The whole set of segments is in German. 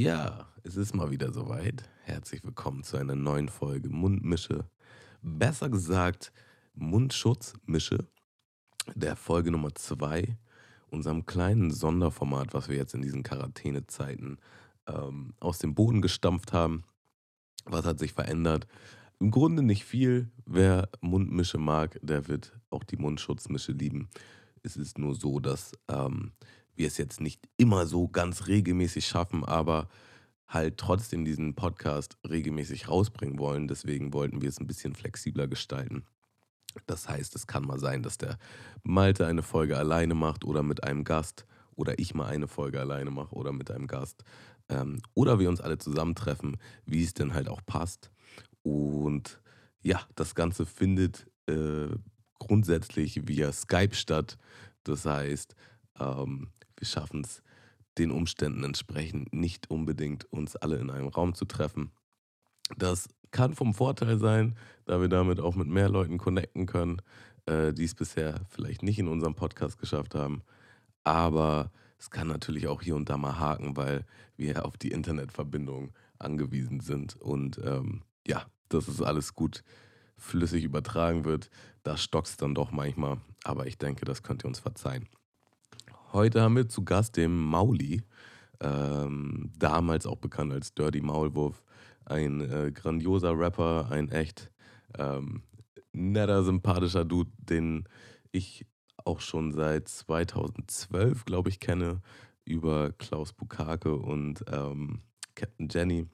Ja, es ist mal wieder soweit. Herzlich willkommen zu einer neuen Folge Mundmische. Besser gesagt, Mundschutzmische. Der Folge Nummer zwei, unserem kleinen Sonderformat, was wir jetzt in diesen Quarantänezeiten ähm, aus dem Boden gestampft haben. Was hat sich verändert? Im Grunde nicht viel. Wer Mundmische mag, der wird auch die Mundschutzmische lieben. Es ist nur so, dass ähm, wir es jetzt nicht immer so ganz regelmäßig schaffen, aber halt trotzdem diesen Podcast regelmäßig rausbringen wollen. Deswegen wollten wir es ein bisschen flexibler gestalten. Das heißt, es kann mal sein, dass der Malte eine Folge alleine macht oder mit einem Gast oder ich mal eine Folge alleine mache oder mit einem Gast. Ähm, oder wir uns alle zusammentreffen, wie es denn halt auch passt. Und ja, das Ganze findet äh, grundsätzlich via Skype statt. Das heißt, ähm, wir schaffen es den Umständen entsprechend nicht unbedingt, uns alle in einem Raum zu treffen. Das kann vom Vorteil sein, da wir damit auch mit mehr Leuten connecten können, äh, die es bisher vielleicht nicht in unserem Podcast geschafft haben. Aber es kann natürlich auch hier und da mal haken, weil wir auf die Internetverbindung angewiesen sind. Und ähm, ja, dass es alles gut flüssig übertragen wird, da stockt es dann doch manchmal. Aber ich denke, das könnt ihr uns verzeihen. Heute haben wir zu Gast den Mauli, ähm, damals auch bekannt als Dirty Maulwurf. Ein äh, grandioser Rapper, ein echt ähm, netter, sympathischer Dude, den ich auch schon seit 2012, glaube ich, kenne, über Klaus Bukake und ähm, Captain Jenny.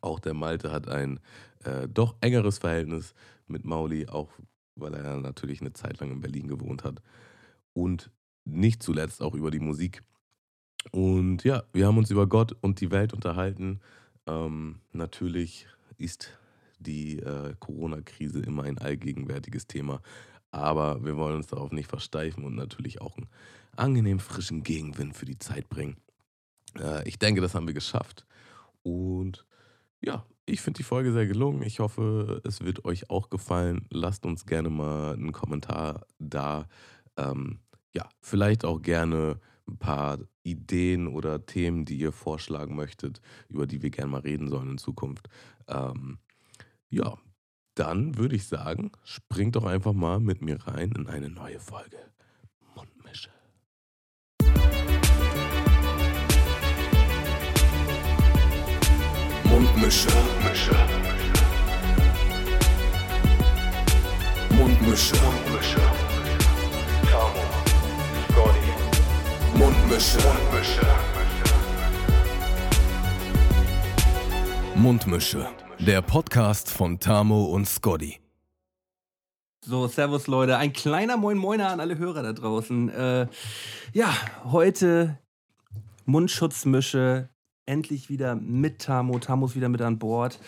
Auch der Malte hat ein äh, doch engeres Verhältnis mit Mauli, auch weil er natürlich eine Zeit lang in Berlin gewohnt hat. Und nicht zuletzt auch über die Musik. Und ja, wir haben uns über Gott und die Welt unterhalten. Ähm, natürlich ist die äh, Corona-Krise immer ein allgegenwärtiges Thema, aber wir wollen uns darauf nicht versteifen und natürlich auch einen angenehm frischen Gegenwind für die Zeit bringen. Äh, ich denke, das haben wir geschafft. Und ja, ich finde die Folge sehr gelungen. Ich hoffe, es wird euch auch gefallen. Lasst uns gerne mal einen Kommentar da. Ähm, ja, vielleicht auch gerne ein paar Ideen oder Themen, die ihr vorschlagen möchtet, über die wir gerne mal reden sollen in Zukunft. Ähm, ja, dann würde ich sagen, springt doch einfach mal mit mir rein in eine neue Folge Mundmische. Mundmische. Mundmische. Mundmische. Mundmische. Mundmische. Mundmische. Mundmische. Der Podcast von Tamo und Scotty. So, Servus Leute, ein kleiner Moin Moiner an alle Hörer da draußen. Äh, ja, heute Mundschutzmische, endlich wieder mit Tamo. Tamo ist wieder mit an Bord.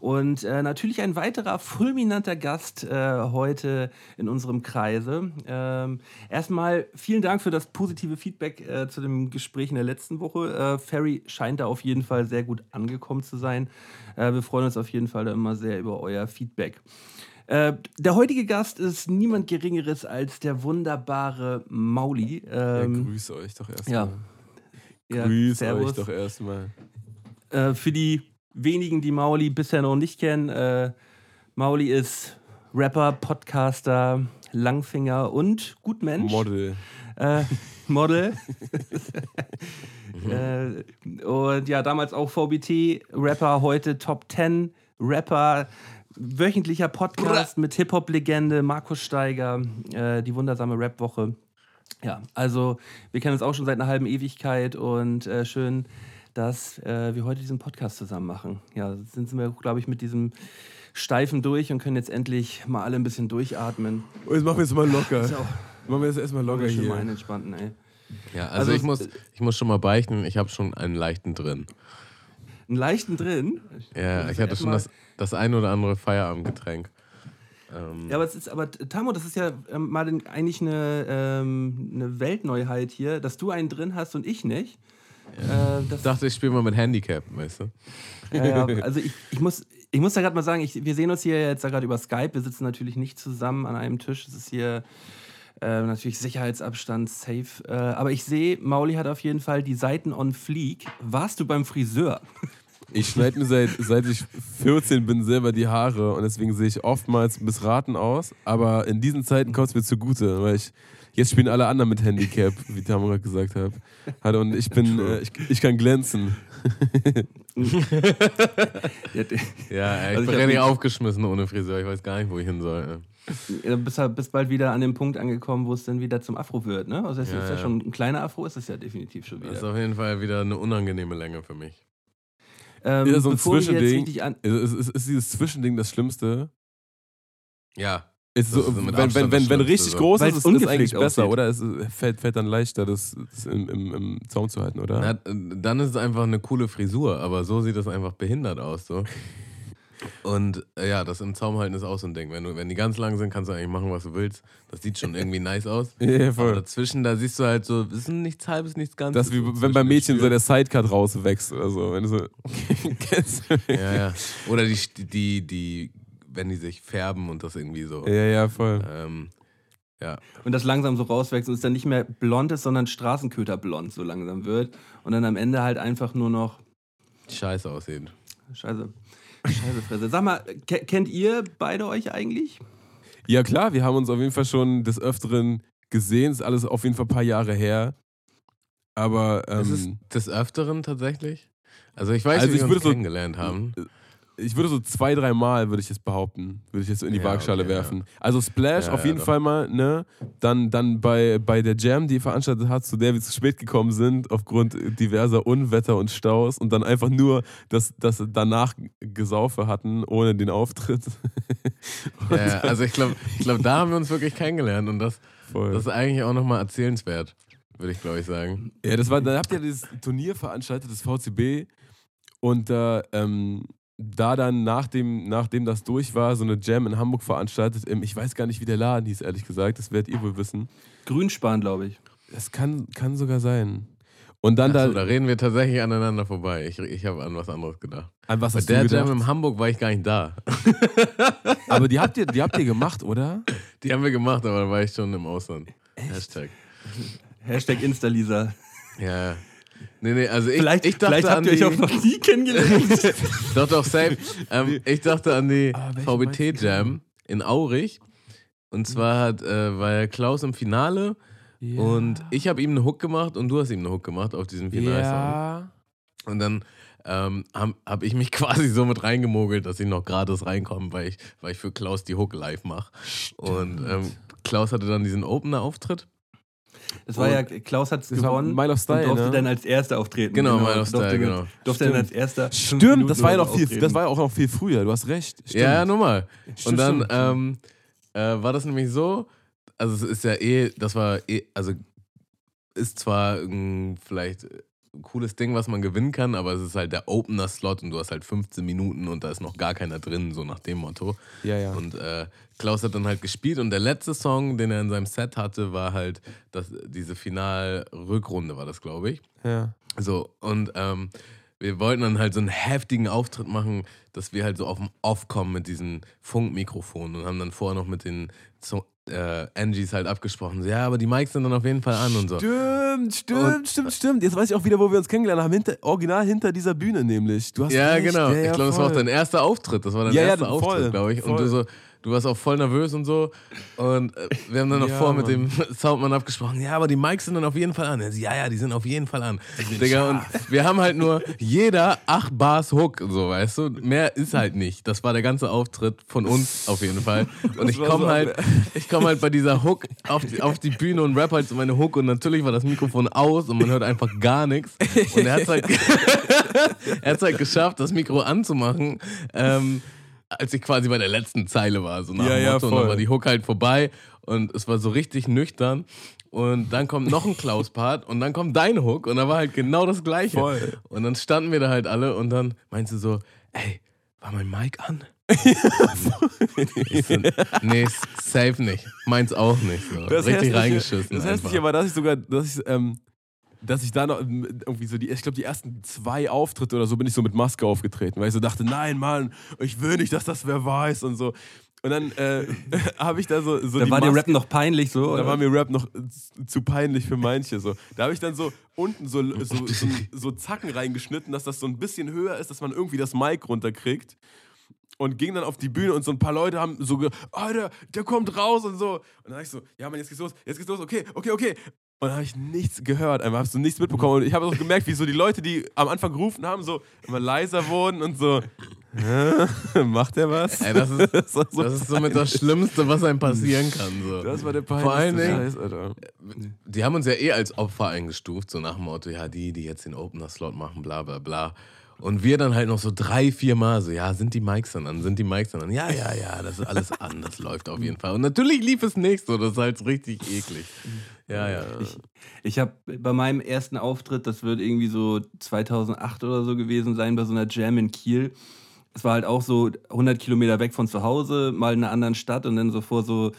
Und äh, natürlich ein weiterer fulminanter Gast äh, heute in unserem Kreise. Ähm, erstmal vielen Dank für das positive Feedback äh, zu dem Gespräch in der letzten Woche. Äh, Ferry scheint da auf jeden Fall sehr gut angekommen zu sein. Äh, wir freuen uns auf jeden Fall da immer sehr über euer Feedback. Äh, der heutige Gast ist niemand Geringeres als der wunderbare Mauli. Ja, Ähm, grüß euch doch ja. erstmal. ja, grüß servus. euch doch erstmal. Äh, für die wenigen, die Mauli bisher noch nicht kennen, äh, Mauli ist Rapper, Podcaster, Langfinger und Gutmensch. Model. Äh, Model. äh, und ja, damals auch VBT-Rapper, heute Top 10 Rapper, wöchentlicher Podcast mit Hip-Hop-Legende Markus Steiger, äh, die wundersame Rap-Woche. Ja, also wir kennen uns auch schon seit einer halben Ewigkeit und äh, schön, dass äh, wir heute diesen Podcast zusammen machen. Ja, sind wir, glaube ich, mit diesem Steifen durch und können jetzt endlich mal alle ein bisschen durchatmen. Oh, jetzt machen wir es mal locker. Ist auch Machen wir es erstmal locker schön mal hier. einen entspannten, ey. Ja, also, Also ich, muss, ich muss schon mal beichten, ich habe schon einen leichten drin. Einen leichten drin. Ja, ich hatte schon das, das ein oder andere Feierabendgetränk. Ähm, Ja, aber es ist, aber Tamo, das ist ja ähm, mal eigentlich eine, ähm, eine Weltneuheit hier, dass du einen drin hast und ich nicht. Äh, das, ich dachte, ich spiele mal mit Handicap, weißt du? ja, ja, also ich, ich muss, ich muss da gerade mal sagen, ich, wir sehen uns hier jetzt da gerade über Skype. Wir sitzen natürlich nicht zusammen an einem Tisch. Es ist hier Äh, natürlich Sicherheitsabstand, safe. Äh, aber ich sehe, Mauli hat auf jeden Fall die Seiten on fleek. Warst du beim Friseur? Ich schneide mir seit, seit ich 14 bin selber die Haare und deswegen sehe ich oftmals missraten aus. Aber in diesen Zeiten kommt es mir zugute, weil ich jetzt spielen alle anderen mit Handicap, wie Tamara gesagt hat. hat. Und ich bin, äh, ich, ich kann glänzen. Ja, ey, ich Also ich bin hab richtig mich- aufgeschmissen ohne Friseur. Ich weiß gar nicht, wo ich hin soll. Du bist, halt- bist bald wieder an dem Punkt angekommen, wo es dann wieder zum Afro wird, ne? Also das Ja, ist ja ja. schon ein kleiner Afro, ist es ja definitiv schon Das ist wieder. auf jeden Fall wieder eine unangenehme Länge für mich. Ähm, Ja, so ein bevor wir jetzt Zwischending. an, Ist, ist, ist dieses Zwischending das Schlimmste? Ja, Ist so, ist wenn, wenn, wenn, wenn richtig groß Weil's ist, ist es eigentlich besser, aussieht. oder? Es fällt, fällt dann leichter, das, das im, im, im Zaum zu halten, oder? Na, dann ist es einfach eine coole Frisur, aber so sieht das einfach behindert aus. So. Und äh, ja, das im Zaum halten ist auch so ein Ding. Wenn, du, wenn die ganz lang sind, kannst du eigentlich machen, was du willst. Das sieht schon irgendwie nice aus. Ja, Aber voll. dazwischen, da siehst du halt so, es ist nichts halbes, nichts ganzes. Das ist wie so wenn beim Mädchen so der Sidecut rauswächst oder so. Wenn du so. Kennst du? Ja, ja. Oder die, die, die, wenn die sich färben und das irgendwie so. ja, ja, voll. Ähm, ja. und das langsam so rauswächst und es dann nicht mehr blond ist, sondern Straßenköterblond so langsam wird. Und dann am Ende halt einfach nur noch Scheiße aussieht. Scheiße. Scheiße Fresse. Sag mal, ke kennt ihr beide euch eigentlich? Ja, klar, wir haben uns auf jeden Fall schon des Öfteren gesehen. Ist alles auf jeden Fall ein paar Jahre her. Aber ist es ähm, des Öfteren tatsächlich? Also ich weiß, Also wie ich wir würde uns so- kennengelernt haben. Ich würde so zwei, drei Mal, würde ich jetzt behaupten, würde ich jetzt so in die Ja, Waagschale okay, werfen. Also Splash Ja, auf ja, jeden doch. Fall mal, ne? Dann, dann bei, bei der Jam, die ihr veranstaltet hat, zu der wir zu spät gekommen sind, aufgrund diverser Unwetter und Staus und dann einfach nur das, das danach Gesaufe hatten, ohne den Auftritt. Ja, ja, also ich glaube, ich glaub, da haben wir uns wirklich kennengelernt und das, Voll. das ist eigentlich auch nochmal erzählenswert, würde ich glaube ich sagen. Ja, das war, da habt ihr dieses Turnier veranstaltet, das VCB. Und da, ähm, da dann, nachdem, nachdem das durch war, so eine Jam in Hamburg veranstaltet. Ähm, ich weiß gar nicht, wie der Laden hieß, ehrlich gesagt. Das werdet ihr wohl wissen. Grünspan, glaube ich. Das kann, kann sogar sein. Und dann Achso, da. da reden wir tatsächlich aneinander vorbei. Ich, ich habe an was anderes gedacht. an was Bei hast der du gedacht? Jam in Hamburg war ich gar nicht da. Aber die habt, ihr, die habt ihr gemacht, oder? Die haben wir gemacht, aber da war ich schon im Ausland. Hashtag. Hashtag Insta-Lisa. Ja. Nee, nee, also ich, Vielleicht, ich dachte vielleicht habt an ihr euch auch noch nie kennengelernt. Doch, doch, safe. Ähm, ich dachte an die Ah, VBT-Jam in Aurich. Und zwar hat, äh, war ja Klaus im Finale und ich habe ihm eine Hook gemacht und du hast ihm eine Hook gemacht auf diesem Finalsong. Ja. Und dann ähm, habe hab ich mich quasi so mit reingemogelt, dass ich noch gratis reinkomme, weil ich, weil ich für Klaus die Hook live mache. Und ähm, Klaus hatte dann diesen Opener-Auftritt. Das war ja, Klaus hat es gewonnen. Mile of Style, und durfte ne? dann als Erster auftreten. Genau, Mile of durfte Style, dann- genau. Durfte dann Stimmt. als Erster. Stimmt, das war ja noch viel, auftreten. das war ja auch noch viel früher, du hast recht. Stimmt. Ja, ja, nun mal. Stimmt, Und dann ähm, äh, war das nämlich so, also es ist ja eh, das war eh, also ist zwar ein, vielleicht ein cooles Ding, was man gewinnen kann, aber es ist halt der Opener-Slot und du hast halt 15 Minuten und da ist noch gar keiner drin, so nach dem Motto. Ja, ja. Und äh, Klaus hat dann halt gespielt und der letzte Song, den er in seinem Set hatte, war halt das, diese Final-Rückrunde, war das, glaube ich. ja. So, und ähm, wir wollten dann halt so einen heftigen Auftritt machen, dass wir halt so auf dem Off kommen mit diesen Funkmikrofonen und haben dann vorher noch mit den so, äh, Angies halt abgesprochen. So, ja, aber die Mics sind dann auf jeden Fall an und so. Stimmt, stimmt, stimmt, stimmt. Jetzt weiß ich auch wieder, wo wir uns kennengelernt haben. Hinter, original hinter dieser Bühne nämlich. Du hast Ja, recht. genau. Ja, ja, ich glaube, das war auch dein erster Auftritt. Das war dein Ja, ja, erster voll, Auftritt, glaube ich. Und voll. du so, du warst auch voll nervös und so. Und äh, wir haben dann noch Ja, vor mit dem Soundmann abgesprochen. Ja, aber die Mics sind dann auf jeden Fall an. Ja, ja, die sind auf jeden Fall an. Digga, und wir haben halt nur jeder acht Bars Hook, so, weißt du. Mehr ist halt nicht. Das war der ganze Auftritt von uns auf jeden Fall. Und ich komme so halt, ich komme halt bei dieser Hook auf die, auf die Bühne und rap halt so meine Hook und natürlich war das Mikrofon aus und man hört einfach gar nichts. Und er hat halt er es halt geschafft, das Mikro anzumachen, ähm, als ich quasi bei der letzten Zeile war. So nach Ja, dem ja, Motto. Und dann war die Hook halt vorbei und es war so richtig nüchtern. Und dann kommt noch ein Klaus-Part und dann kommt dein Hook und da war halt genau das Gleiche. Voll. Und dann standen wir da halt alle und dann meinst du so, ey, war mein Mic an? ich so, nee, safe nicht. Meins auch nicht. So. Das Richtig Hässliche- reingeschissen. Das einfach. Hässliche war, dass ich sogar, dass ich, ähm, dass ich da noch ähm, irgendwie so die, ich glaube, die ersten zwei Auftritte oder so bin ich so mit Maske aufgetreten, weil ich so dachte, nein, Mann, ich will nicht, dass das wer weiß und so. Und dann äh, habe ich da so, so Da war dir Maske- Rap noch peinlich so. Da oder? war mir Rap noch zu peinlich für manche. So. Da habe ich dann so unten so, so, so, so Zacken reingeschnitten, dass das so ein bisschen höher ist, dass man irgendwie das Mic runterkriegt. Und ging dann auf die Bühne und so ein paar Leute haben so ge Alter, der kommt raus und so. Und dann habe ich so, ja Mann, jetzt geht's los, jetzt geht's los, okay, okay, okay. Und habe ich nichts gehört, einfach habe so nichts mitbekommen. Und ich habe auch gemerkt, wie so die Leute, die am Anfang gerufen haben, so immer leiser wurden und so, macht er was? Ey, das ist, Das so das ist somit das Schlimmste, was einem passieren kann. So. Das war der peinlichste Vor allen Dingen- Scheiß, Alter. Die haben uns ja eh als Opfer eingestuft, so nach dem Motto, ja, die, die jetzt den Opener-Slot machen, bla bla bla. Und wir dann halt noch so drei, vier Mal so, ja, sind die Mics dann an, sind die Mics dann an? Ja, ja, ja, das ist alles an, das läuft auf jeden Fall. Und natürlich lief es nicht so, das ist halt richtig eklig. Ja, ja. Ich habe bei meinem ersten Auftritt, das wird irgendwie so 2008 oder so gewesen sein, bei so einer Jam in Kiel. Es war halt auch so 100 Kilometer weg von zu Hause, mal in einer anderen Stadt und dann so vor so,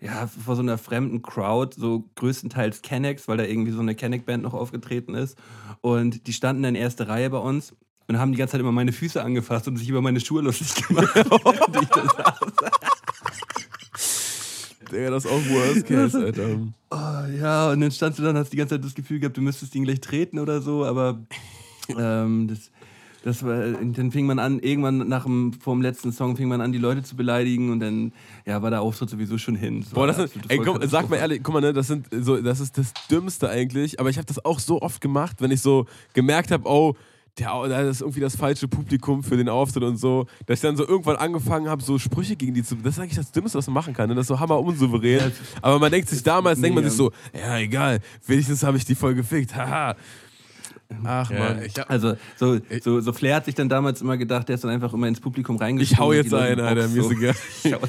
ja, vor so einer fremden Crowd, so größtenteils Kennex, weil da irgendwie so eine Kenneck-Band noch aufgetreten ist. Und die standen in erste Reihe bei uns und haben die ganze Zeit immer meine Füße angefasst und sich über meine Schuhe lustig gemacht. während ich da saß. Digga, das ist auch Worst Case, Alter. Oh, ja, und dann standst du dann, hast die ganze Zeit das Gefühl gehabt, du müsstest ihn gleich treten oder so, aber ähm, das, das war, dann fing man an, irgendwann nach dem, vor dem letzten Song fing man an, die Leute zu beleidigen und dann ja, war der Auftritt sowieso schon hin. Das Boah, das absolute ey, komm, sag mal ehrlich, guck mal, ne, das, sind so, das ist das Dümmste eigentlich, aber ich habe das auch so oft gemacht, wenn ich so gemerkt habe, oh, der, das ist irgendwie das falsche Publikum für den Auftritt und so, dass ich dann so irgendwann angefangen habe, so Sprüche gegen die zu. Das ist eigentlich das Dümmste, was man machen kann. Ne? Das ist so hammer unsouverän. Aber man denkt sich damals, denkt man sich so, ja, egal, wenigstens habe ich die voll gefickt. Haha. Ach ja man. ich Also, so, so, so Flair hat sich dann damals immer gedacht, der ist dann einfach immer ins Publikum Ich reingesprungen. hau und jetzt ein, Alter, mir ist egal. Ich hau-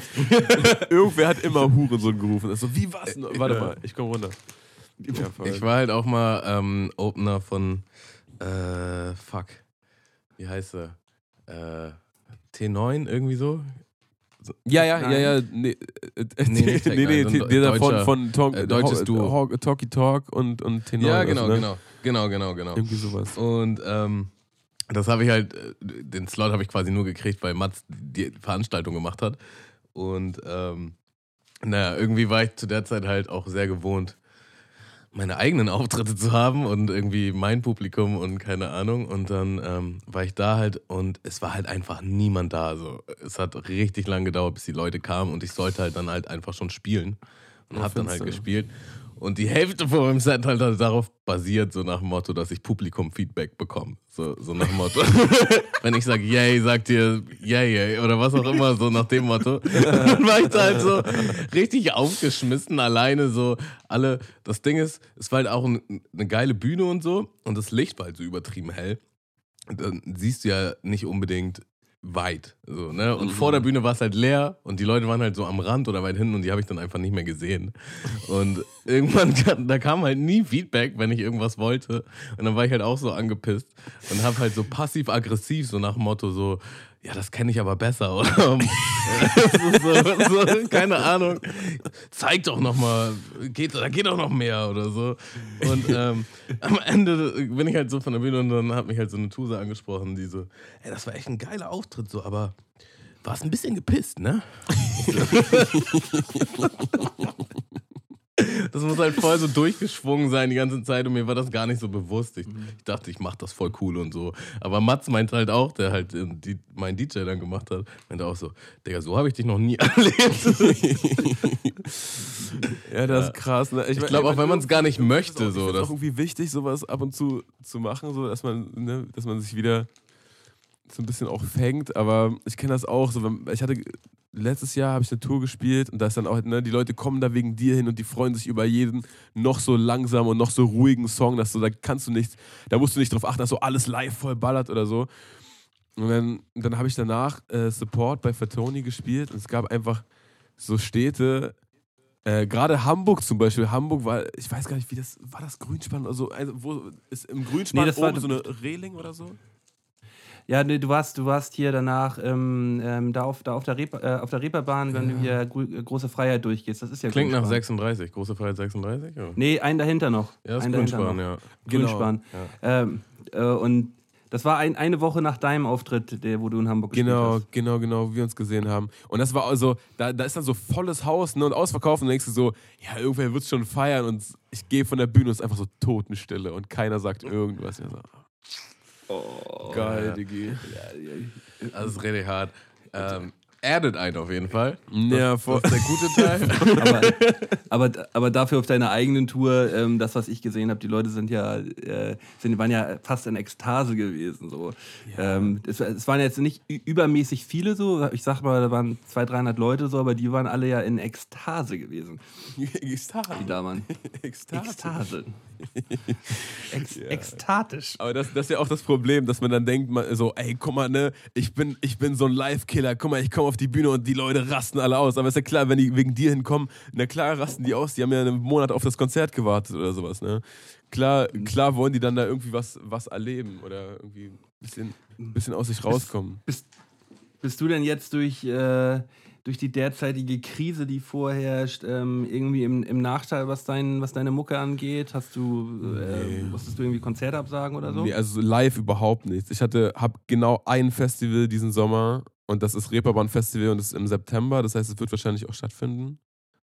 Irgendwer hat immer Hurensohn gerufen. Das ist so, wie was? Warte mal, ich komm runter. Ja, ich war halt auch mal ähm, Opener von, äh, fuck, wie heißt er? Äh, T9 irgendwie so? Ja, ja, Nein. ja, ja. Nee, äh, äh, Nee, nicht nee, nee, so ein der von, von Talk, äh, deutsches Duo. Talkie Talk und, und Tenor. ja, das, genau, ne? genau, genau, genau, genau. Irgendwie sowas. Und ähm, das habe ich halt, äh, den Slot habe ich quasi nur gekriegt, weil Mats die Veranstaltung gemacht hat. Und ähm, naja, irgendwie war ich zu der Zeit halt auch sehr gewohnt, meine eigenen Auftritte zu haben und irgendwie mein Publikum und keine Ahnung. Und dann ähm, war ich da halt und es war halt einfach niemand da. Also es hat richtig lang gedauert, bis die Leute kamen und ich sollte halt dann halt einfach schon spielen und Ja, habe dann halt gespielt. Und die Hälfte von meinem Set halt, halt darauf basiert, so nach dem Motto, dass ich Publikum-Feedback bekomme. So, so nach dem Motto. Wenn ich sage, yay, sagt ihr yay, yay, oder was auch immer, so nach dem Motto. Dann war ich da halt so richtig aufgeschmissen, alleine so. Alle, das Ding ist, es war halt auch ein, eine geile Bühne und so. Und das Licht war halt so übertrieben hell. Dann siehst du ja nicht unbedingt weit. So, ne? Und vor der Bühne war es halt leer und die Leute waren halt so am Rand oder weit hinten und die habe ich dann einfach nicht mehr gesehen. Und irgendwann, kam- da kam halt nie Feedback, wenn ich irgendwas wollte. Und dann war ich halt auch so angepisst und habe halt so passiv-aggressiv, so nach dem Motto so, ja, das kenne ich aber besser. Oder so, so, keine Ahnung. Zeig doch noch mal, geht, da geht doch noch mehr oder so. Und ähm, am Ende bin ich halt so von der Bühne und dann hat mich halt so eine Tuse angesprochen, die so, ey, das war echt ein geiler Auftritt, so, aber warst ein bisschen gepisst, ne? Das muss halt voll so durchgeschwungen sein die ganze Zeit und mir war das gar nicht so bewusst. Ich, ich dachte, ich mach das voll cool und so. Aber Mats meint halt auch, der halt äh, die, mein DJ dann gemacht hat, meinte auch so, Digga, so habe ich dich noch nie erlebt. Ja, das ist krass. Ne? Ich glaube auch, wenn man es gar nicht möchte, ist so. auch Das, irgendwie wichtig, sowas ab und zu zu machen, so dass man, ne, dass man sich wieder so ein bisschen auch fängt. Aber ich kenne das auch. So, wenn, ich hatte letztes Jahr habe ich eine Tour gespielt und da ist dann auch, ne, die Leute kommen da wegen dir hin und die freuen sich über jeden noch so langsam und noch so ruhigen Song, dass du, da kannst du nicht, da musst du nicht drauf achten, dass so alles live voll ballert oder so. Und dann, dann habe ich danach äh, Support bei Fatoni gespielt und es gab einfach so Städte, äh, gerade Hamburg zum Beispiel. Hamburg war, ich weiß gar nicht, wie das, war das Grünspann oder so? Also, wo ist im Grünspann Nee, das war- oben so eine Reling oder so? Ja, nee, du warst, du warst hier danach ähm, ähm, da, auf, da auf, der Reeper, äh, auf der Reeperbahn, wenn du hier äh, große Freiheit durchgehst. Das ist ja klingt nach Grünspan. 36, große Freiheit 36. Ja, Nee, einen dahinter noch. ja das ist Grünspan, ja. Grünspan. Ähm, äh, und Das war ein, eine Woche nach deinem Auftritt, der, wo du in Hamburg Genau, gespielt genau, genau, wie wir uns gesehen haben. Und das war also, da, da ist dann so volles Haus ne, und ausverkauft und dann denkst du so, ja, irgendwer wird schon feiern und ich gehe von der Bühne und es ist einfach so Totenstille und keiner sagt irgendwas. Ja, so, Oh, geil, ja. Digi. Das ist richtig hart. Ähm, erdet einen auf jeden Fall. Ja, voll. Das ist der gute Teil. aber, aber, aber dafür auf deiner eigenen Tour, ähm, das, was ich gesehen habe, die Leute sind ja, äh, sind, waren ja fast in Ekstase gewesen. So. Ähm, es, es waren jetzt nicht übermäßig viele so, ich sag mal, da waren 200, 300 Leute so, aber die waren alle ja in Ekstase gewesen, Ekstase. die da waren. Ekstase. Ekstase. Ex Ekstatisch. Aber das, das ist ja auch das Problem, dass man dann denkt, man, so, ey, guck mal, ne, ich bin, ich bin so ein Live-Killer, guck mal, ich komme auf die Bühne und die Leute rasten alle aus. Aber ist ja klar, wenn die wegen dir hinkommen, na klar rasten die aus, die haben ja einen Monat auf das Konzert gewartet oder sowas, ne? Klar, klar wollen die dann da irgendwie was, was erleben oder irgendwie ein bisschen, bisschen aus sich rauskommen. Bist, bist du denn jetzt durch, äh, durch die derzeitige Krise, die vorherrscht, ähm, irgendwie im, im Nachteil, was, dein, was deine Mucke angeht? Hast du, äh, Nee. musstest du irgendwie Konzerte absagen oder so? Nee, also live überhaupt nichts. Ich hatte, habe genau ein Festival diesen Sommer und das ist Reeperbahn Festival und das ist im September. Das heißt, es wird wahrscheinlich auch stattfinden.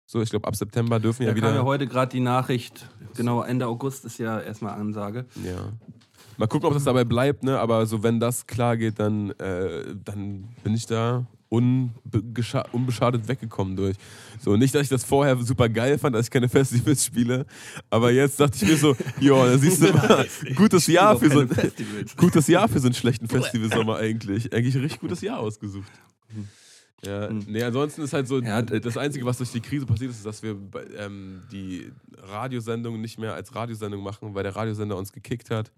So, ich glaube, ab September dürfen ja da kam ja wieder. heute gerade die Nachricht, genau Ende August ist ja erstmal Ansage. Ja. Mal gucken, ob das dabei bleibt, ne? Aber so, wenn das klar geht, dann, äh, dann bin ich da unbeschadet weggekommen durch. So, nicht, dass ich das vorher super geil fand, dass ich keine Festivals spiele, aber jetzt dachte ich mir so, ja, da siehst du mal, gutes Jahr für so ein, gutes Jahr für so einen schlechten Festivalsommer eigentlich. Eigentlich ein richtig gutes Jahr ausgesucht. Ja, nee, ansonsten ist halt so, Ja, das Einzige, was durch die Krise passiert ist, ist, dass wir ähm, die Radiosendung nicht mehr als Radiosendung machen, weil der Radiosender uns gekickt hat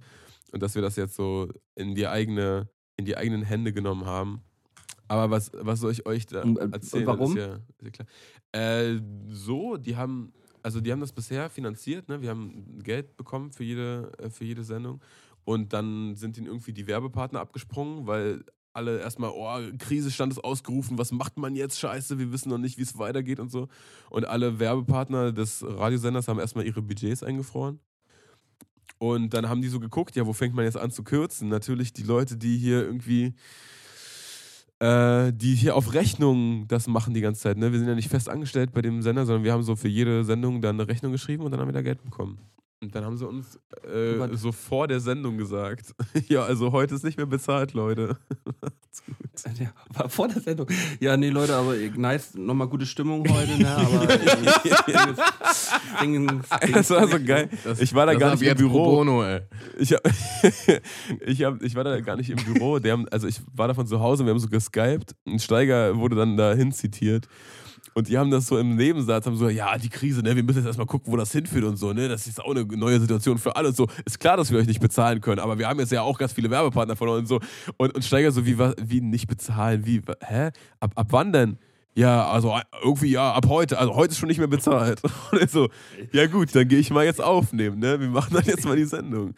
und dass wir das jetzt so in die eigene, in die eigenen Hände genommen haben. Aber was, was soll ich euch da Und, äh, erzählen? warum? Ja, ja. Äh, so, die haben, also die haben das bisher finanziert, ne? Wir haben Geld bekommen für jede, äh, für jede Sendung. Und dann sind ihnen irgendwie die Werbepartner abgesprungen, weil alle erstmal, oh, Krisestand ist ausgerufen, was macht man jetzt? Scheiße, wir wissen noch nicht, wie es weitergeht und so. Und alle Werbepartner des Radiosenders haben erstmal ihre Budgets eingefroren. Und dann haben die so geguckt, ja, wo fängt man jetzt an zu kürzen? Natürlich die Leute, die hier irgendwie, die hier auf Rechnung das machen die ganze Zeit. Ne? Wir sind ja nicht fest angestellt bei dem Sender, sondern wir haben so für jede Sendung dann eine Rechnung geschrieben und dann haben wir da Geld bekommen. Und dann haben sie uns äh, so vor der Sendung gesagt, ja, also heute ist nicht mehr bezahlt, Leute. Ja, war vor der Sendung. Ja, nee, Leute, aber äh, nice, nochmal gute Stimmung heute, ne? Aber äh, das Ding, das Ding, Das war so geil. Das- ich war da das gar nicht im Büro. Bono, ey. Ich, hab, ich, hab, ich war da gar nicht im Büro. Die haben, also ich war da von zu Hause, wir haben so geskypt. Ein Steiger wurde dann dahin zitiert. Und die haben das so im Nebensatz, haben so, ja, die Krise, ne, wir müssen jetzt erstmal gucken, wo das hinführt und so, ne, das ist auch eine neue Situation für alle und so. Ist klar, dass wir euch nicht bezahlen können, aber wir haben jetzt ja auch ganz viele Werbepartner verloren und so. Und, und Steiger so, wie, wie nicht bezahlen, wie, hä? Ab, ab wann denn? Ja, also irgendwie ja, ab heute, also heute ist schon nicht mehr bezahlt. Und er so, ja gut, dann gehe ich mal jetzt aufnehmen, ne? Wir machen dann jetzt mal die Sendung.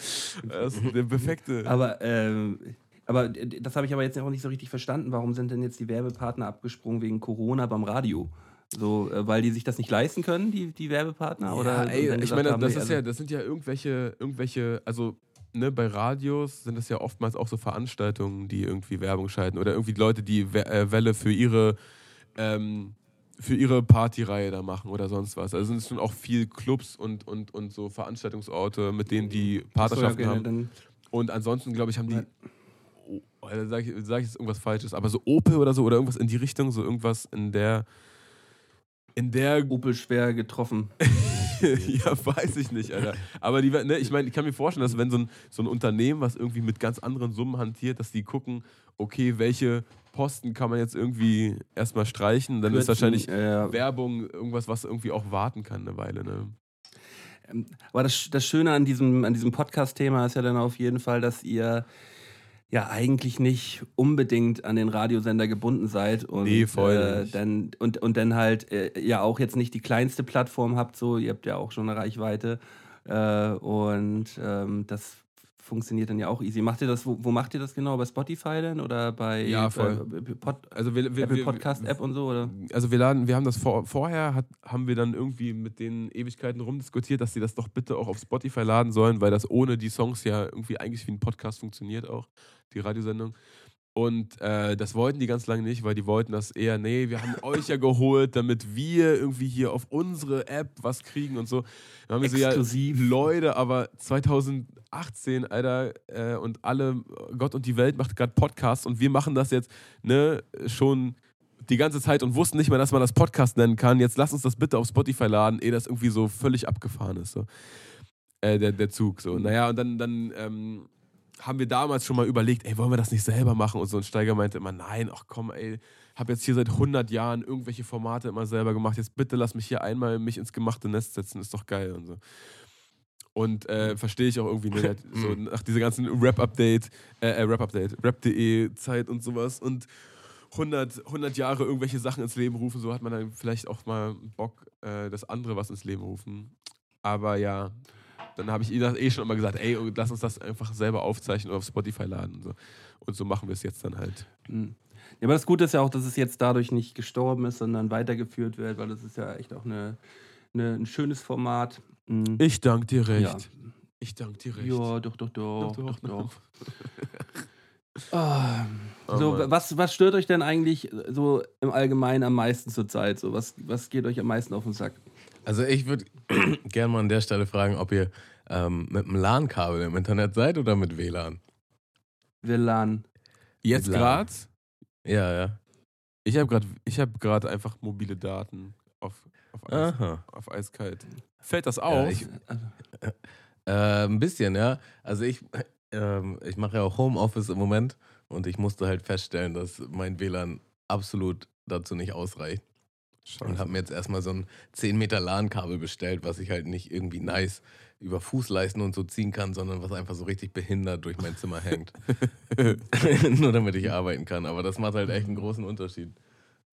Das ist der perfekte. Aber, ähm, aber d- das habe ich aber jetzt auch nicht so richtig verstanden. Warum sind denn jetzt die Werbepartner abgesprungen wegen Corona beim Radio? So, äh, weil die sich das nicht leisten können, die, die Werbepartner? Oder ja, ey, ich meine, haben, das nee, ist also- ja, das sind ja irgendwelche, irgendwelche, also ne, bei Radios sind das ja oftmals auch so Veranstaltungen, die irgendwie Werbung schalten oder irgendwie Leute, die äh, Welle für ihre ähm, für ihre Partyreihe da machen oder sonst was. Also sind es schon auch viel Clubs und, und, und so Veranstaltungsorte, mit denen die Ach so, ja, Partnerschaften okay, haben. Und ansonsten, glaube ich, haben die. Oh, sage ich, sag ich jetzt irgendwas Falsches, aber so Opel oder so oder irgendwas in die Richtung, so irgendwas in der. In der. Opel schwer getroffen. ja, weiß ich nicht, Alter. Aber die, ne, ich meine, ich kann mir vorstellen, dass wenn so ein, so ein Unternehmen, was irgendwie mit ganz anderen Summen hantiert, dass die gucken, okay, welche Posten kann man jetzt irgendwie erstmal streichen, dann ist Kürzen, wahrscheinlich äh, Werbung irgendwas, was irgendwie auch warten kann eine Weile, ne? Ähm, Aber das, das Schöne an diesem, an diesem Podcast-Thema ist ja dann auf jeden Fall, dass ihr ja eigentlich nicht unbedingt an den Radiosender gebunden seid und, Nee, voll äh, dann, und, und dann halt äh, ja auch jetzt nicht die kleinste Plattform habt, so ihr habt ja auch schon eine Reichweite äh, und ähm, das funktioniert dann ja auch easy. Macht ihr das, wo, wo macht ihr das genau? Bei Spotify denn oder bei, Ja, voll. bei Pod, Also wir, wir, Apple Podcast App und so? Oder? also wir laden, wir haben das vor, vorher, hat, haben wir dann irgendwie mit den Ewigkeiten rumdiskutiert, dass sie das doch bitte auch auf Spotify laden sollen, weil das ohne die Songs ja irgendwie eigentlich wie ein Podcast funktioniert auch, die Radiosendung. Und äh, das wollten die ganz lange nicht, weil die wollten das eher, nee, wir haben euch ja geholt, damit wir irgendwie hier auf unsere App was kriegen und so. Dann haben wir so, ja, Exklusiv. Leute, aber 2018, Alter, äh, und alle, Gott und die Welt macht gerade Podcasts und wir machen das jetzt, ne, schon die ganze Zeit und wussten nicht mehr, dass man das Podcast nennen kann. Jetzt lass uns das bitte auf Spotify laden, ehe das irgendwie so völlig abgefahren ist. So. Äh, der, der Zug. So. Naja, und dann, dann ähm, haben wir damals schon mal überlegt, ey, wollen wir das nicht selber machen? Und so ein Steiger meinte immer, nein, ach komm, ey, hab jetzt hier seit 100 Jahren irgendwelche Formate immer selber gemacht. Jetzt bitte lass mich hier einmal mich ins gemachte Nest setzen, ist doch geil und so. Und äh, verstehe ich auch irgendwie nicht, so nach dieser ganzen Rap-Update, äh, äh, Rap-Update, Rap.de Zeit und sowas und 100, 100 Jahre irgendwelche Sachen ins Leben rufen, so hat man dann vielleicht auch mal Bock, äh, das andere was ins Leben rufen. Aber ja, dann habe ich ihr das eh schon immer gesagt, ey, lass uns das einfach selber aufzeichnen und auf Spotify laden und so. Und so machen wir es jetzt dann halt. Hm. Ja, aber das Gute ist ja auch, dass es jetzt dadurch nicht gestorben ist, sondern weitergeführt wird, weil das ist ja echt auch eine, eine, ein schönes Format. Hm. Ich danke dir recht. Ja. Ich danke dir recht. Ja, doch, doch, doch, Doch, doch, doch. Ah, Oh so, Mann. was, was stört euch denn eigentlich so im Allgemeinen am meisten zurzeit? So, was, was geht euch am meisten auf den Sack? Also ich würde gerne mal an der Stelle fragen, ob ihr ähm, mit einem LAN-Kabel im Internet seid oder mit WLAN. WLAN. Jetzt gerade? Ja, ja. Ich habe gerade hab grad einfach mobile Daten auf, auf, Eis, Aha. auf eiskalt. Fällt das Ja, auf? ich, äh, ein bisschen, ja. Also ich, ähm, ich mache ja auch Homeoffice im Moment und ich musste halt feststellen, dass mein WLAN absolut dazu nicht ausreicht. Und habe mir jetzt erstmal so ein 10 Meter LAN-Kabel bestellt, was ich halt nicht irgendwie nice über Fußleisten und so ziehen kann, sondern was einfach so richtig behindert durch mein Zimmer hängt. Nur damit ich arbeiten kann. Aber das macht halt echt einen großen Unterschied.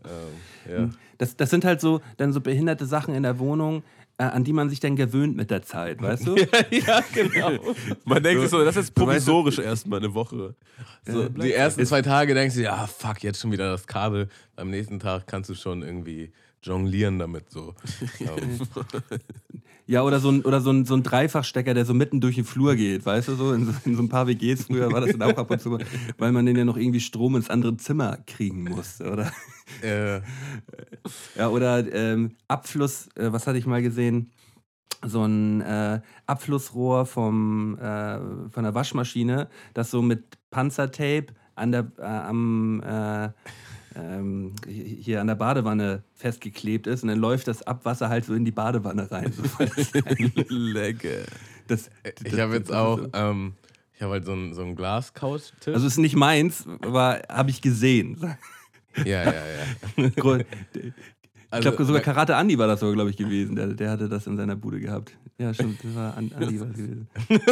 Ähm, ja. Das, das sind halt so dann so behinderte Sachen in der Wohnung, an die man sich dann gewöhnt mit der Zeit, weißt du? ja, genau. Man denkt sich so, das ist provisorisch erstmal eine Woche. So, die ersten zwei Tage denkst du, ja, fuck, jetzt schon wieder das Kabel. Am nächsten Tag kannst du schon irgendwie jonglieren damit. So. Ja, oder so ein, oder so ein, so ein Dreifachstecker, der so mitten durch den Flur geht, weißt du so? In, so? in so ein paar WGs früher war das dann auch ab und zu, weil man den ja noch irgendwie Strom ins andere Zimmer kriegen musste, oder? äh, Ja, oder ähm, Abfluss, äh, was hatte ich mal gesehen? So ein äh, Abflussrohr vom, äh, von der Waschmaschine, das so mit Panzertape an der, äh, am, äh, ähm, hier an der Badewanne festgeklebt ist und dann läuft das Abwasser halt so in die Badewanne rein. So, weil das, Lecker. das, ich habe jetzt auch, ähm, ich habe halt so einen so einen Glas-Couch-Tisch. Also ist nicht meins, aber habe ich gesehen. ja, ja, ja. Ich Also, glaube, sogar Karate Andi war das so, glaube ich, gewesen. Der, der hatte das in seiner Bude gehabt. Ja, stimmt, das war An- Andi war es gewesen.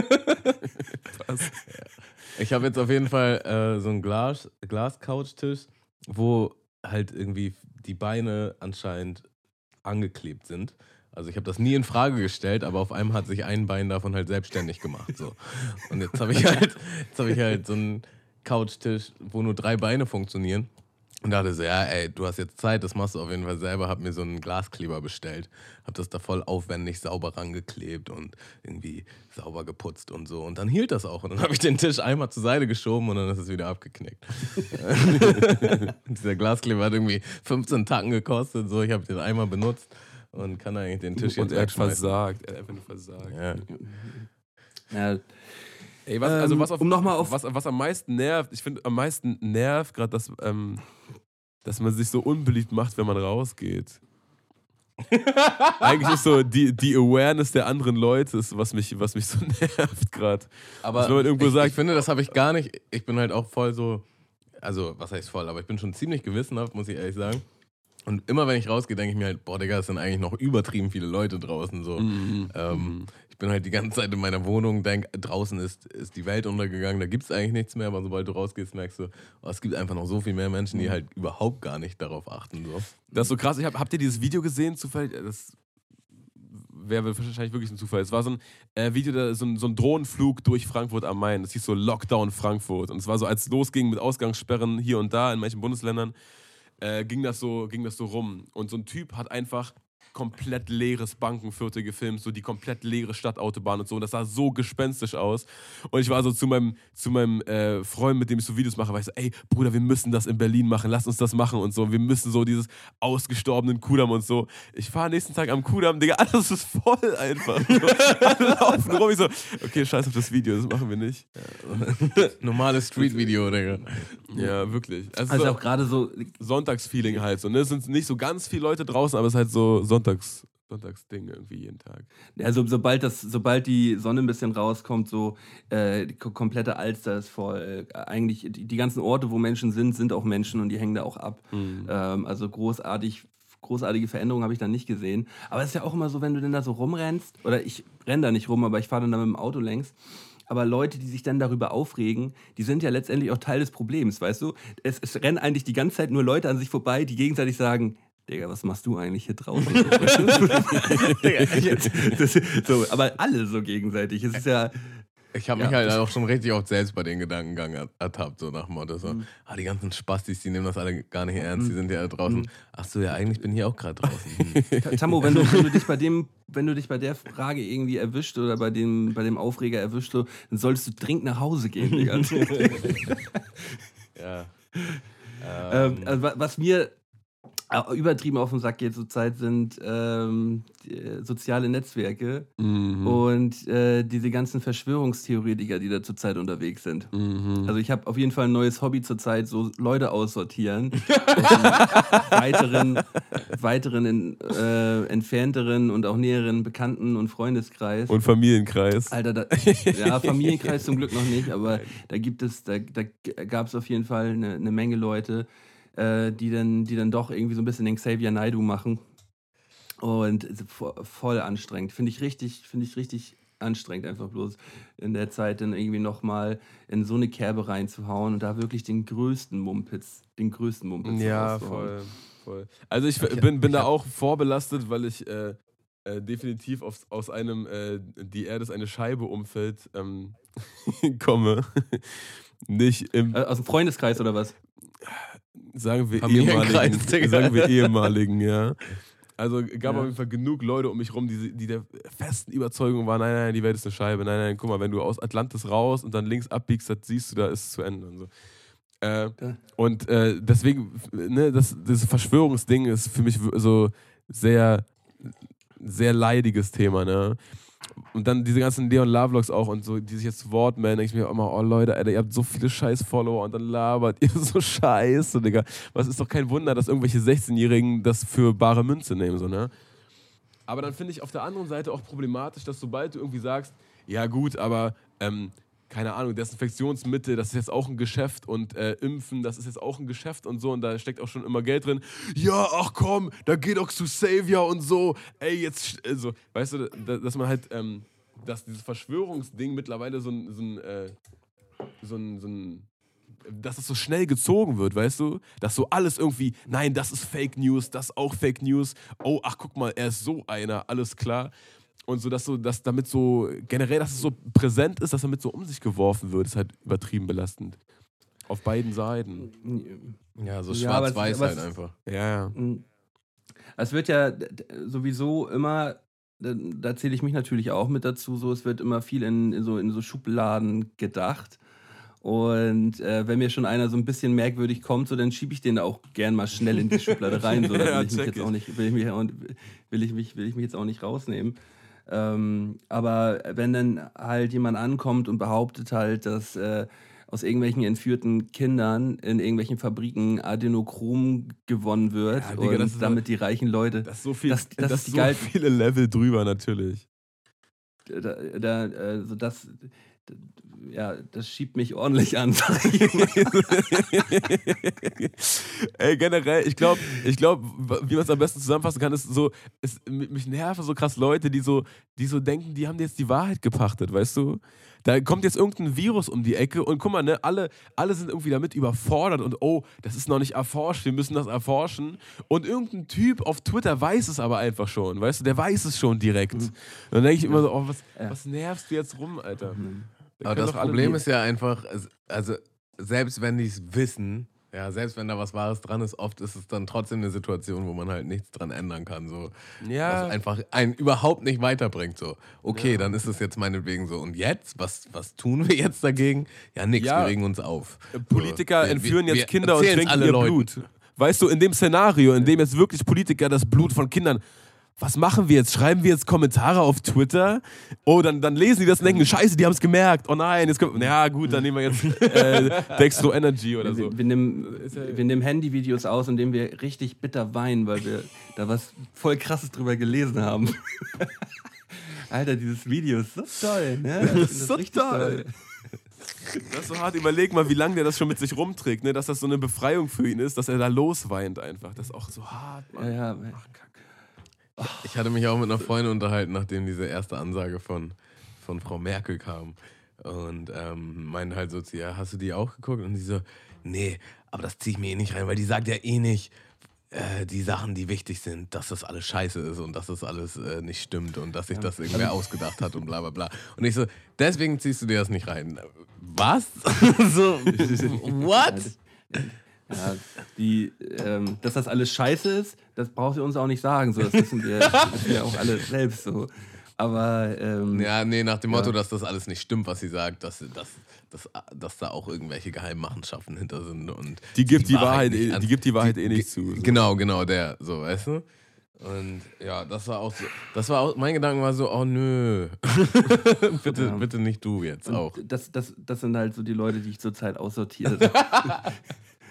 Ich habe jetzt auf jeden Fall äh, so einen Glas, Glas-Couch-Tisch, wo halt irgendwie die Beine anscheinend angeklebt sind. Also ich habe das nie in Frage gestellt, aber auf einmal hat sich ein Bein davon halt selbstständig gemacht. So. Und jetzt habe ich halt, jetzt habe ich halt so einen Couchtisch, wo nur drei Beine funktionieren. Und dachte so, ja, ey, du hast jetzt Zeit, das machst du auf jeden Fall selber. Hab mir so einen Glaskleber bestellt. Hab das da voll aufwendig sauber rangeklebt und irgendwie sauber geputzt und so. Und dann hielt das auch. Und dann habe ich den Tisch einmal zur Seite geschoben und dann ist es wieder abgeknickt. Dieser Glaskleber hat irgendwie 15 Tacken gekostet. So, ich habe den einmal benutzt und kann eigentlich den Tisch Und jetzt er hat versagt. Er hat einfach nur versagt. Ja. Ja, Ey, was, also Ähm, was, auf, um noch mal auf- was, was am meisten nervt, ich finde am meisten nervt gerade, dass, ähm, dass man sich so unbeliebt macht, wenn man rausgeht. Eigentlich ist so die, die Awareness der anderen Leute, ist, was, mich, was mich so nervt gerade. Aber man irgendwo ich, sagt- ich finde, das habe ich gar nicht. Ich bin halt auch voll so, also was heißt voll, aber ich bin schon ziemlich gewissenhaft, muss ich ehrlich sagen. Und immer wenn ich rausgehe, denke ich mir halt, boah, Digga, es sind eigentlich noch übertrieben viele Leute draußen. So. Mhm. Ähm, ich bin halt die ganze Zeit in meiner Wohnung, denk, draußen ist, ist die Welt untergegangen, da gibt es eigentlich nichts mehr, aber sobald du rausgehst, merkst du, oh, es gibt einfach noch so viel mehr Menschen, Mhm. die halt überhaupt gar nicht darauf achten. So. Das ist so krass. Ich hab, habt ihr dieses Video gesehen? Zufällig, das wäre wahrscheinlich wirklich ein Zufall. Es war so ein äh, Video, da, so, ein, so ein Drohnenflug durch Frankfurt am Main. Das hieß so Lockdown Frankfurt. Und es war so, als es losging mit Ausgangssperren hier und da in manchen Bundesländern, äh, ging, das so, ging das so rum. Und so ein Typ hat einfach komplett leeres Bankenviertel gefilmt, so die komplett leere Stadtautobahn und so. Und das sah so gespenstisch aus. Und ich war so zu meinem, zu meinem äh, Freund, mit dem ich so Videos mache, war ich so, ey, Bruder, wir müssen das in Berlin machen, lass uns das machen und so. Wir müssen so dieses ausgestorbenen Kudamm und so. Ich fahre nächsten Tag am Kudamm, Digga, alles ist voll einfach. Alle laufen rum. Ich so, okay, scheiß auf das Video, das machen wir nicht. Normales Street-Video, Digga. Ja, wirklich. Also, Also so auch gerade so, Sonntagsfeeling halt so. Ne? Es sind nicht so ganz viele Leute draußen, aber es ist halt so Sonntags, Sonntagsding irgendwie jeden Tag. also sobald das, sobald die Sonne ein bisschen rauskommt, so äh, die ko- komplette Alster ist voll. Äh, eigentlich die, die ganzen Orte, wo Menschen sind, sind auch Menschen und die hängen da auch ab. Mhm. Ähm, also großartig, großartige Veränderungen habe ich da nicht gesehen. Aber es ist ja auch immer so, wenn du denn da so rumrennst, oder ich renne da nicht rum, aber ich fahre dann da mit dem Auto längs. Aber Leute, die sich dann darüber aufregen, die sind ja letztendlich auch Teil des Problems, weißt du? Es, es rennen eigentlich die ganze Zeit nur Leute an sich vorbei, die gegenseitig sagen, Digga, was machst du eigentlich hier draußen? Das, so, aber alle so gegenseitig. Es ist ja, Ich habe Ja, mich halt das- auch schon richtig oft selbst bei den Gedankengang er- ertappt, so nach dem Motto, so, ah, die ganzen Spastis, die nehmen das alle gar nicht ernst, die sind ja draußen. Ach so, ja, eigentlich bin ich auch gerade draußen. Hm. Tammo, wenn du, wenn du dich bei dem, wenn du dich bei der Frage irgendwie erwischt oder bei dem, bei dem Aufreger erwischt, so, dann solltest du dringend nach Hause gehen, Digga. ja. ähm, also, wa- was mir übertrieben auf den Sack geht zurzeit sind ähm, die, äh, soziale Netzwerke Mhm. und äh, diese ganzen Verschwörungstheoretiker, die da zurzeit unterwegs sind. Mhm. Also ich habe auf jeden Fall ein neues Hobby zurzeit, so Leute aussortieren. weiteren, weiteren in, äh, entfernteren und auch näheren Bekannten- und Freundeskreis. Und Familienkreis. Alter, da, ja, Familienkreis zum Glück noch nicht, aber da gibt es, da, da gab es auf jeden Fall eine, eine Menge Leute, äh, die, dann, die dann doch irgendwie so ein bisschen den Xavier Naidu machen. Und voll anstrengend. Finde ich richtig, finde ich richtig anstrengend, einfach bloß in der Zeit dann irgendwie nochmal in so eine Kerbe reinzuhauen und da wirklich den größten Mumpitz, den größten Mumpitz Ja, voll, voll. Also ich, Ich- bin, bin ich da auch vorbelastet, weil ich äh, äh, definitiv aus, aus einem äh, Die Erde ist eine Scheibe Umfeld ähm, komme. Nicht im, Äh, aus dem Freundeskreis oder was? Sagen wir ehemaligen, sagen wir ehemaligen, ja. Also gab Ja. auf jeden Fall genug Leute um mich rum, die, die der festen Überzeugung waren, nein, nein, die Welt ist eine Scheibe, nein, nein, guck mal, wenn du aus Atlantis raus und dann links abbiegst, das siehst du, da ist es zu Ende und so. Äh, Ja. und äh, deswegen, ne, das, das Verschwörungsding ist für mich so sehr, sehr leidiges Thema, ne? Und dann diese ganzen Leon Lovelogs auch und so, die sich jetzt Wort melden, denke ich mir auch immer, oh Leute, Alter, ihr habt so viele scheiß Follower und dann labert ihr so scheiße, Digga. Was ist doch kein Wunder, dass irgendwelche 16-Jährigen das für bare Münze nehmen, so, ne? Aber dann finde ich auf der anderen Seite auch problematisch, dass sobald du irgendwie sagst, ja gut, aber ähm, keine Ahnung, Desinfektionsmittel, das ist jetzt auch ein Geschäft und äh, Impfen, das ist jetzt auch ein Geschäft und so und da steckt auch schon immer Geld drin. Ja, ach komm, da geh doch zu Savior und so. Ey, jetzt, also, weißt du, da, dass man halt, ähm, dass dieses Verschwörungsding mittlerweile so ein, so ein, äh, so ein, so ein dass es so schnell gezogen wird, weißt du? Dass so alles irgendwie, nein, das ist Fake News, das auch Fake News. Oh, ach, guck mal, er ist so einer, alles klar. Und so, dass so, dass damit so, generell, dass es so präsent ist, dass damit so um sich geworfen wird, ist halt übertrieben belastend. Auf beiden Seiten. Ja, so Ja, schwarz-weiß halt es- einfach. Ja, ja. Mm. Es wird ja sowieso immer, da, da zähle ich mich natürlich auch mit dazu, so es wird immer viel in, in, so, in so Schubladen gedacht. Und äh, wenn mir schon einer so ein bisschen merkwürdig kommt, so dann schiebe ich den auch gern mal schnell in die Schublade rein. So, will ich mich check jetzt ich. auch nicht, will ich mich, auch- will ich mich, will ich mich jetzt auch nicht rausnehmen. Ähm, aber wenn dann halt jemand ankommt und behauptet halt, dass äh, aus irgendwelchen entführten Kindern in irgendwelchen Fabriken Adenochrom gewonnen wird Ja, Digga, und damit die reichen Leute, Das ist so viel, Das- das, das ist so geil- viele Level drüber natürlich. da, da, äh, so das, ja, das schiebt mich ordentlich an. Ey, generell, ich glaube, ich glaub, wie man es am besten zusammenfassen kann, ist so, ist, mich nerven so krass Leute, die so, die so denken, die haben jetzt die Wahrheit gepachtet, weißt du? Da kommt jetzt irgendein Virus um die Ecke und guck mal, ne, alle, alle sind irgendwie damit überfordert und oh, das ist noch nicht erforscht, wir müssen das erforschen. Und irgendein Typ auf Twitter weiß es aber einfach schon, weißt du, der weiß es schon direkt. Und dann denke ich immer so, oh, was, was nervst du jetzt rum, Alter? Wir Aber das Problem ist ja einfach, also selbst wenn die es wissen, ja, selbst wenn da was Wahres dran ist, oft ist es dann trotzdem eine Situation, wo man halt nichts dran ändern kann. So. Ja. Was einfach einen überhaupt nicht weiterbringt. So. Okay, dann ist es jetzt meinetwegen so. Und jetzt? Was, was tun wir jetzt dagegen? Ja, nix, Ja. wir regen uns auf. Politiker So. Wir- entführen wir- jetzt Kinder und trinken alle ihr Leuten. Blut. Weißt du, in dem Szenario, in dem jetzt wirklich Politiker das Blut von Kindern. Was machen wir jetzt? Schreiben wir jetzt Kommentare auf Twitter? Oh, dann, dann lesen die das und denken, scheiße, die haben es gemerkt. Oh nein, jetzt kommt. Ja, gut, dann nehmen wir jetzt äh, Dextro Energy oder so. Wir, wir, nehmen, wir nehmen Handyvideos aus, in denen wir richtig bitter weinen, weil wir da was voll krasses drüber gelesen haben. Alter, dieses Video ist so toll, ne? Das so richtig toll. Das ist so hart. Überleg mal, wie lange der das schon mit sich rumträgt, ne? dass das so eine Befreiung für ihn ist, dass er da losweint einfach. Das ist auch so hart, Ja, Mann. ja. Ich hatte mich auch mit einer Freundin unterhalten, nachdem diese erste Ansage von, von Frau Merkel kam. Und ähm, meinte halt so zu ihr, hast du die auch geguckt? Und sie so, nee, aber das ziehe ich mir eh nicht rein, weil die sagt ja eh nicht äh, die Sachen, die wichtig sind, dass das alles scheiße ist und dass das alles äh, nicht stimmt und dass sich das irgendwer ausgedacht hat und bla bla bla. Und ich so, deswegen ziehst du dir das nicht rein. Was? so, what? Ja, die, ähm, dass das alles scheiße ist, das braucht sie uns auch nicht sagen. So, das wissen wir, das wissen wir auch alle selbst so. Aber ähm, Ja, nee, nach dem Motto, Ja. dass das alles nicht stimmt, was sie sagt, dass, dass, dass, dass da auch irgendwelche Geheimmachenschaften hinter sind. Und Die gibt die Wahrheit nicht eh- an- die gibt die Wahrheit eh nicht zu, so. Genau, genau, der, so, weißt du? Und ja, das war auch so, das war auch, mein Gedanke war so, oh nö, bitte, Ja. bitte nicht du jetzt und auch. Das, das, das sind halt so die Leute, die ich zurzeit aussortiere.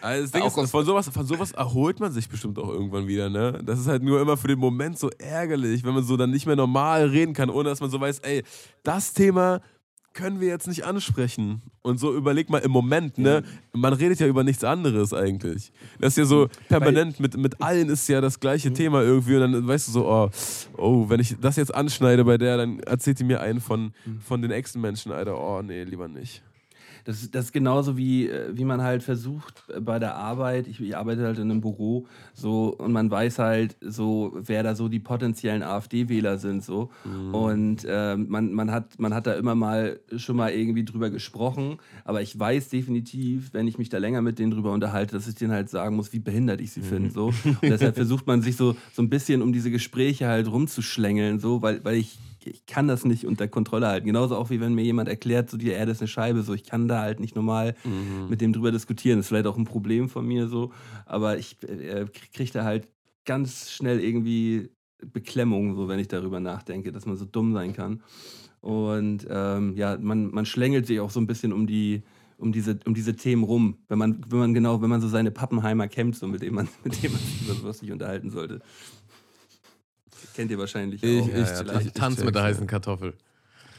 Also das Ding ist, von sowas, von sowas erholt man sich bestimmt auch irgendwann wieder, ne? Das ist halt nur immer für den Moment so ärgerlich, wenn man so dann nicht mehr normal reden kann, ohne dass man so weiß, ey, das Thema können wir jetzt nicht ansprechen. Und so überleg mal im Moment, ne? Man redet ja über nichts anderes eigentlich. Das ist ja so permanent, mit, mit allen ist ja das gleiche Thema irgendwie. Und dann weißt du so, oh, oh, wenn ich das jetzt anschneide bei der, dann erzählt die mir einen von, von den Echsenmenschen, Alter. Oh, nee, lieber nicht. Das, ist- das ist genauso wie, äh, wie man halt versucht äh, bei der Arbeit, ich, ich arbeite halt in einem Büro, so und man weiß halt so, wer da so die potenziellen AfD-Wähler sind, so. Und ähm, man, man, hat, man hat da immer mal schon mal irgendwie drüber gesprochen, aber ich weiß definitiv, wenn ich mich da länger mit denen drüber unterhalte, dass ich denen halt sagen muss, wie behindert ich sie finde, so. Und deshalb versucht man sich so, so ein bisschen um diese Gespräche halt rumzuschlängeln, so, weil, weil ich ich kann das nicht unter Kontrolle halten. Genauso auch wie wenn mir jemand erklärt, so die Erde ist eine Scheibe, so ich kann da halt nicht normal mit dem drüber diskutieren. Das ist vielleicht auch ein Problem von mir so, aber ich äh, kriege da halt ganz schnell irgendwie Beklemmung, so wenn ich darüber nachdenke, dass man so dumm sein kann. Und ähm, ja, man, man schlängelt sich auch so ein bisschen um die um diese, um diese Themen rum, wenn man, wenn man genau, wenn man so seine Pappenheimer kennt, so mit dem man, mit dem man sich über sowas nicht unterhalten sollte. Kennt ihr wahrscheinlich Ich- auch. ich- Ja, ja. Tanz, ich Tanz mit der heißen Kartoffel.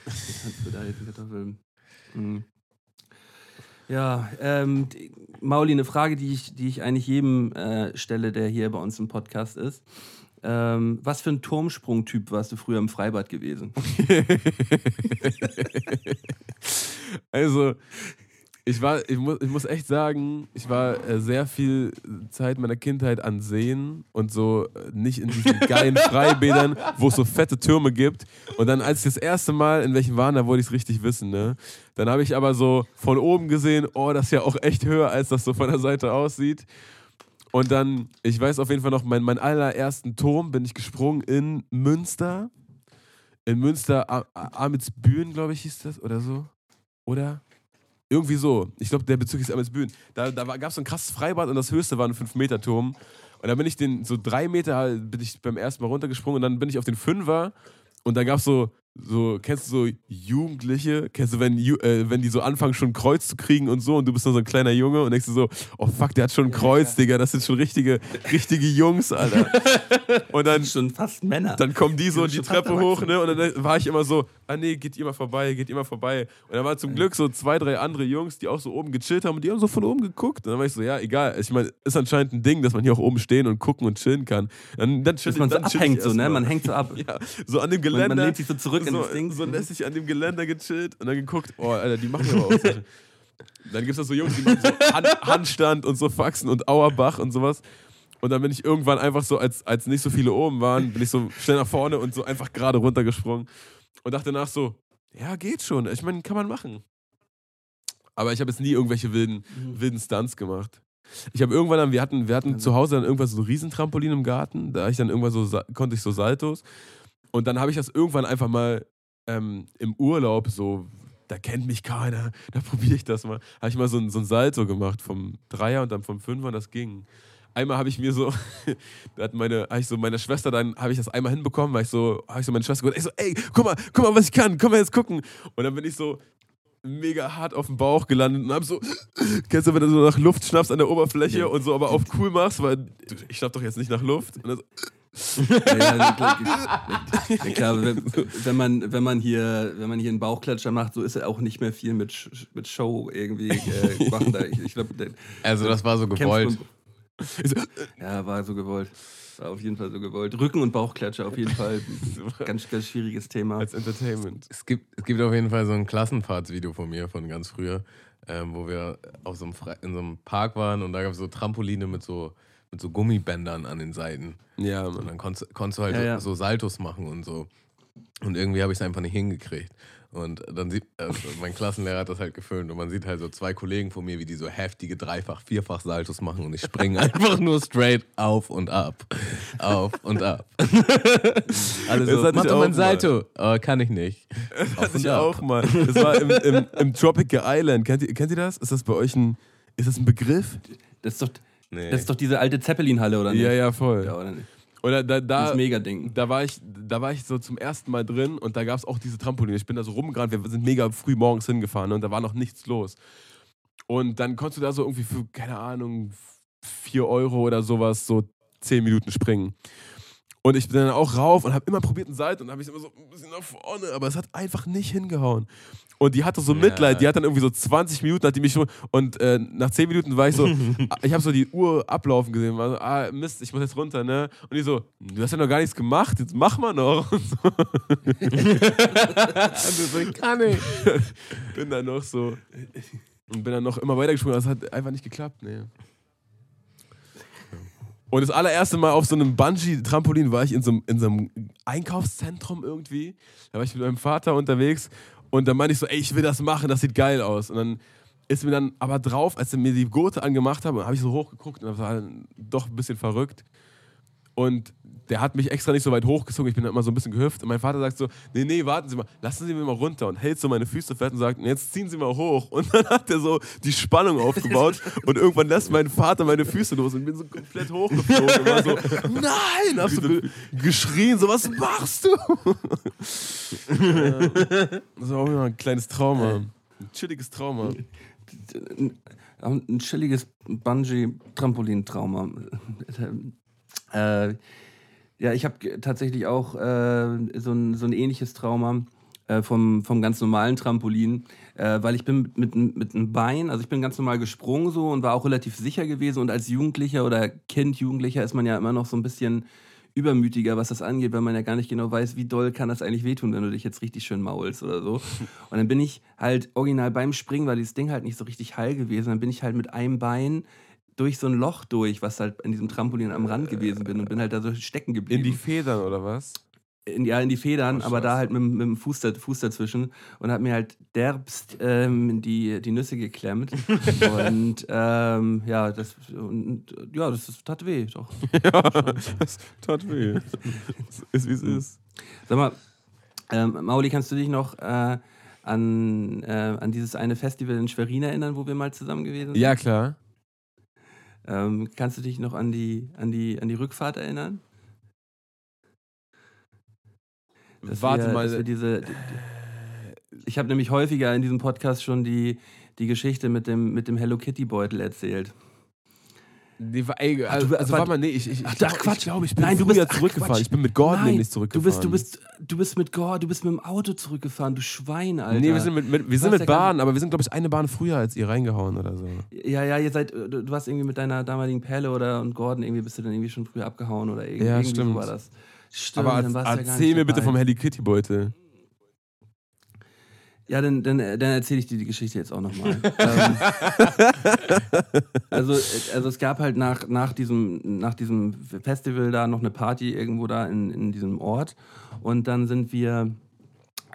Tanz mit der heißen Kartoffel. Mhm. Ja, ähm, die- Mauli, eine Frage, die ich, die ich eigentlich jedem äh, stelle, der hier bei uns im Podcast ist. Ähm, was für ein Turmsprungtyp warst du früher im Freibad gewesen? Also, ich war, ich muss, ich muss echt sagen, ich war äh, sehr viel Zeit meiner Kindheit an Seen und so äh, nicht in diesen geilen Freibädern, wo es so fette Türme gibt. Und dann, als ich das erste Mal in welchen waren, da wollte ich es richtig wissen, ne? Dann habe ich aber so von oben gesehen, oh, das ist ja auch echt höher, als das so von der Seite aussieht. Und dann, ich weiß auf jeden Fall noch, mein, meinen allerersten Turm bin ich gesprungen in Münster. In Münster, Amitsbüren, glaube ich, hieß das, oder so. Oder? Irgendwie so. Ich glaube, der Bezug ist Amitsbüren. Da, da gab es so ein krasses Freibad und das höchste war ein 5-Meter-Turm. Und dann bin ich den, so drei Meter bin ich beim ersten Mal runtergesprungen und dann bin ich auf den Fünfer und da gab es so, so, kennst du so Jugendliche, kennst du, wenn, äh, wenn die so anfangen, schon ein Kreuz zu kriegen und so und du bist nur so ein kleiner Junge und denkst du so, oh fuck, der hat schon ein Kreuz, Digga, das sind schon richtige, richtige Jungs, Alter. Und dann, Schon fast Männer. dann kommen die so die fast Treppe hoch, ne? Und dann war ich immer so, ah nee, geht immer vorbei, geht immer vorbei. Und dann waren zum Glück so zwei, drei andere Jungs, die auch so oben gechillt haben und die haben so von oben geguckt. Und dann war ich so, ja, egal. Ich meine, ist anscheinend ein Ding, dass man hier auch oben stehen und gucken und chillen kann. Dann, dann chill, Dass man so dann abhängt, so, ne? Man hängt so ab. Ja, so an dem Man, Geländer. man lehnt sich so zurück zurück in so, das Ding. so lässig an dem Geländer gechillt und dann geguckt, oh, Alter, die machen aber auch. Dann gibt es da so Jungs, die machen so Hand, Handstand und so Faxen und Auerbach und sowas. Und dann bin ich irgendwann einfach so, als, als nicht so viele oben waren, bin ich so schnell nach vorne und so einfach gerade runtergesprungen und dachte danach so, ja, geht schon. Ich meine, kann man machen. Aber ich habe jetzt nie irgendwelche wilden, wilden Stunts gemacht. Ich habe irgendwann dann, wir hatten, wir hatten zu Hause dann irgendwas so ein Riesentrampolin im Garten, da ich dann irgendwann so, konnte ich so Saltos. Und dann habe ich das irgendwann einfach mal ähm, im Urlaub so, da kennt mich keiner, da probiere ich das mal. Habe ich mal so ein, so ein Salto gemacht vom Dreier und dann vom Fünfer und das ging. Einmal habe ich mir so, da hat meine, habe ich so meiner Schwester dann, habe ich das einmal hinbekommen, weil ich so, habe ich so meine Schwester gesagt, ich so, ey, guck mal, guck mal, was ich kann, komm mal jetzt gucken. Und dann bin ich so mega hart auf dem Bauch gelandet und hab so, kennst du, wenn du so nach Luft schnappst an der Oberfläche und so aber auf cool machst, weil ich schnapp doch jetzt nicht nach Luft. Und dann so, Ja, ja, klar, wenn, wenn, man, wenn, man hier, wenn man hier einen Bauchklatscher macht, so ist er auch nicht mehr viel mit, mit Show irgendwie äh, machen. Da, ich, ich glaub, der Also das war so gewollt. und- Ja, war so gewollt. War auf jeden Fall so gewollt. Rücken- und Bauchklatscher auf jeden Fall. Ganz, ganz schwieriges Thema. als Entertainment. Es gibt, es gibt auf jeden Fall so ein Klassenfahrtsvideo von mir von ganz früher, ähm, wo wir auf so einem Fre in so einem Park waren und da gab es so Trampoline mit so, mit so Gummibändern an den Seiten. Ja, Und Mann. dann konntest, konntest du halt Ja, ja. So, Saltos machen und so. Und irgendwie habe ich es einfach nicht hingekriegt. Und dann sieht, also mein Klassenlehrer hat das halt gefilmt und man sieht halt so zwei Kollegen von mir, wie die so heftige Dreifach-, Vierfach-Saltos machen und ich springe einfach nur straight auf und ab. Auf und ab. Alles Das so, mach doch mal ein auch mal. Salto. Aber kann ich nicht. Auf Hatte ich auch mal. Das war im, im, im Tropical Island. Kennt ihr, kennt ihr das? Ist das bei euch ein, ist das ein Begriff? Das ist doch, Nee. das ist doch diese alte Zeppelin-Halle, oder nicht? Ja, ja, voll. Ja, oder nicht? Oder da, da, Das Mega-Ding. da war ich, da war ich so zum ersten Mal drin und da gab es auch diese Trampoline. Ich bin da so rumgerannt, wir sind mega früh morgens hingefahren und da war noch nichts los. Und dann konntest du da so irgendwie für, keine Ahnung, 4 Euro oder sowas, so 10 Minuten springen. Und ich bin dann auch rauf und habe immer probiert einen Salto und habe ich immer so ein bisschen nach vorne, aber es hat einfach nicht hingehauen. Und die hatte so Ja. Mitleid, die hat dann irgendwie so 20 Minuten, hat die mich schon, und äh, nach 10 Minuten war ich so, ich habe so die Uhr ablaufen gesehen, war so, ah Mist, ich muss jetzt runter, ne? Und die so, du hast ja noch gar nichts gemacht, jetzt mach mal noch. Und so, Also, kann ich. bin dann noch so, und bin dann noch immer weitergesprungen, aber es hat einfach nicht geklappt, ne. Und das allererste Mal auf so einem Bungee-Trampolin war ich in so, einem, in so einem Einkaufszentrum irgendwie. Da war ich mit meinem Vater unterwegs und dann meinte ich so, ey, ich will das machen, das sieht geil aus. Und dann ist mir dann aber drauf, als er mir die Gurte angemacht hat, habe ich so hochgeguckt und das war dann doch ein bisschen verrückt. Und der hat mich extra nicht so weit hochgezogen, ich bin dann immer so ein bisschen gehüpft. Und mein Vater sagt so, nee, nee, warten Sie mal, lassen Sie mich mal runter. Und hält so meine Füße fest und sagt, jetzt ziehen Sie mal hoch. Und dann hat er so die Spannung aufgebaut und irgendwann lässt mein Vater meine Füße los und bin so komplett hochgeflogen. Und war so, nein, hab so ge geschrien, so, was machst du? Das war auch immer ein kleines Trauma. Ein chilliges Trauma. Ein, ein chilliges Bungee-Trampolin-Trauma. Äh, ja, ich habe tatsächlich auch äh, so, ein, so ein ähnliches Trauma äh, vom, vom ganz normalen Trampolin, äh, weil ich bin mit, mit einem Bein, also ich bin ganz normal gesprungen so und war auch relativ sicher gewesen und als Jugendlicher oder Kind, Jugendlicher ist man ja immer noch so ein bisschen übermütiger, was das angeht, weil man ja gar nicht genau weiß, wie doll kann das eigentlich wehtun, wenn du dich jetzt richtig schön maulst oder so. Und dann bin ich halt original beim Springen, weil dieses Ding halt nicht so richtig heil gewesen, dann bin ich halt mit einem Bein durch so ein Loch durch, was halt in diesem Trampolin am Rand gewesen bin und bin halt da so stecken geblieben. In die Federn oder was? in, ja, in die Federn, Oh, aber da halt mit, mit dem Fuß, Fuß dazwischen und hat mir halt derbst ähm, die, die Nüsse geklemmt. und ähm, ja, das, und, ja, das, das tat weh, doch. ja, das tat weh. ist wie es ist. Sag mal, ähm, Mauli, kannst du dich noch äh, an, äh, an dieses eine Festival in Schwerin erinnern, wo wir mal zusammen gewesen sind? Ja, klar. Ähm, kannst du dich noch an die, an die, an die Rückfahrt erinnern? Dass Warte wir, mal. Dass wir diese, die, die, ich habe nämlich häufiger in diesem Podcast schon die, die Geschichte mit dem, mit dem Hello Kitty Beutel erzählt. Nee, wa- ey, also, du- also warte. mal, nee, ich, ich, Ach, ich glaube, ach, Quatsch. ich, glaub, ich bin Nein, du früher bist- ach, zurückgefahren. Quatsch. ich bin mit Gordon Nein, nämlich Du zurückgefahren. bist, du bist, du bist mit Gore, du bist mit dem Auto zurückgefahren, du Schwein, Alter. Nee, wir sind mit, mit, wir sind mit Bahn, aber wir sind, glaube ich, eine Bahn früher als ihr reingehauen oder so. Ja, ja, ihr seid, du du warst irgendwie mit deiner damaligen Perle oder und Gordon irgendwie bist du dann irgendwie schon früher abgehauen oder irgendwie, Ja, irgendwie stimmt. so war das. Stimmt, aber dann warst du ja gar erzähl nicht mir bitte dabei. vom Hello Kitty Beutel. Ja, dann, dann, dann erzähle ich dir die Geschichte jetzt auch nochmal. ähm, also, also es gab halt nach, nach, diesem, nach diesem Festival da noch eine Party irgendwo da in, in diesem Ort. Und dann sind wir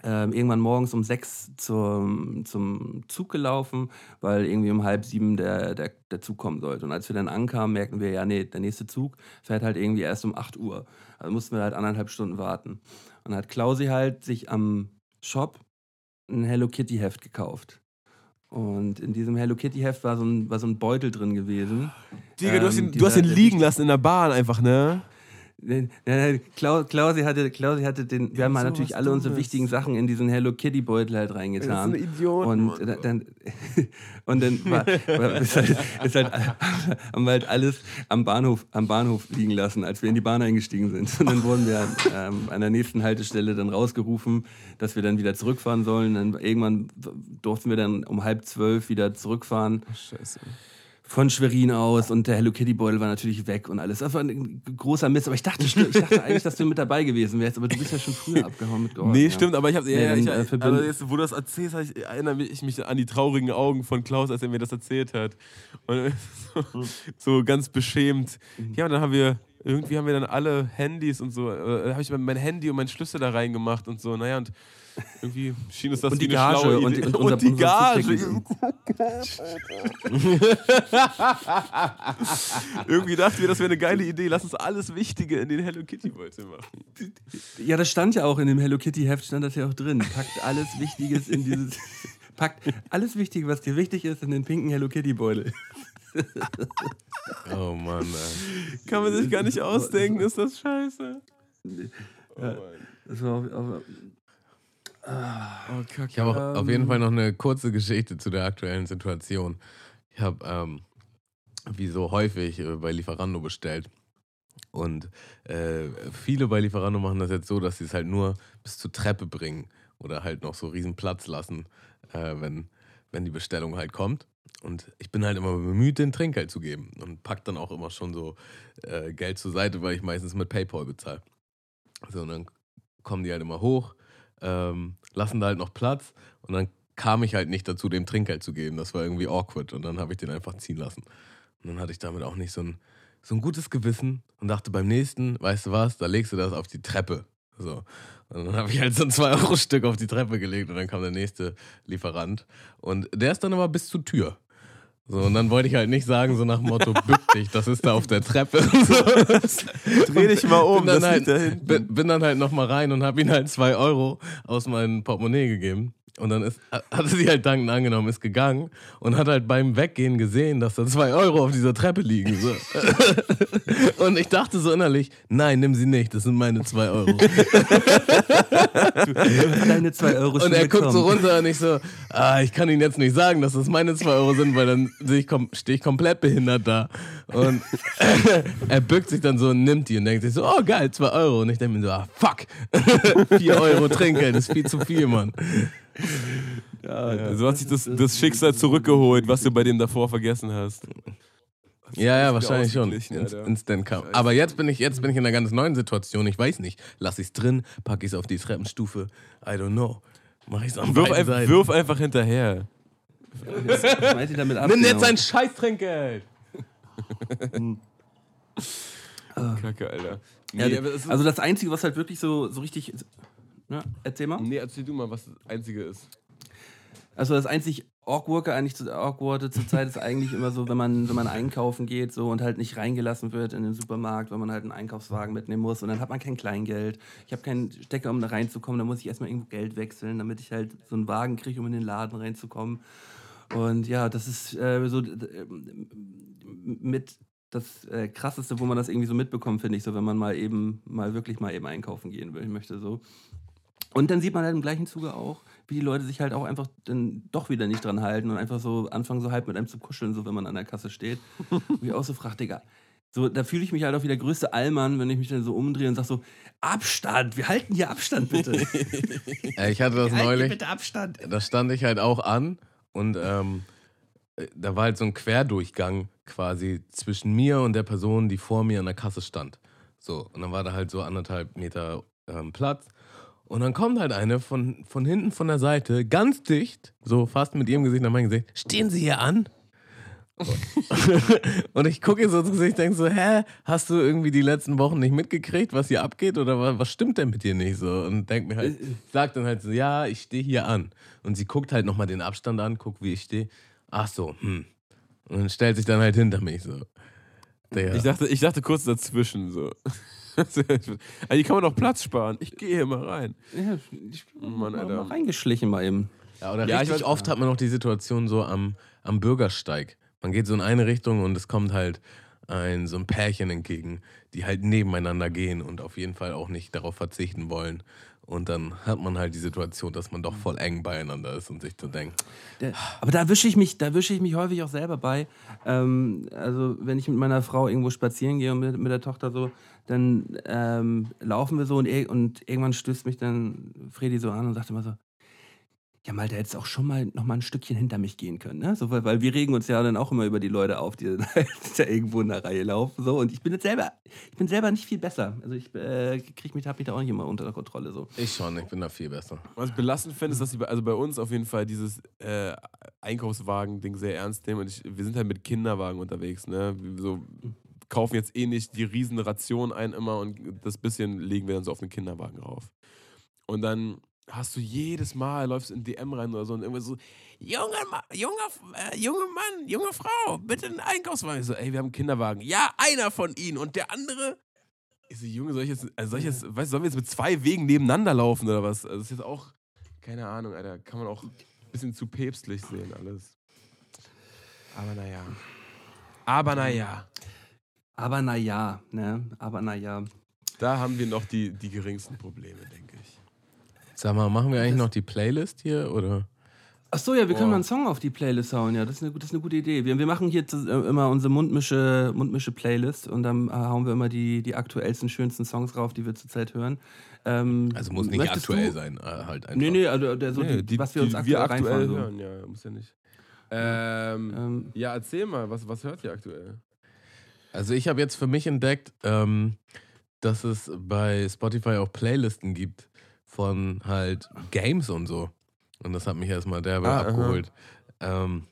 ähm, irgendwann morgens um sechs zum, zum Zug gelaufen, weil irgendwie um halb sieben der, der, der Zug kommen sollte. Und als wir dann ankamen, merkten wir, ja, nee, der nächste Zug fährt halt irgendwie erst um 8 Uhr. Also mussten wir halt anderthalb Stunden warten. Und dann hat Klausi halt sich am Shop ein Hello Kitty Heft gekauft. Und in diesem Hello Kitty Heft war so ein, war so ein Beutel drin gewesen. Digga, du hast Ähm, ihn, du hast ihn liegen lassen in der Bahn einfach, ne? Nee, Klau, Klausi hatte, Klausi hatte den, wir haben halt natürlich alle unsere wichtigen Sachen in diesen Hello Kitty Beutel halt reingetan. Das ist ein Idiot, Und da- dann, und dann war, war, ist halt, ist halt, haben wir halt alles am Bahnhof, am Bahnhof liegen lassen, als wir in die Bahn eingestiegen sind. Und dann wurden wir ähm, an der nächsten Haltestelle dann rausgerufen, dass wir dann wieder zurückfahren sollen. Dann irgendwann durften wir dann um halb zwölf wieder zurückfahren Scheiße. Von Schwerin aus und der Hello Kitty Beutel war natürlich weg und alles. Das war ein großer Mist. Aber ich dachte, ich dachte eigentlich, dass du mit dabei gewesen wärst, aber du bist ja schon früher abgehauen mit Gordon. Nee, ja. stimmt, aber ich habe Nee, ja, ich, äh, verbind- jetzt, wo du das erzählst, ich, erinnere ich mich an die traurigen Augen von Klaus, als er mir das erzählt hat. Und so, so ganz beschämt. Ja, und dann haben wir, irgendwie haben wir dann alle Handys und so, äh, habe ich mein Handy und mein Schlüssel da reingemacht und so. Naja, und irgendwie schien es das Und die Gage und- und Und, unser- die unser Gage. Irgendwie dachten wir, das wäre eine geile Idee. Lass uns alles Wichtige in den Hello Kitty Beutel machen. Ja, das stand ja auch in dem Hello Kitty Heft, stand das ja auch drin. Packt alles Wichtiges in dieses. Packt alles Wichtige, was dir wichtig ist, in den pinken Hello Kitty Beutel. Oh Mann, ey. Kann man sich gar nicht ausdenken, ist das scheiße. Oh, Mann. Das war auf, auf, oh Kacke. Ich habe auch auf jeden Fall noch eine kurze Geschichte zu der aktuellen Situation. Ich habe, ähm, wie so häufig, äh, bei Lieferando bestellt. Und äh, viele bei Lieferando machen das jetzt so, dass sie es halt nur bis zur Treppe bringen oder halt noch so riesen Platz lassen, äh, wenn, wenn die Bestellung halt kommt. Und ich bin halt immer bemüht, den Trinkgeld zu geben und pack dann auch immer schon so äh, Geld zur Seite, weil ich meistens mit PayPal bezahle. So, und dann kommen die halt immer hoch, ähm, lassen da halt noch Platz und dann kam ich halt nicht dazu, dem Trinkgeld zu geben. Das war irgendwie awkward und dann habe ich den einfach ziehen lassen. Und dann hatte ich damit auch nicht so ein, so ein gutes Gewissen und dachte beim nächsten, weißt du was, da legst du das auf die Treppe. So. Und dann habe ich halt so ein 2-Euro-Stück auf die Treppe gelegt und dann kam der nächste Lieferant. Und der ist dann aber bis zur Tür. So, und dann wollte ich halt nicht sagen, so nach dem Motto, bück dich, das ist da auf der Treppe. So. Dreh dich mal um, bin dann halt, da bin, bin dann halt nochmal rein und habe ihm halt zwei Euro aus meinem Portemonnaie gegeben. Und dann ist, hat er sie halt dankend angenommen, ist gegangen und hat halt beim Weggehen gesehen, dass da zwei Euro auf dieser Treppe liegen. So. und ich dachte so innerlich, nein, nimm sie nicht, das sind meine zwei Euro. deine 2 Euro Und er guckt so runter und ich so, ah, ich kann Ihnen jetzt nicht sagen, dass das meine zwei Euro sind, weil dann stehe ich komplett behindert da. Und er bückt sich dann so und nimmt die und denkt sich so, oh geil, zwei Euro. Und ich denke mir so, ah, fuck, vier Euro Trinkgeld ist viel zu viel, Mann. So hat sich das, das Schicksal zurückgeholt, was du bei dem davor vergessen hast. Ja, ja, wahrscheinlich schon. Ins, instant kam. Aber jetzt bin ich, jetzt bin ich in einer ganz neuen Situation. Ich weiß nicht. Lass ich es drin, packe ich es auf die Treppenstufe. I don't know. Mach ich es am Wirf, ein, wirf einfach hinterher. Was meint ihr damit ab? Nimm jetzt sein scheiß Trinkgeld. Kacke, Alter. Ja, Nee, aber es ist- also das Einzige, was halt wirklich so, so richtig. Ja, erzähl mal. nee, erzähl du mal, was das Einzige ist. Also das einzig Awkward eigentlich zur Zeit ist eigentlich immer so, wenn man, wenn man einkaufen geht so und halt nicht reingelassen wird in den Supermarkt, weil man halt einen Einkaufswagen mitnehmen muss und dann hat man kein Kleingeld. Ich habe keinen Stecker, um da reinzukommen, dann muss ich erstmal irgendwo Geld wechseln, damit ich halt so einen Wagen kriege, um in den Laden reinzukommen. Und ja, das ist äh, so äh, mit das äh, krasseste, wo man das irgendwie so mitbekommt, finde ich, so wenn man mal eben, mal wirklich mal eben einkaufen gehen will, möchte so. Und dann sieht man halt im gleichen Zuge auch, wie die Leute sich halt auch einfach dann doch wieder nicht dran halten und einfach so anfangen, so halb mit einem zu kuscheln, so wenn man an der Kasse steht. Und ich auch so frage, Digga, so, da fühle ich mich halt auch wie der größte Allmann, wenn ich mich dann so umdrehe und sage so, Abstand, wir halten hier Abstand bitte. Ich hatte das Halten hier neulich. bitte Abstand. da stand ich halt auch an und ähm, äh, da war halt so ein Querdurchgang quasi zwischen mir und der Person, die vor mir an der Kasse stand. So, und dann war da halt so anderthalb Meter ähm, Platz. Und dann kommt halt eine von, von hinten von der Seite, ganz dicht, so fast mit ihrem Gesicht nach meinem Gesicht. Stehen Sie hier an? und ich gucke ihr so ins Gesicht, denke so, hä, hast du irgendwie die letzten Wochen nicht mitgekriegt, was hier abgeht oder was, was stimmt denn mit dir nicht so? Und denke mir halt, sag dann halt so, ja, ich stehe hier an. Und sie guckt halt nochmal den Abstand an, guckt, wie ich stehe. Ach so, hm. Und stellt sich dann halt hinter mich so. Der, Ich dachte, ich dachte kurz dazwischen so. Also, hier kann man doch Platz sparen. Ich gehe hier mal rein. Ja, ich Mann, mal, Alter. mal reingeschlichen mal eben. Ja, oder Ja, ich richtig oft hat man noch die Situation so am, am Bürgersteig. Man geht so in eine Richtung und es kommt halt ein, so ein Pärchen entgegen, die halt nebeneinander gehen und auf jeden Fall auch nicht darauf verzichten wollen. Und dann hat man halt die Situation, dass man doch voll eng beieinander ist und sich so denkt, Der, aber da wische ich mich, da wische ich mich häufig auch selber bei. Ähm, also wenn ich mit meiner Frau irgendwo spazieren gehe und mit, mit der Tochter so, dann ähm, laufen wir so und, und irgendwann stößt mich dann Fredi so an und sagt immer so, ja Malte, hättest auch schon mal noch mal ein Stückchen hinter mich gehen können, ne? So, weil, weil wir regen uns ja dann auch immer über die Leute auf, die da irgendwo in der Reihe laufen. So. Und ich bin jetzt selber, ich bin selber nicht viel besser. Also ich äh, krieg mich, hab mich da auch nicht immer unter Kontrolle. So. ich schon, ich bin da viel besser. Was ich belastend finde, ist, dass sie bei, also bei uns auf jeden Fall dieses äh, Einkaufswagen-Ding sehr ernst nehmen. Und ich, wir sind halt mit Kinderwagen unterwegs. Ne? So, kaufen jetzt eh nicht die riesen Ration ein immer und das bisschen legen wir dann so auf den Kinderwagen rauf. Und dann hast du jedes Mal, läufst in DM rein oder so und immer so, junger, Ma junger, äh, junger Mann, junge Frau, bitte einen Einkaufswagen. Ich so, ey, wir haben einen Kinderwagen. Ja, einer von ihnen und der andere. Ich so, Junge, soll ich jetzt, also soll ich jetzt, weißt sollen wir jetzt mit zwei Wegen nebeneinander laufen oder was? Also das ist jetzt auch, keine Ahnung, Alter, kann man auch ein bisschen zu päpstlich sehen alles. Aber naja. Aber naja. Aber naja, ne? Aber naja. Da haben wir noch die, die geringsten Probleme, denke ich. Sag mal, machen wir eigentlich noch die Playlist hier oder? Ach so, ja, wir können Boah. mal einen Song auf die Playlist hauen. Ja, das ist eine, das ist eine gute Idee. Wir, wir machen hier äh, immer unsere Mundmische, Mundmische Playlist und dann äh, hauen wir immer die, die aktuellsten, schönsten Songs drauf, die wir zurzeit hören. Ähm, Also muss nicht aktuell du- sein, äh, halt einfach. Nee, nee, also der, so Nee, die, was wir uns aktuell, reinfahren. so. hören, ja, muss ja nicht. Ähm, Ähm, ja, erzähl mal, was, was hört ihr aktuell? Also ich habe jetzt für mich entdeckt, ähm, dass es bei Spotify auch Playlisten gibt von halt Games und so. Und das hat mich erstmal derbe Ah, abgeholt. Ähm,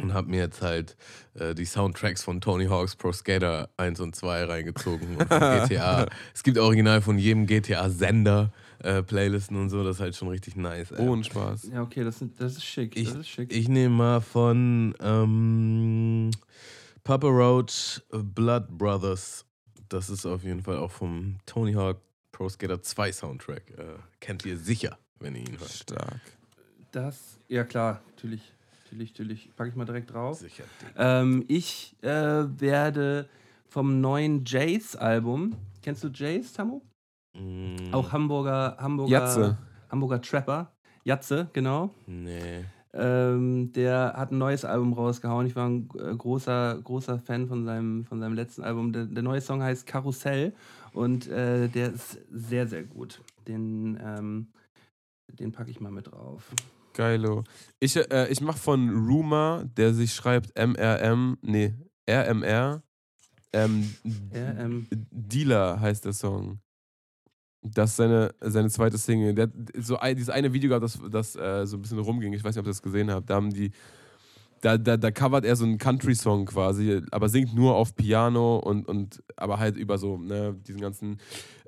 und habe mir jetzt halt äh, die Soundtracks von Tony Hawk's Pro Skater 1 und 2 reingezogen. Und von GTA. es gibt original von jedem GTA-Sender äh, Playlisten und so. Das ist halt schon richtig nice. ey. Ohne Spaß. ja, okay, das, sind- das ist schick. Ich, das ist schick. ich nehme mal von ähm, Papa Roach äh, Blood Brothers. Das ist auf jeden Fall auch vom Tony Hawk Pro Skater 2 Soundtrack. Äh, kennt ihr sicher, wenn ihr ihn hört. Stark. das, ja klar, natürlich. Natürlich, natürlich. Packe ich mal direkt drauf. Sicher. Ähm, ich äh, werde vom neuen Jace-Album. Kennst du Jace, Tammo? Mm, Auch Hamburger, Hamburger, Jatze. Hamburger Trapper. Jatze, genau. Nee. Ähm, der hat ein neues Album rausgehauen. Ich war ein äh, großer, großer Fan von seinem, von seinem letzten Album. Der, der neue Song heißt Karussell und äh, der ist sehr, sehr gut. Den, ähm, den packe ich mal mit drauf. Geilo. Ich, äh, ich mach von Rumor, der sich schreibt MRM, nee, RMR. Ähm, RM. Dealer heißt der Song. Das ist seine, seine zweite Single. Der hat so ein, dieses eine Video gehabt, das, das äh, so ein bisschen rumging. Ich weiß nicht, ob ihr das gesehen habt. Da haben die. Da, da, da covert er so einen Country-Song quasi, aber singt nur auf Piano und, und aber halt über so ne, diesen ganzen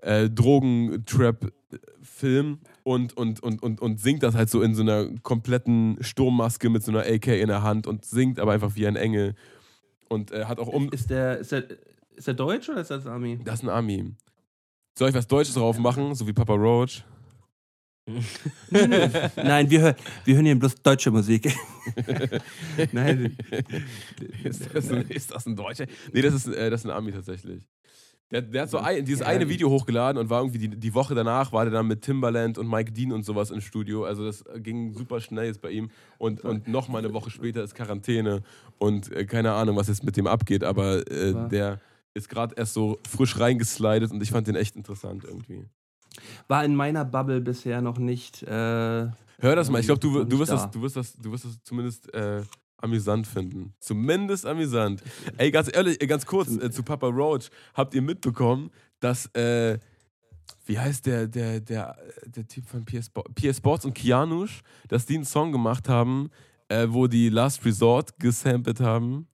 äh, Drogen-Trap-Film und, und, und, und, und singt das halt so in so einer kompletten Sturmmaske mit so einer AK in der Hand und singt aber einfach wie ein Engel. Und äh, hat auch um. Ist der, ist, der, ist der Deutsch oder ist das Ami? Das ist ein Ami. Soll ich was Deutsches drauf machen, so wie Papa Roach? Nein, wir, hör, wir hören hier bloß deutsche Musik. Nein. ist, das ein, ist das ein Deutscher? Nee, das ist, äh, das ist ein Ami tatsächlich. Der, der hat so ein, dieses eine Video hochgeladen und war irgendwie die, die Woche danach, war der dann mit Timbaland und Mike Dean und sowas im Studio. Also das ging super schnell jetzt bei ihm. Und, und noch mal eine Woche später ist Quarantäne und äh, keine Ahnung, was jetzt mit dem abgeht, aber äh, der ist gerade erst so frisch reingeslidet und ich fand den echt interessant irgendwie. War in meiner Bubble bisher noch nicht. Äh, Hör das mal, ich glaube, du, du, wirst da. das, du, wirst das, du wirst das zumindest äh, amüsant finden. Zumindest amüsant. Ey, ganz ehrlich, äh, ganz kurz äh, zu Papa Roach. Habt ihr mitbekommen, dass äh, wie heißt der, der, der, der Typ von PS, PS Sports und Kianush, dass die einen Song gemacht haben, äh, wo die Last Resort gesampelt haben.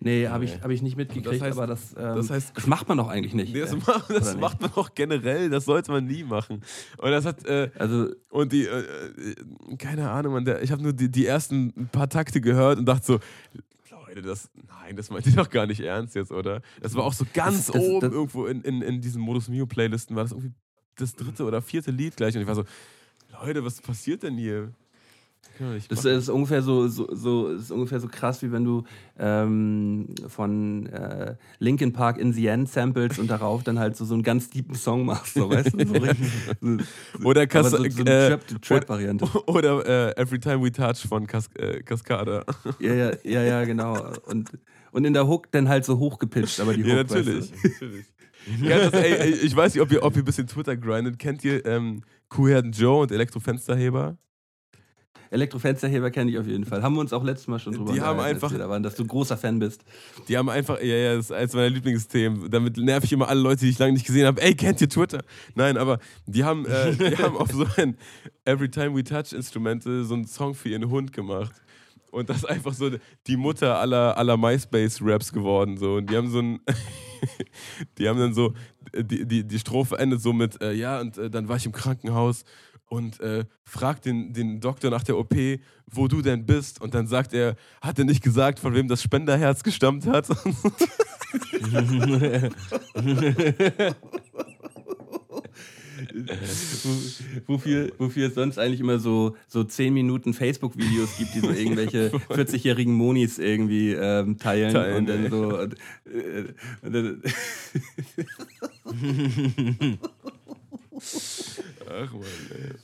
Nee, habe ich, hab ich nicht mitgekriegt, Das heißt- aber das, ähm, das heißt- das macht man doch eigentlich nicht. Nee, das äh, macht, das macht man auch generell, das sollte man nie machen. Und das hat, äh, Also, und die, äh, äh, keine Ahnung, man, der, ich habe nur die, die ersten paar Takte gehört und dachte so, Leute, das, nein, das meint ihr doch gar nicht ernst jetzt, oder? Das war auch so ganz Das- oben irgendwo in, in, in diesen Modus Mio Playlisten, war das irgendwie das dritte oder vierte Lied gleich und ich war so, Leute, was passiert denn hier? Das ist ungefähr so, so, so, ist ungefähr so krass, wie wenn du ähm, von äh, Linkin Park in the End samples und darauf dann halt so, so einen ganz deepen Song machst, so, weißt du? So richtig, so, Oder, Kas so, so äh, eine Trap- Trap-Variante. oder äh, Every Time We Touch von Kas äh, Cascada. ja, ja, ja, ja, genau. Und, und in der Hook dann halt so hochgepitcht, aber die Hook, Ja, weißt natürlich. du? natürlich. Ja, das, ey, ich weiß nicht, ob ihr, ob ihr ein bisschen Twitter grindet. Kennt ihr ähm, Kuhherden Joe und Elektrofensterheber? Elektrofensterheber kenne ich auf jeden Fall. Haben wir uns auch letztes Mal schon drüber Die haben einfach- da waren, dass du großer Fan bist. Die haben einfach, ja, ja, das ist eines meiner Lieblingsthemen. Damit nerv ich immer alle Leute, die ich lange nicht gesehen habe. Ey, kennt ihr Twitter? Nein, aber die haben, äh, die haben auf so ein Every Time We Touch Instrumente so einen Song für ihren Hund gemacht. Und das ist einfach so die Mutter aller, aller MySpace-Raps geworden. So. Und die haben so ein. die haben dann so. Die, die, die Strophe endet so mit: äh, Ja, und äh, dann war ich im Krankenhaus und äh, fragt den, den Doktor nach der OP, wo du denn bist. Und dann sagt er: Hat er nicht gesagt, von wem das Spenderherz gestammt hat? Wofür, wofür es sonst eigentlich immer so, so 10 Minuten Facebook-Videos gibt, die so irgendwelche 40-jährigen Monis irgendwie ähm, teilen, Teilen, und dann ey. so. Und, äh, und dann, Ach man, ey.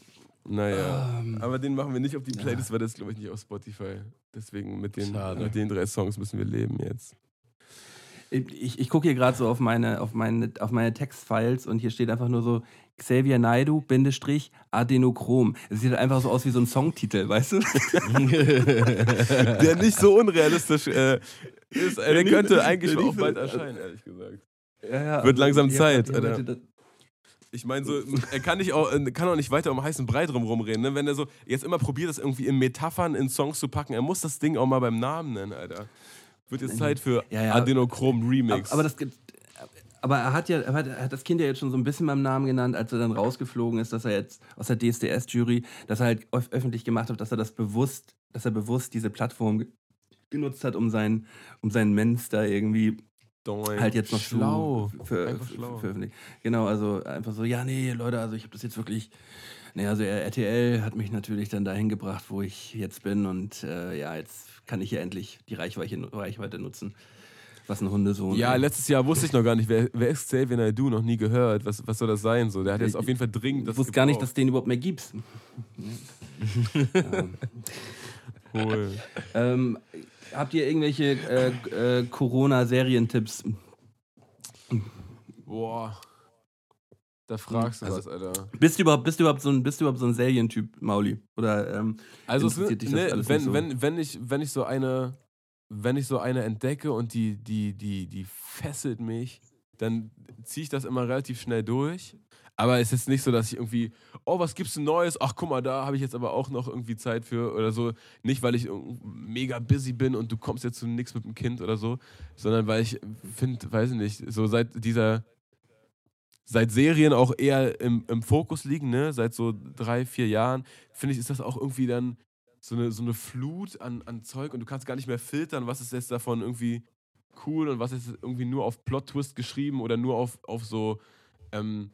Naja, Ähm, aber den machen wir nicht auf die Playlist, weil das glaube ich nicht auf Spotify. Deswegen mit den, Schade. mit den drei Songs müssen wir leben jetzt. ich ich gucke hier gerade so auf meine, auf, meine, auf meine Textfiles und hier steht einfach nur so Xavier Naidu, Bindestrich, Adenochrom. Es sieht halt einfach so aus wie so ein Songtitel, weißt du? Der nicht so unrealistisch äh, ist. Der nicht- könnte eigentlich der auch nicht bald erscheinen, ehrlich gesagt. Ja, ja, Wird langsam die Zeit, Alter. Leute das- Ich meine, so, er kann, nicht auch, äh, kann auch nicht weiter um heißen Brei drum rumreden. Ne? Wenn er so jetzt immer probiert, das irgendwie in Metaphern in Songs zu packen, er muss das Ding auch mal beim Namen nennen, Alter. Wird jetzt Zeit für Ja, ja. Adenochrom Remix. Aber das gibt- aber er hat ja, er hat, er hat das Kind ja jetzt schon so ein bisschen beim Namen genannt, als er dann rausgeflogen ist, dass er jetzt aus der DSDS-Jury, dass er halt öf- öffentlich gemacht hat, dass er das bewusst, dass er bewusst diese Plattform ge- genutzt hat, um sein, um seinen Mensch da irgendwie Doing. halt jetzt noch schlau. für, für, schlau. veröffentlichen. Genau, also einfach so, ja, nee, Leute, also ich habe das jetzt wirklich. Nee, also RTL hat mich natürlich dann dahin gebracht, wo ich jetzt bin und äh, ja, jetzt kann ich hier endlich die Reichweite, Reichweite nutzen. Was ein Hundesohn. Ja, letztes Jahr wusste ich noch gar nicht, wer, wer ist Xavier Naidoo, noch nie gehört. Was, was soll das sein? So, der hat jetzt auf jeden Fall dringend ich das wusste gar nicht, dass es den überhaupt mehr gibt. Cool. Ähm, habt ihr irgendwelche äh, äh, Corona-Serientipps? Boah. Da fragst du Also- was, Alter. Bist du überhaupt, bist du überhaupt so ein, bist du überhaupt so ein Serientyp, Mauli? Oder ähm, Also es, interessiert dich das ne, wenn, nicht so? wenn, wenn, ich, wenn ich so eine, wenn ich so eine entdecke und die, die, die, die fesselt mich, dann ziehe ich das immer relativ schnell durch. Aber es ist nicht so, dass ich irgendwie, oh, was gibt's denn Neues? Ach, guck mal, da habe ich jetzt aber auch noch irgendwie Zeit für oder so. Nicht, weil ich mega busy bin und du kommst jetzt zu nichts mit dem Kind oder so, sondern weil ich finde, weiß ich nicht, so seit dieser, seit Serien auch eher im, im Fokus liegen, ne, seit so drei, vier Jahren, finde ich, ist das auch irgendwie dann so eine, so eine Flut an, an Zeug und du kannst gar nicht mehr filtern, was ist jetzt davon irgendwie cool und was ist irgendwie nur auf Plot-Twist geschrieben oder nur auf, auf so, ähm,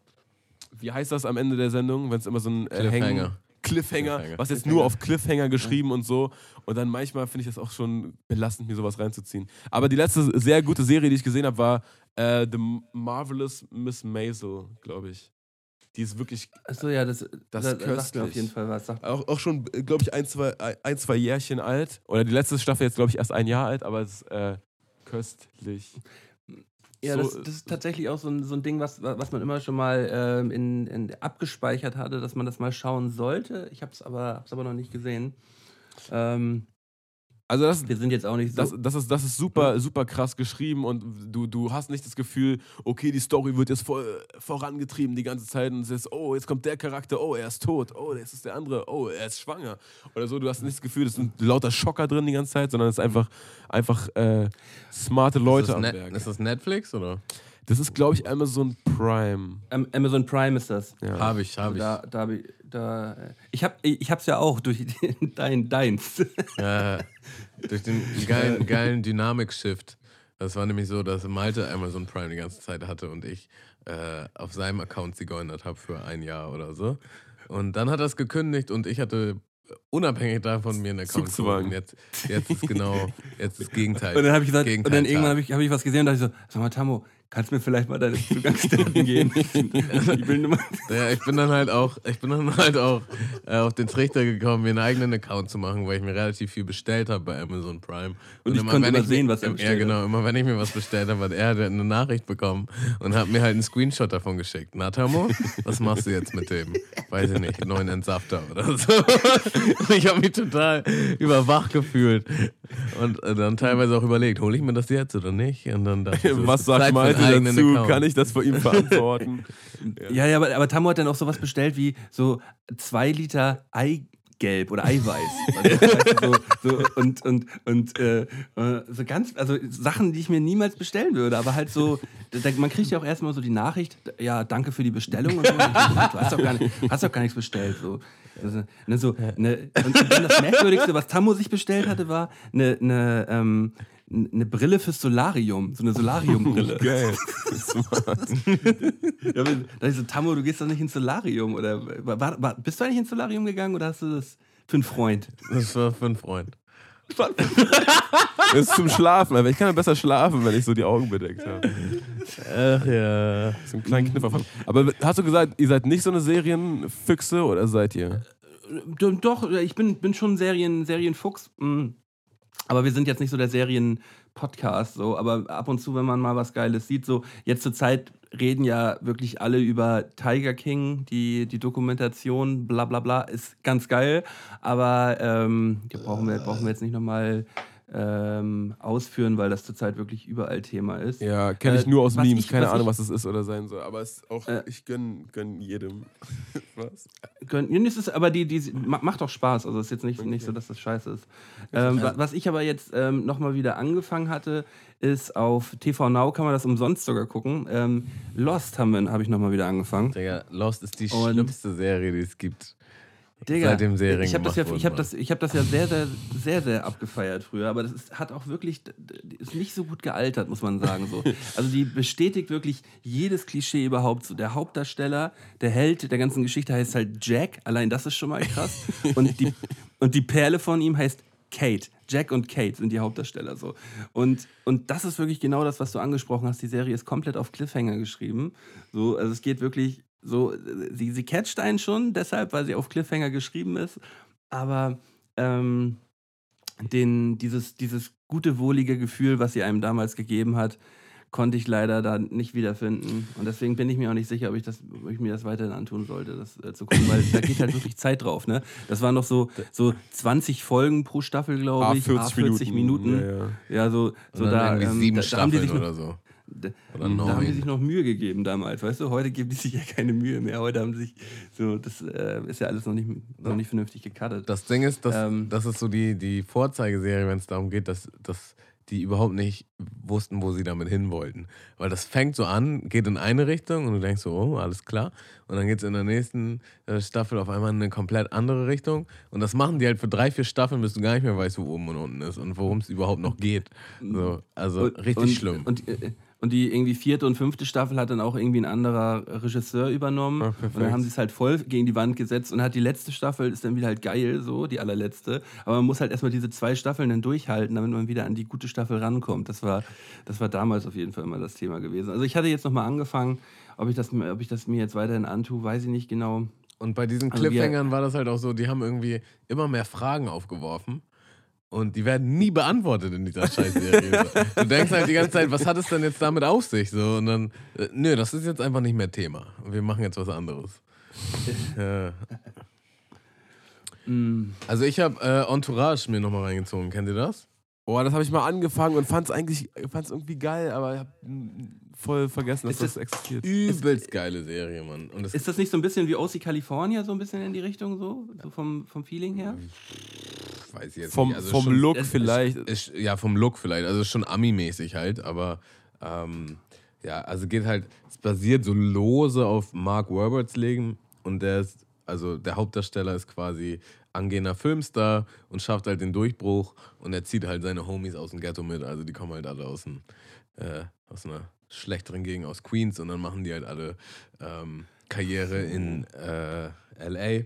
wie heißt das am Ende der Sendung, wenn es immer so ein äh, Cliffhanger. Hängen- Cliffhanger, Cliffhanger. was jetzt nur auf Cliffhanger geschrieben und so. Und dann manchmal finde ich das auch schon belastend, mir sowas reinzuziehen. Aber die letzte sehr gute Serie, die ich gesehen habe, war äh, The Marvelous Miss Maisel, glaube ich. Die ist wirklich Achso, ja, das, Das das, ist sagt mir köstlich. auf jeden Fall was. Auch, auch schon, glaube ich, ein zwei, ein, zwei Jährchen alt. Oder die letzte Staffel jetzt, glaube ich, erst ein Jahr alt, aber es ist äh, köstlich. Ja, So, das, das ist tatsächlich auch so ein, so ein Ding, was, was man immer schon mal ähm, in, in, abgespeichert hatte, dass man das mal schauen sollte. Ich habe es aber, hab's aber noch nicht gesehen. Ähm, Also das, Wir sind jetzt auch nicht so. das, das, ist, das ist super, super krass geschrieben und du, du hast nicht das Gefühl, okay, die Story wird jetzt voll vorangetrieben die ganze Zeit und es ist, oh, jetzt kommt der Charakter, oh, er ist tot, oh, jetzt ist der andere, oh, er ist schwanger oder so. Du hast nicht das Gefühl, es sind lauter Schocker drin die ganze Zeit, sondern es ist einfach, einfach äh, smarte Leute ist, am Net- Werk. ist das Netflix oder? Das ist, glaube ich, Amazon Prime. Am- Amazon Prime ist das. Ja. Habe ich, habe ich. Da, da, hab ich- da, äh, ich habe ich hab's ja auch durch dein, deins. Ja, durch den geilen, geilen Dynamik-Shift. Das war nämlich so, dass Malte Amazon Prime die ganze Zeit hatte und ich äh, auf seinem Account sie geändert habe für ein Jahr oder so. Und dann hat er es gekündigt und ich hatte unabhängig davon mir einen Account Zugzwang. Und jetzt, jetzt ist genau, jetzt ist das Gegenteil. Und dann habe ich gesagt, und dann irgendwann habe ich, hab ich was gesehen und dachte ich so, sag mal, Tammo, kannst du mir vielleicht mal deine Zugangsdaten geben? Ich will nur mal. Ja, ich bin dann halt auch, ich bin dann halt auch äh, auf den Trichter gekommen, mir einen eigenen Account zu machen, weil ich mir relativ viel bestellt habe bei Amazon Prime. Und ich konnte wenn immer mir- sehen, was er Ja, bestellt genau. Immer wenn ich mir was bestellt habe, hat er eine Nachricht bekommen und hat mir halt einen Screenshot davon geschickt. Na, Tamo, was machst du jetzt mit dem? Weiß ich nicht, neuen Entsafter oder so. Und ich habe mich total überwacht gefühlt und äh, dann teilweise auch überlegt, hole ich mir das jetzt oder nicht? Und dann dachte ich, so, Was sagt Malte dazu? Account. Kann ich das vor ihm verantworten? Ja, ja, aber, aber Tammo hat dann auch sowas bestellt wie so zwei Liter Eigelb oder Eiweiß. Also, weißt du, so, so, und und, und äh, äh, so ganz, also Sachen, die ich mir niemals bestellen würde, aber halt so, man kriegt ja auch erstmal so die Nachricht, ja, danke für die Bestellung und so. Und ich so, du hast doch gar, nicht, hast doch gar nichts bestellt. So. Also, ne, so, ne, und dann das Merkwürdigste, was Tammo sich bestellt hatte, war eine, eine, ähm, eine Brille fürs Solarium, so eine Solariumbrille. Geil. Ja, da dachte ich so, Tammo, du gehst doch nicht ins Solarium. Oder war, war, bist du eigentlich ins Solarium gegangen oder hast du das für einen Freund? Das war für einen Freund. Das ist zum Schlafen, aber ich kann ja besser schlafen, wenn ich so die Augen bedeckt habe. Ach ja. So einen kleinen Kniffer von. Aber hast du gesagt, ihr seid nicht so eine Serienfüchse oder seid ihr? D- Doch, ich bin, bin schon Serien, Serienfuchs. mm. Aber wir sind jetzt nicht so der Serien-Podcast. So. Aber ab und zu, wenn man mal was Geiles sieht, so jetzt zur Zeit reden ja wirklich alle über Tiger King, die, die Dokumentation, bla bla bla, ist ganz geil. Aber ähm, die brauchen, wir, brauchen wir jetzt nicht nochmal ähm, ausführen, weil das zurzeit wirklich überall Thema ist. Ja, kenne ich Äh, nur aus Memes. ich- Keine was Ahnung, ich- was das ist oder sein soll. Aber es ist auch, Äh. ich gönn, gönn jedem. was? Gönn- Ja, es ist, aber die, die ma- macht doch Spaß. Also es ist jetzt nicht, nicht so, dass das scheiße ist. Ähm, wa- was ich aber jetzt ähm, nochmal wieder angefangen hatte, ist auf TV Now kann man das umsonst sogar gucken. Ähm, Lost haben wir- habe ich nochmal wieder angefangen. Digga, Lost ist die Und- schlimmste Serie, die es gibt. Digga, Seitdem Serien ich habe das, ja, ich hab das, ich hab das ja sehr, sehr, sehr, sehr abgefeiert früher, aber das ist, hat auch wirklich, ist nicht so gut gealtert, muss man sagen. So. Also die bestätigt wirklich jedes Klischee überhaupt. So. Der Hauptdarsteller, der Held der ganzen Geschichte heißt halt Jack, allein das ist schon mal krass. Und die, und die Perle von ihm heißt Kate. Jack und Kate sind die Hauptdarsteller so. Und, und das ist wirklich genau das, was du angesprochen hast. Die Serie ist komplett auf Cliffhanger geschrieben. So, also es geht wirklich so, sie, sie catcht einen schon, deshalb, weil sie auf Cliffhanger geschrieben ist. Aber ähm, den, dieses, dieses gute, wohlige Gefühl, was sie einem damals gegeben hat, konnte ich leider da nicht wiederfinden. Und deswegen bin ich mir auch nicht sicher, ob ich, das, ob ich mir das weiterhin antun sollte, das äh, zu gucken, weil da geht halt wirklich Zeit drauf. Ne? Das waren noch so, so 20 Folgen pro Staffel, glaube ich. 40 Ah, 40 Minuten. Minuten. Ja, ja. Ja, so, so da, ähm, sieben da, haben die Staffeln sich oder so. Da, haben die sich noch Mühe gegeben damals, weißt du? Heute geben die sich ja keine Mühe mehr. Heute haben sie sich so, das äh, ist ja alles noch nicht, noch nicht vernünftig gecuttet. Das Ding ist, dass, Ähm. das ist so die, die Vorzeigeserie, wenn es darum geht, dass, dass die überhaupt nicht wussten, wo sie damit hin wollten. Weil das fängt so an, geht in eine Richtung und du denkst so, oh, alles klar. Und dann geht es in der nächsten äh, Staffel auf einmal in eine komplett andere Richtung. Und das machen die halt für drei, vier Staffeln, bis du gar nicht mehr weißt, wo oben und unten ist und worum es überhaupt noch geht. So, also Und- richtig und, schlimm. Und, äh, und die irgendwie vierte und fünfte Staffel hat dann auch irgendwie ein anderer Regisseur übernommen. Ah, und dann haben sie es halt voll gegen die Wand gesetzt und hat die letzte Staffel ist dann wieder halt geil, so, die allerletzte. Aber man muss halt erstmal diese zwei Staffeln dann durchhalten, damit man wieder an die gute Staffel rankommt. Das war, das war damals auf jeden Fall immer das Thema gewesen. Also ich hatte jetzt nochmal angefangen, ob ich, das, ob ich das mir jetzt weiterhin antue, weiß ich nicht genau. Und bei diesen Also Cliffhangern war das halt auch so, die haben irgendwie immer mehr Fragen aufgeworfen. Und die werden nie beantwortet in dieser Scheißserie. Du denkst halt die ganze Zeit, was hat es denn jetzt damit auf sich? So, und dann, äh, nö, das ist jetzt einfach nicht mehr Thema. Wir machen jetzt was anderes. Ja. Mm. Also ich habe äh, Entourage mir nochmal reingezogen. Kennt ihr das? Boah, das habe ich mal angefangen und fand es eigentlich fand's irgendwie geil, aber ich habe voll vergessen, dass Ist das, das existiert. Übelst geile Serie, Mann. Und das Ist das nicht so ein bisschen wie OC California, so ein bisschen in die Richtung, so, so vom, vom Feeling her? weiß ich jetzt Vom, nicht. Also vom schon, Look es- es- vielleicht. Ist, ja, vom Look vielleicht. Also schon Ami-mäßig halt, aber ähm, ja, also geht halt, es basiert so lose auf Mark Warburts Leben und der ist, also der Hauptdarsteller ist quasi angehender Filmstar und schafft halt den Durchbruch und er zieht halt seine Homies aus dem Ghetto mit, also die kommen halt alle aus, dem, äh, aus einer schlechteren Gegend, aus Queens und dann machen die halt alle ähm, Karriere in äh, L.A.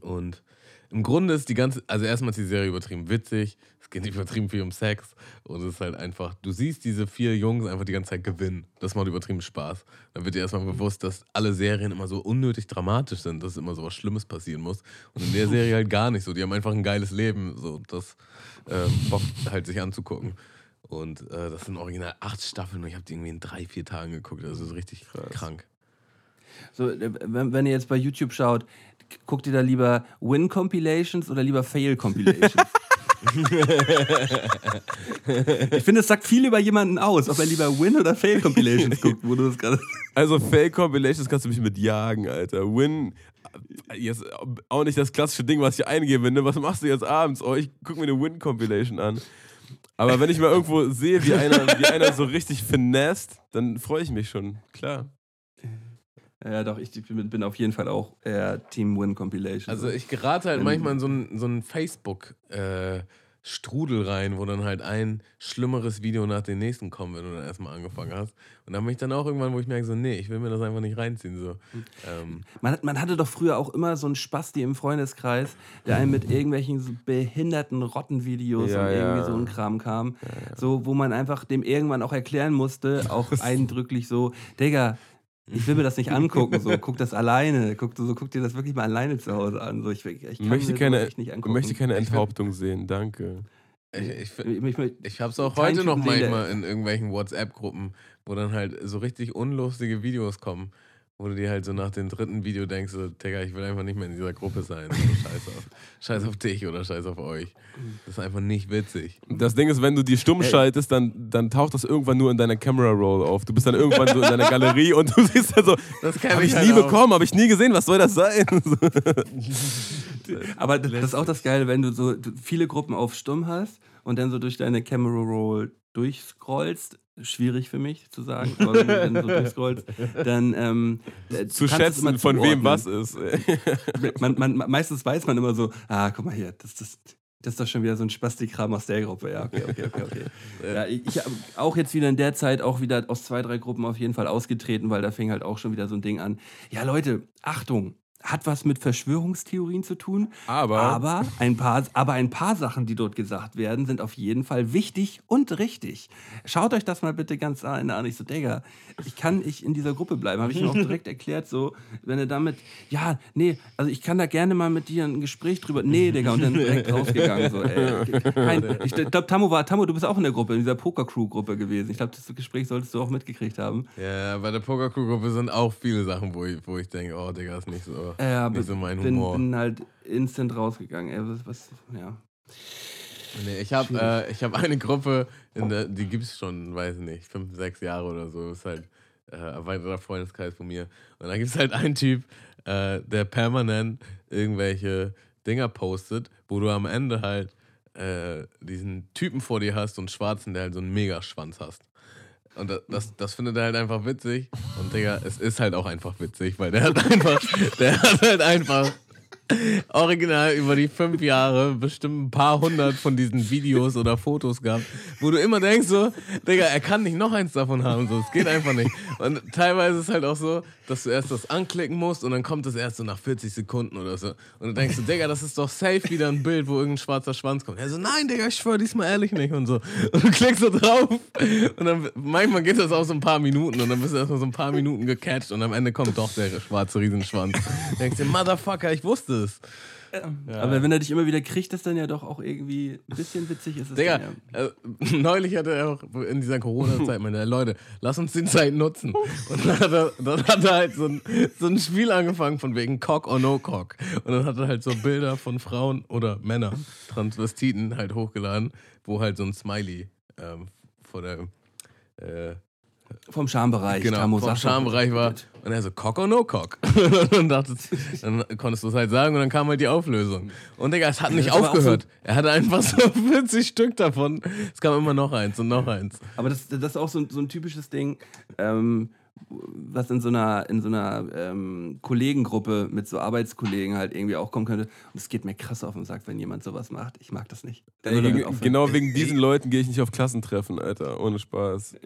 Und im Grunde ist die ganze, also erstmal ist die Serie übertrieben witzig, es geht übertrieben viel um Sex und es ist halt einfach, du siehst diese vier Jungs einfach die ganze Zeit gewinnen. Das macht übertrieben Spaß. Dann wird dir erstmal bewusst, dass alle Serien immer so unnötig dramatisch sind, dass immer so was Schlimmes passieren muss. Und in der Serie halt gar nicht so. Die haben einfach ein geiles Leben, so das äh, Bock halt sich anzugucken. Und äh, das sind original acht Staffeln und ich habe die irgendwie in drei, vier Tagen geguckt. Das ist richtig krank. So, äh, wenn, wenn ihr jetzt bei YouTube schaut, guckt ihr da lieber Win-Compilations oder lieber Fail-Compilations? ich finde, es sagt viel über jemanden aus, ob er lieber Win- oder Fail-Compilations guckt, wo du das gerade. Also Fake Compilations kannst du mich mit jagen, Alter. Win, jetzt auch nicht das klassische Ding, was ich eingebe, ne? Was machst du jetzt abends? Oh, ich guck mir eine Win Compilation an. Aber wenn ich mal irgendwo sehe, wie einer, wie einer so richtig finest, dann freue ich mich schon, klar. Ja, doch, ich bin, auf jeden Fall auch eher Team Win-Compilation. Also ich gerate halt manchmal in so einen so einen Facebook-Strudel rein, wo dann halt ein schlimmeres Video nach dem nächsten kommt, wenn du dann erstmal angefangen hast. Und dann bin ich dann auch irgendwann, wo ich merke, so, nee, ich will mir das einfach nicht reinziehen. So. Ähm, Man, hat- man hatte doch früher auch immer so einen Spasti im Freundeskreis, der einem mit irgendwelchen so behinderten Rottenvideos Ja, und irgendwie ja. so ein Kram kam. So, wo man einfach dem irgendwann auch erklären musste, auch eindrücklich so, Digga, ich will mir das nicht angucken, so, guck das alleine, guck, so, guck dir das wirklich mal alleine zu Hause an. So, ich, ich möchte keine, nicht angucken. möchte keine Enthauptung sehen, danke. ich ich, ich, ich, ich, ich habe es auch heute noch manchmal in irgendwelchen WhatsApp-Gruppen, wo dann halt so richtig unlustige Videos kommen, wo du dir halt so nach dem dritten Video denkst, so, Digga, ich will einfach nicht mehr in dieser Gruppe sein. So, scheiß, auf, scheiß auf dich oder scheiß auf euch. Das ist einfach nicht witzig. Das Ding ist, wenn du die stumm schaltest, dann, dann taucht das irgendwann nur in deiner Camera Roll auf. Du bist dann irgendwann so in deiner Galerie und du siehst dann so, Das kann hab ich halt nie auch. bekommen, habe ich nie gesehen, was soll das sein? Aber das ist auch das Geile, wenn du so viele Gruppen auf Stumm hast und dann so durch deine Camera Roll durchscrollst. Schwierig für mich zu sagen, aber wenn du dann so durchscrollst, dann ähm, äh, zu schätzen, von wem was ist. Man, man, meistens weiß man immer so, ah, guck mal hier, das, das, das ist doch schon wieder so ein Spastikram aus der Gruppe. Ja, okay, okay, okay, okay. Ja, ich habe auch jetzt wieder in der Zeit auch wieder aus zwei, drei Gruppen auf jeden Fall ausgetreten, weil da fing halt auch schon wieder so ein Ding an. Ja, Leute, Achtung, hat was mit Verschwörungstheorien zu tun. Aber- aber ein paar, aber ein paar Sachen, die dort gesagt werden, sind auf jeden Fall wichtig und richtig. Schaut euch das mal bitte ganz an. Ich so, Digga, ich kann nicht in dieser Gruppe bleiben. Habe ich ihm auch direkt erklärt, so, wenn er damit, ja, nee, also ich kann da gerne mal mit dir ein Gespräch drüber. Nee, Digga, und dann direkt rausgegangen. So, ey. Kein, ich glaube, Tammo war, Tammo, du bist auch in der Gruppe, in dieser Poker-Crew-Gruppe gewesen. Ich glaube, das Gespräch solltest du auch mitgekriegt haben. Ja, bei der Pokercrew-Gruppe sind auch viele Sachen, wo ich, wo ich denke, oh, Digga, ist nicht so, Ja, nicht so mein bin, Humor. bin halt instant rausgegangen. Ey, was, was, ja. Nee, ich habe äh, ich hab eine Gruppe, der, die gibt es schon, weiß nicht, fünf, sechs Jahre oder so. Ist halt äh, ein weiterer Freundeskreis von mir. Und da gibt es halt einen Typ, äh, der permanent irgendwelche Dinger postet, wo du am Ende halt äh, diesen Typen vor dir hast, einen Schwarzen, der halt so einen Megaschwanz hast. Und das, das, findet er halt einfach witzig. Und Digga, es ist halt auch einfach witzig, weil der hat einfach, der hat halt einfach original über die fünf Jahre bestimmt ein paar hundert von diesen Videos oder Fotos gehabt, wo du immer denkst so, Digga, er kann nicht noch eins davon haben, so, es geht einfach nicht. Und teilweise ist es halt auch so, dass du erst das anklicken musst und dann kommt es erst so nach 40 Sekunden oder so. Und du denkst so, Digga, das ist doch safe wieder ein Bild, wo irgendein schwarzer Schwanz kommt. Er so, nein, Digga, ich schwör diesmal ehrlich nicht und so. Und du klickst so drauf und dann, manchmal geht das auch so ein paar Minuten und dann bist du erstmal so ein paar Minuten gecatcht und am Ende kommt doch der schwarze Riesenschwanz. Du denkst dir, Motherfucker, ich wusste es. Aber wenn er dich immer wieder kriegt, ist dann ja doch auch irgendwie ein bisschen witzig ist es Digga, dann ja. äh, neulich hatte er auch in dieser Corona-Zeit meine Leute, lass uns die Zeit nutzen. Und dann hat er, dann hat er halt so ein, so ein Spiel angefangen von wegen Cock or No Cock. Und dann hat er halt so Bilder von Frauen oder Männern, Transvestiten halt hochgeladen, wo halt so ein Smiley ähm, vor der äh, Vom Schambereich. genau, Tamo, vom. Schambereich war. Und er so, Cock or No Cock. und dann, dachtest, dann konntest du es halt sagen und dann kam halt die Auflösung. Und Digga, es hat nicht aufgehört. Er hatte einfach so 40 Stück davon. Es kam immer noch eins und noch eins. Aber das, das ist auch so, ein- so ein typisches Ding, ähm, was in so einer, in so einer ähm, Kollegengruppe mit so Arbeitskollegen halt irgendwie auch kommen könnte. Und es geht mir krass auf den Sack, wenn jemand sowas macht. Ich mag das nicht. Der Ey, genau wegen diesen Leuten gehe ich nicht auf Klassentreffen, Alter. Ohne Spaß.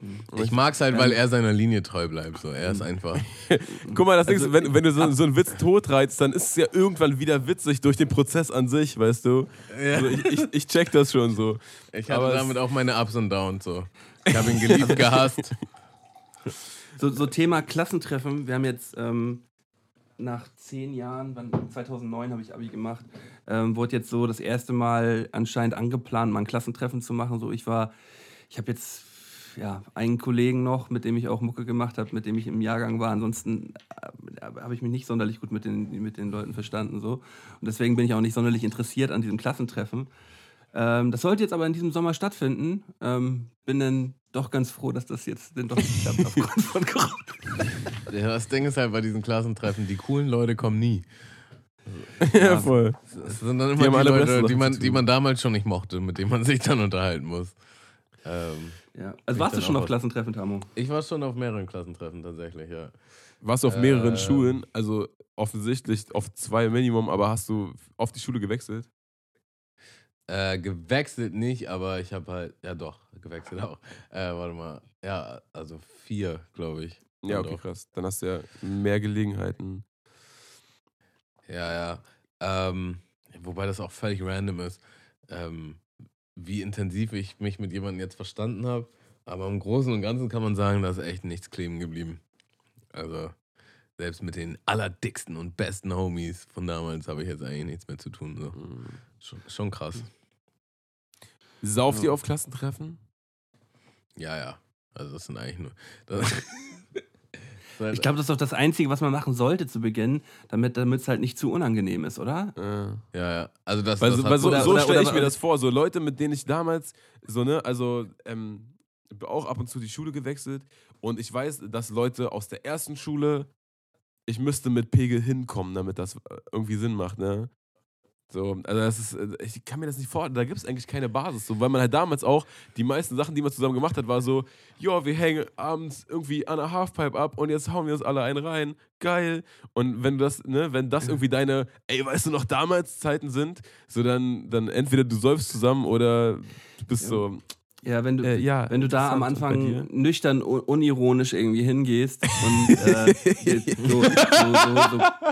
Äh, Ich mag's halt, weil er seiner Linie treu bleibt. So. Er ist einfach. Guck mal, das Ding Also, ist, wenn, wenn du so, so einen Witz totreizt, dann ist es ja irgendwann wieder witzig durch den Prozess an sich, weißt du? Also ich, ich, ich check das schon so. Ich hatte Aber es- damit auch meine Ups und Downs. So. Ich habe ihn geliebt, gehasst. So, so Thema Klassentreffen. Wir haben jetzt ähm, nach zehn Jahren, wann, 2009 habe ich Abi gemacht, ähm, wurde jetzt so das erste Mal anscheinend angeplant, mal ein Klassentreffen zu machen. So, ich war, ich habe jetzt ja, einen Kollegen noch, mit dem ich auch Mucke gemacht habe, mit dem ich im Jahrgang war. Ansonsten äh, habe ich mich nicht sonderlich gut mit den, mit den Leuten verstanden. So. Und deswegen bin ich auch nicht sonderlich interessiert an diesem Klassentreffen. Ähm, das sollte jetzt aber in diesem Sommer stattfinden. Ähm, bin dann doch ganz froh, dass das jetzt denn doch nicht klappt aufgrund von Corona. Ja, das Ding ist halt bei diesen Klassentreffen, die coolen Leute kommen nie. Ja, voll. Das sind dann Die immer die, alle Leute, die man, die man damals schon nicht mochte, mit denen man sich dann unterhalten muss. Ähm, Ja. Also warst du schon auch auf was. Klassentreffen, Tamo? ich war schon auf mehreren Klassentreffen tatsächlich, ja. Warst du auf mehreren Ähm. Schulen, also offensichtlich auf zwei Minimum, aber hast du auf die Schule gewechselt? Äh, gewechselt nicht, aber ich habe halt, ja doch, gewechselt auch. Äh, warte mal, ja, also vier, glaube ich. Ja, Ja, okay, doch. krass. Dann hast du ja mehr Gelegenheiten. Ja, ja. Ähm, wobei das auch völlig random ist, ähm, wie intensiv ich mich mit jemandem jetzt verstanden habe. Aber im Großen und Ganzen kann man sagen, da ist echt nichts kleben geblieben. Also, selbst mit den allerdicksten und besten Homies von damals habe ich jetzt eigentlich nichts mehr zu tun. So. Schon, schon krass. Sauft Ja. ihr auf Klassentreffen? Ja, ja. Also, das sind eigentlich nur. Ich glaube, das ist doch das Einzige, was man machen sollte zu Beginn, damit es halt nicht zu unangenehm ist, oder? Äh. ja, ja. Also, das, Weil, das so- weil so, so oder- stelle ich mir das vor. So Leute, mit denen ich damals, so, ne, also, ähm, auch ab und zu die Schule gewechselt und ich weiß, dass Leute aus der ersten Schule, ich müsste mit Pegel hinkommen, damit das äh, irgendwie Sinn macht, ne? So, also das ist, äh, ich kann mir das nicht vorstellen, da gibt es eigentlich keine Basis, so, weil man halt damals auch, die meisten Sachen, die man zusammen gemacht hat, war so, ja, wir hängen abends irgendwie an der Halfpipe ab und jetzt hauen wir uns alle einen rein, geil. Und wenn du das, ne, wenn das irgendwie deine, ey, weißt du noch, damals Zeiten sind, so dann, dann entweder du säufst zusammen oder du bist Ja. so, Ja, wenn du, Äh, ja, wenn du da am Anfang nüchtern, un- unironisch irgendwie hingehst und äh, so, so,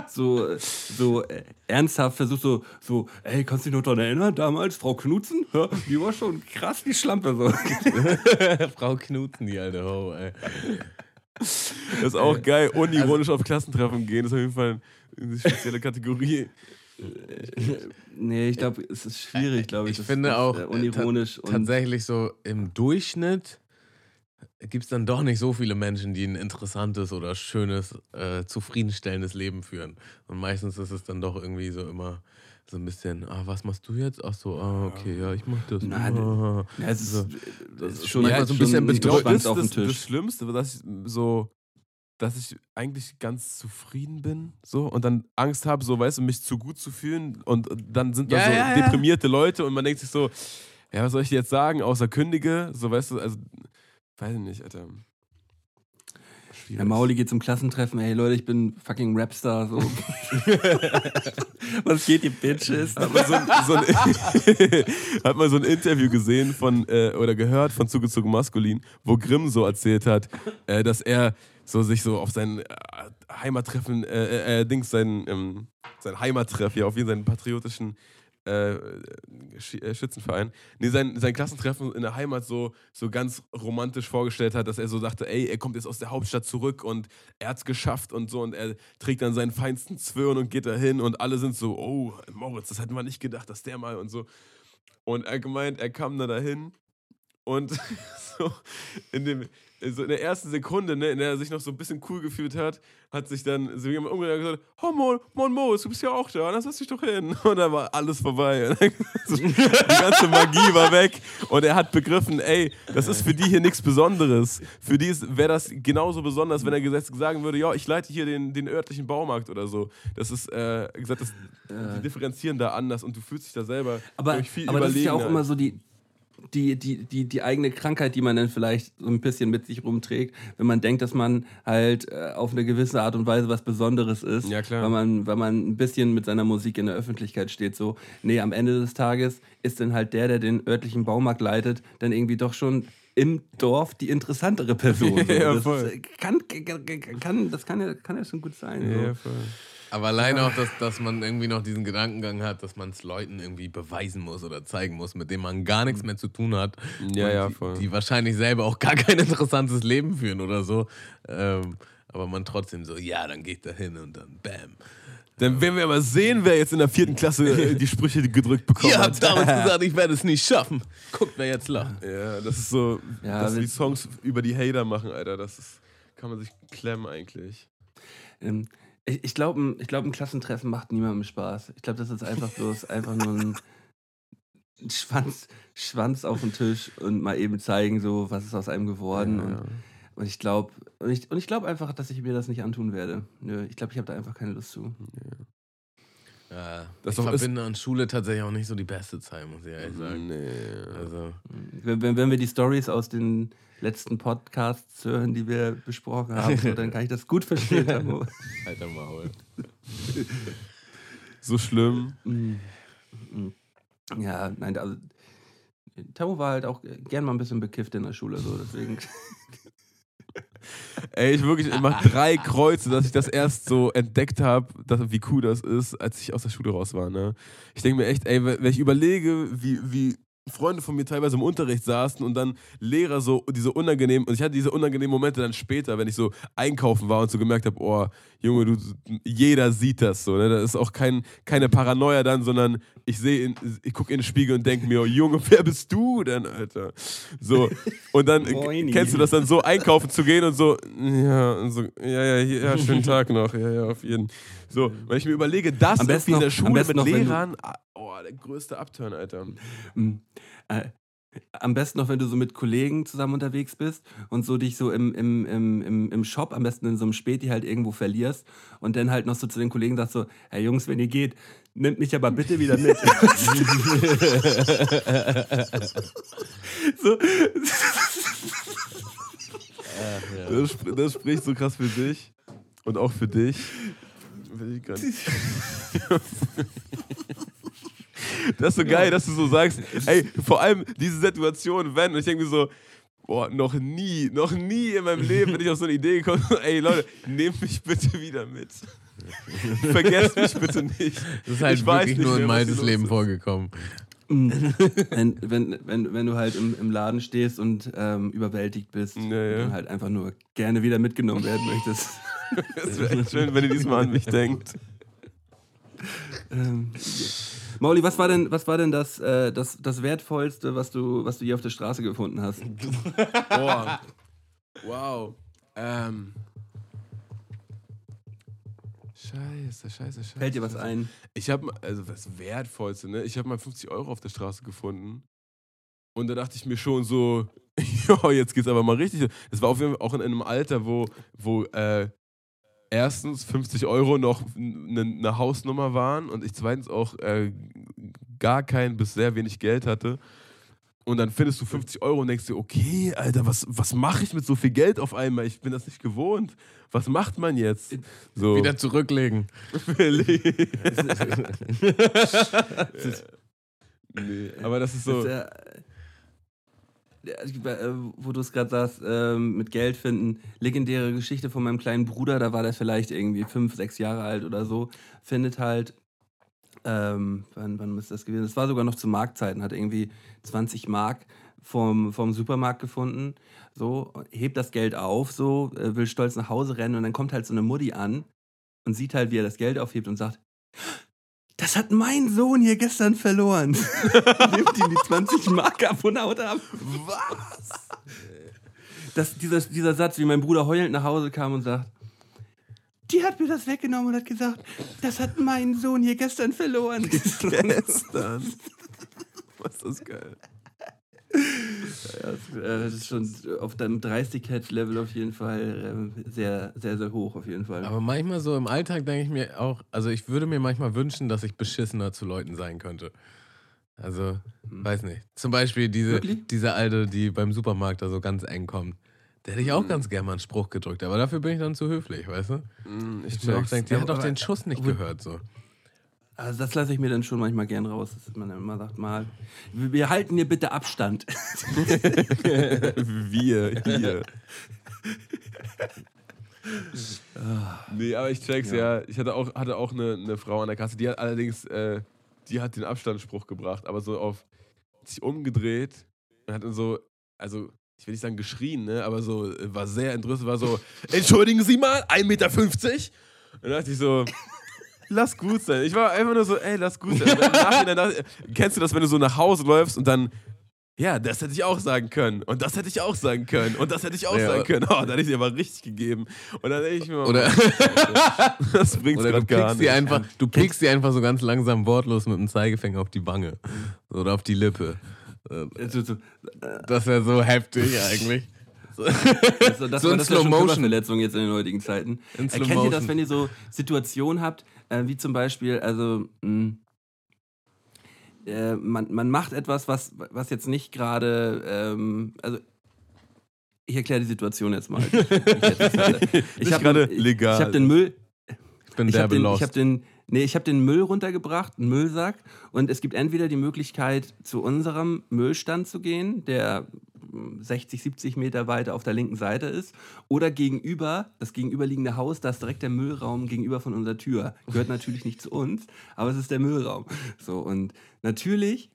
so, so, so äh, ernsthaft versuchst, so, so, ey, kannst du dich noch daran erinnern, damals, Frau Knutzen? Die war schon krass, die Schlampe. So. Frau Knuten, die alte Ho, ey. das ist auch geil, unironisch auf Klassentreffen gehen, ist auf jeden Fall eine spezielle Kategorie. Nee, ich glaube, es ist schwierig, glaube ich. Ich finde auch, äh, äh, unironisch und Tatsächlich so im Durchschnitt gibt es dann doch nicht so viele Menschen, die ein interessantes oder schönes, äh, zufriedenstellendes Leben führen. Und meistens ist es dann doch irgendwie so immer so ein bisschen, ah, was machst du jetzt? Ach so, ah, okay, ja, ich mach das. Nein, ah. ja, es ist, So. das ist schon, halt so ein bisschen bedrückt. Das auf ist dem das. Schlimmste, dass ich so, dass ich eigentlich ganz zufrieden bin, so und dann Angst habe, so weißt du, mich zu gut zu fühlen und dann sind da Ja, so ja, ja. deprimierte Leute und man denkt sich so, ja, was soll ich dir jetzt sagen, außer kündige, so weißt du, also weiß ich nicht, Alter. Schwierig. Der Mauli geht zum Klassentreffen, hey Leute, ich bin fucking Rapstar. So. Was geht, ihr Bitches? hat man so ein, so ein, hat man so ein Interview gesehen von äh, oder gehört von zugezogen maskulin, wo Grimm so erzählt hat, äh, dass er so sich so auf sein äh, Heimattreffen, äh, äh, äh, Dings, sein, ähm, sein Heimattreff, ja, auf jeden seinen patriotischen äh, äh, Schützenverein, nee, sein, sein Klassentreffen in der Heimat so, so ganz romantisch vorgestellt hat, dass er so sagte, ey, er kommt jetzt aus der Hauptstadt zurück und er hat's geschafft und so und er trägt dann seinen feinsten Zwirn und geht dahin und alle sind so, oh, Moritz, das hätten wir nicht gedacht, dass der mal und so. Und er gemeint, er kam da dahin und so in, dem, so in der ersten Sekunde, ne, in der er sich noch so ein bisschen cool gefühlt hat, hat sich dann so jemand umgedreht und gesagt, oh Mon, Mon Moritz, du bist ja auch da, lass dich doch hin. Und dann war alles vorbei. die ganze Magie war weg. Und er hat begriffen, ey, das ist für die hier nichts Besonderes. Für die wäre das genauso besonders, wenn er gesagt, sagen würde, ja, ich leite hier den, den örtlichen Baumarkt oder so. Das ist, äh, gesagt, das, die differenzieren da anders und du fühlst dich da selber aber, viel aber das ist ja auch immer so die, die, die, die, die eigene Krankheit, die man dann vielleicht so ein bisschen mit sich rumträgt, wenn man denkt, dass man halt äh, auf eine gewisse Art und Weise was Besonderes ist, Ja, klar. weil man, weil man ein bisschen mit seiner Musik in der Öffentlichkeit steht. So, nee, am Ende des Tages ist dann halt der, der den örtlichen Baumarkt leitet, dann irgendwie doch schon im Dorf die interessantere Person. So. Ja, das voll. kann, kann, das kann ja, kann ja schon gut sein. So. Ja, voll. Aber alleine auch, dass, dass man irgendwie noch diesen Gedankengang hat, dass man es Leuten irgendwie beweisen muss oder zeigen muss, mit dem man gar nichts mehr zu tun hat. Ja, ja, die, voll. Die wahrscheinlich selber auch gar kein interessantes Leben führen oder so. Ähm, aber man trotzdem so, ja, dann geht da hin und dann bam. Dann werden wir aber sehen, wer jetzt in der vierten Klasse äh, die Sprüche gedrückt bekommen Ihr habt damals gesagt, ich werde es nicht schaffen. Guckt, wer jetzt lacht. Ja, das ist so, Ja, dass die Songs über die Hater machen, Alter. Das ist, kann man sich klemmen eigentlich. Ähm, ich ich glaube, ich glaub, ein Klassentreffen macht niemandem Spaß. Ich glaube, das ist einfach bloß einfach nur ein Schwanz, Schwanz auf den Tisch und mal eben zeigen, so, was ist aus einem geworden. Ja, und, ja. und ich glaube, und ich, und ich glaube einfach, dass ich mir das nicht antun werde. Nö, ich glaube, ich habe da einfach keine Lust zu. Ja, Das ich doch ist- verbinde an Schule tatsächlich auch nicht so die beste Zeit, muss ich ehrlich sagen. Nee. Also, Wenn, wenn, wenn wir die Stories aus den letzten Podcasts hören, die wir besprochen haben, so, dann kann ich das gut verstehen. Tamo. Alter Maul. So schlimm. Ja, nein, also Tamo war halt auch gern mal ein bisschen bekifft in der Schule, so deswegen. Ey, ich wirklich, ich mach drei Kreuze, dass ich das erst so entdeckt habe, wie cool das ist, als ich aus der Schule raus war. Ne? Ich denke mir echt, ey, wenn ich überlege, wie, wie Freunde von mir teilweise im Unterricht saßen und dann Lehrer so diese unangenehmen, und ich hatte diese unangenehmen Momente dann später, wenn ich so einkaufen war und so gemerkt habe, oh, Junge, du, jeder sieht das so. Ne? Das ist auch kein, keine Paranoia dann, sondern ich sehe, ich gucke in den Spiegel und denke mir, oh, Junge, wer bist du denn, Alter? So, und dann kennst du das dann so einkaufen zu gehen und so, ja, und so, ja, ja, ja, schönen Tag noch, ja, ja, auf jeden. So, wenn ich mir überlege, das Am besten in der Schule mit Lehrern, ah, oh, der größte Upturn, Alter. Mm, äh, am besten noch, wenn du so mit Kollegen zusammen unterwegs bist und so dich so im, im, im, im, im Shop, am besten in so einem Späti halt irgendwo verlierst und dann halt noch so zu den Kollegen sagst so, hey Jungs, wenn ihr geht, nehmt mich aber bitte wieder mit. so, Das, sp- das spricht so krass für dich und auch für dich. Will ich gar nicht. Das ist so geil, dass du so sagst, ey, vor allem diese Situation, wenn, und ich denke mir so, boah, noch nie, noch nie in meinem Leben bin ich auf so eine Idee gekommen, ey Leute, nehmt mich bitte wieder mit. Vergesst mich bitte nicht. Das ist halt Ich wirklich nicht nur in los Leben ist. vorgekommen. wenn, wenn, wenn, wenn du halt im, im Laden stehst und ähm, überwältigt bist Ja, ja. und halt einfach nur gerne wieder mitgenommen werden möchtest. Es wäre echt schön, wenn ihr diesmal an mich denkt. Ähm, Mauli, was war denn, was war denn das, äh, das, das Wertvollste, was du, was du hier auf der Straße gefunden hast? Boah. Wow. Ähm. Scheiße, scheiße, scheiße. Fällt dir was ein? Ich habe also das Wertvollste, ne? Ich habe mal 50 Euro auf der Straße gefunden. Und da dachte ich mir schon so, ja, jetzt geht's aber mal richtig. Das war auf jeden Fall auch in einem Alter, wo, wo äh, erstens 50 Euro noch eine ne Hausnummer waren und ich zweitens auch äh, gar kein bis sehr wenig Geld hatte. Und dann findest du 50 Euro und denkst dir, okay, Alter, was, was mache ich mit so viel Geld auf einmal? Ich bin das nicht gewohnt. Was macht man jetzt? So. Wieder zurücklegen. nee, aber das ist so. Das, äh, äh, wo du es gerade sagst, ähm, mit Geld finden, legendäre Geschichte von meinem kleinen Bruder, da war der vielleicht irgendwie fünf, sechs Jahre alt oder so, findet halt ähm, wann, wann ist das gewesen? Das war sogar noch zu Marktzeiten, hat irgendwie 20 Mark vom, vom Supermarkt gefunden, so, hebt das Geld auf, so, äh, will stolz nach Hause rennen und dann kommt halt so eine Mutti an und sieht halt, wie er das Geld aufhebt und sagt, das hat mein Sohn hier gestern verloren. Nimmt ihm die 20 Mark ab und haut ab. Was? Das, dieser, dieser Satz, wie mein Bruder heulend nach Hause kam und sagt, die hat mir das weggenommen und hat gesagt, das hat mein Sohn hier gestern verloren. Gestern. Was ist das geil. Ja, das, äh, ist schon auf deinem Dreistigkeitslevel auf jeden Fall äh, sehr, sehr, sehr hoch auf jeden Fall. Aber manchmal so im Alltag denke ich mir auch, also ich würde mir manchmal wünschen, dass ich beschissener zu Leuten sein könnte. Also, weiß nicht. Zum Beispiel diese, Wirklich? diese Alte, die beim Supermarkt da so ganz eng kommt. Der hätte ich auch ganz gerne mal einen Spruch gedrückt, aber dafür bin ich dann zu höflich, weißt du? Mm, Ich Ich mir auch denke, die hat doch den Schuss nicht gehört, so. Also das lasse ich mir dann schon manchmal gern raus, dass man dann immer sagt, mal, wir halten hier bitte Abstand. Wir, hier. nee, aber ich check's ja. Ich hatte auch, hatte auch eine, eine Frau an der Kasse, die hat allerdings, äh, die hat den Abstandsspruch gebracht, aber so auf sich umgedreht und hat dann so, also ich will nicht sagen geschrien, ne, aber so äh, war sehr entrüstet, war so, entschuldigen Sie mal, 1,50 Meter. Und dann dachte ich so, lass gut sein. Ich war einfach nur so, ey, lass gut sein. Ich, kennst du das, wenn du so nach Hause läufst und dann ja, das hätte ich auch sagen können. Und das hätte ich auch sagen können. Und das hätte ich auch Ja. sagen können. Oh, da hätte ich dir aber richtig gegeben. Und dann denke ich mir, Oder, das bringt oder du gerade gar nicht. einfach, du pickst sie einfach so ganz langsam wortlos mit dem Zeigefinger auf die Wange. Oder auf die Lippe. So, Das wäre so heftig eigentlich. also, das So in das Slow Motion. Körperverletzung jetzt in den heutigen Zeiten. In Erkennt ihr das, wenn ihr so Situationen habt, äh, wie zum Beispiel, also mh, äh, man, man macht etwas, was, was jetzt nicht gerade, ähm, also ich erkläre die Situation jetzt mal. Ich, ich, ich, Nicht hab- gerade ich, legal. Ich habe den Müll, Ich bin ich habe den, ich belost. hab den, nee, ich hab den Müll runtergebracht, einen Müllsack. Und es gibt entweder die Möglichkeit, zu unserem Müllstand zu gehen, der 60, 70 Meter weiter auf der linken Seite ist, oder gegenüber, das gegenüberliegende Haus, da ist direkt der Müllraum gegenüber von unserer Tür. Gehört natürlich nicht zu uns, aber es ist der Müllraum. So, und natürlich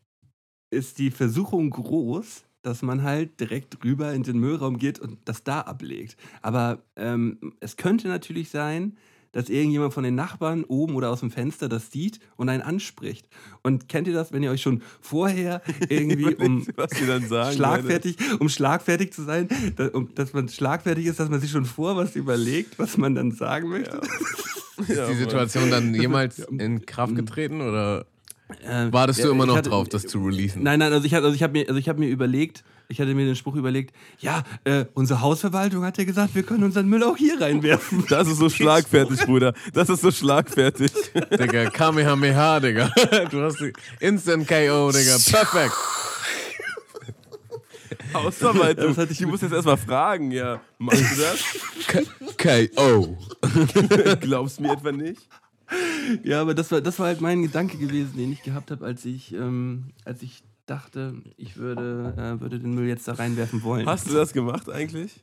ist die Versuchung groß, dass man halt direkt rüber in den Müllraum geht und das da ablegt. Aber ähm, es könnte natürlich sein, dass irgendjemand von den Nachbarn oben oder aus dem Fenster das sieht und einen anspricht. Und kennt ihr das, wenn ihr euch schon vorher irgendwie um dann sagen. schlagfertig, um schlagfertig zu sein, da, um, dass man schlagfertig ist, dass man sich schon vor was überlegt, was man dann sagen möchte? Ja, Ist die Situation dann jemals in Kraft getreten oder Äh, wartest ja, du immer noch hatte- drauf, das zu releasen? Nein, nein, also ich, hab- also ich habe mir, also ich hab mir überlegt, ich hatte mir den Spruch überlegt, ja, äh, unsere Hausverwaltung hat ja gesagt, wir können unseren Müll auch hier reinwerfen. Das ist so schlagfertig, Bruder. Das ist so schlagfertig. Digga, Kamehameha, Digga. Du hast die Instant KO, Digga. Perfekt. Hausverwaltung. Das hatte ich die muss jetzt erstmal fragen, ja. Machst du KO. das? Glaubst du mir etwa nicht? Ja, aber das war, das war halt mein Gedanke gewesen, den ich gehabt habe, als ich, ähm, als ich dachte, ich würde, äh, würde den Müll jetzt da reinwerfen wollen. Hast du das gemacht eigentlich?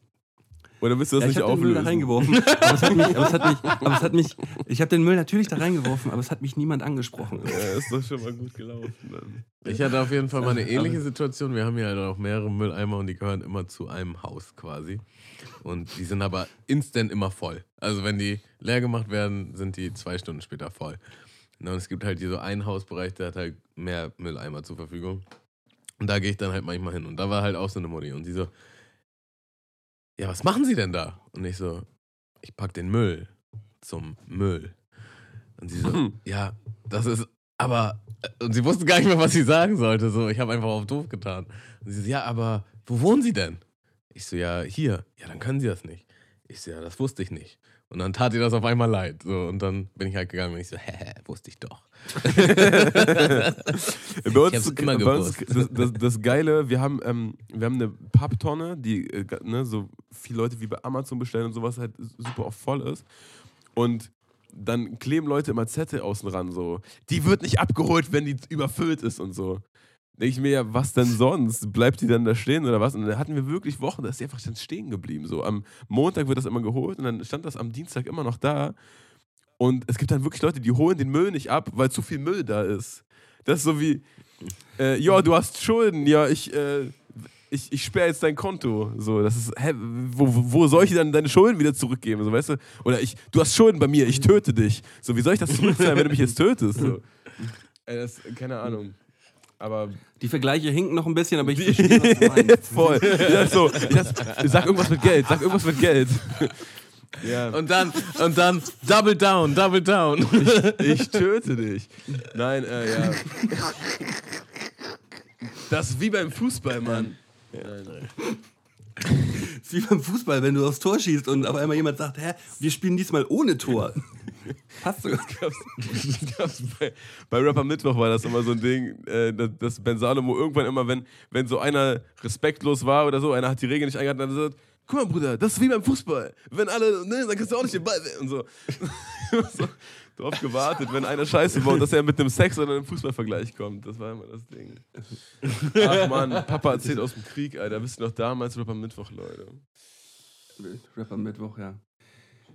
Oder willst du das ja, ich nicht habe den Müll da auflösen? reingeworfen. Aber es hat mich, aber es hat mich, aber es hat mich, ich habe den Müll natürlich da reingeworfen, aber es hat mich niemand angesprochen. Ja, ist doch schon mal gut gelaufen. Dann. Ich hatte auf jeden Fall mal eine ähnliche Situation. Wir haben hier halt auch mehrere Mülleimer und die gehören immer zu einem Haus quasi. Und die sind aber instant immer voll. Also wenn die leer gemacht werden, sind die zwei Stunden später voll. Und es gibt halt hier so einen Hausbereich, der hat halt mehr Mülleimer zur Verfügung. Und da gehe ich dann halt manchmal hin. Und da war halt auch so eine Mutti. Und sie so, ja, was machen Sie denn da? Und ich so, ich pack den Müll zum Müll. Und sie so, ja, das ist, aber, und sie wusste gar nicht mehr, was sie sagen sollte. So, ich habe einfach auf doof getan. Und sie so, ja, aber wo wohnen Sie denn? Ich so, ja, hier. Ja, dann können Sie das nicht. Ich so, ja, das wusste ich nicht. Und dann tat ihr das auf einmal leid. So, und dann bin ich halt gegangen und ich so, hä, wusste ich doch. Bei uns, Ich immer bei uns das, das, das Geile, wir haben, ähm, wir haben eine Papptonne, die äh, ne, so viele Leute wie bei Amazon bestellen und sowas halt super oft voll ist. Und dann kleben Leute immer Zettel außen ran, so. Die wird nicht abgeholt, wenn die überfüllt ist und so. Denke ich mir ja, was denn sonst? Bleibt die dann da stehen oder was? Und dann hatten wir wirklich Wochen, da ist die einfach dann stehen geblieben. So am Montag wird das immer geholt und dann stand das am Dienstag immer noch da. Und es gibt dann wirklich Leute, die holen den Müll nicht ab, weil zu viel Müll da ist. Das ist so wie, äh, ja, du hast Schulden, ja, ich, äh, ich, ich sperre jetzt dein Konto. So, das ist, hä, wo, wo soll ich dann deine Schulden wieder zurückgeben? So, weißt du? Oder ich, du hast Schulden bei mir, ich töte dich. So, wie soll ich das zurückzahlen, wenn du mich jetzt tötest? So. Ey, das, keine Ahnung. Aber Die Vergleiche hinken noch ein bisschen, aber ich verstehe, was du meinst. voll. Ja, so, sag irgendwas mit Geld, sag irgendwas mit Geld. Ja. Und dann, und dann Double Down, Double Down. Ich töte dich. Nein, äh, ja. Das ist wie beim Fußball, Mann. Das ist wie beim Fußball, wenn du aufs Tor schießt und auf einmal jemand sagt, hä, wir spielen diesmal ohne Tor. Passt sogar. gab's, gab's bei, bei Rapper Mittwoch war das immer so ein Ding, äh, dass- Ben Salomo irgendwann immer, wenn, wenn so einer respektlos war oder so, einer hat die Regeln nicht eingehalten, dann hat er gesagt, guck mal Bruder, das ist wie beim Fußball. Wenn alle, ne, dann kannst du auch nicht den Ball und so. so drauf gewartet, wenn einer Scheiße baut, dass er mit einem Sex oder einem Fußballvergleich kommt. Das war immer das Ding. Ach man, Papa erzählt aus dem Krieg, Alter. Wisst ihr noch damals Rapper Mittwoch, Leute? Rapper Mittwoch, ja.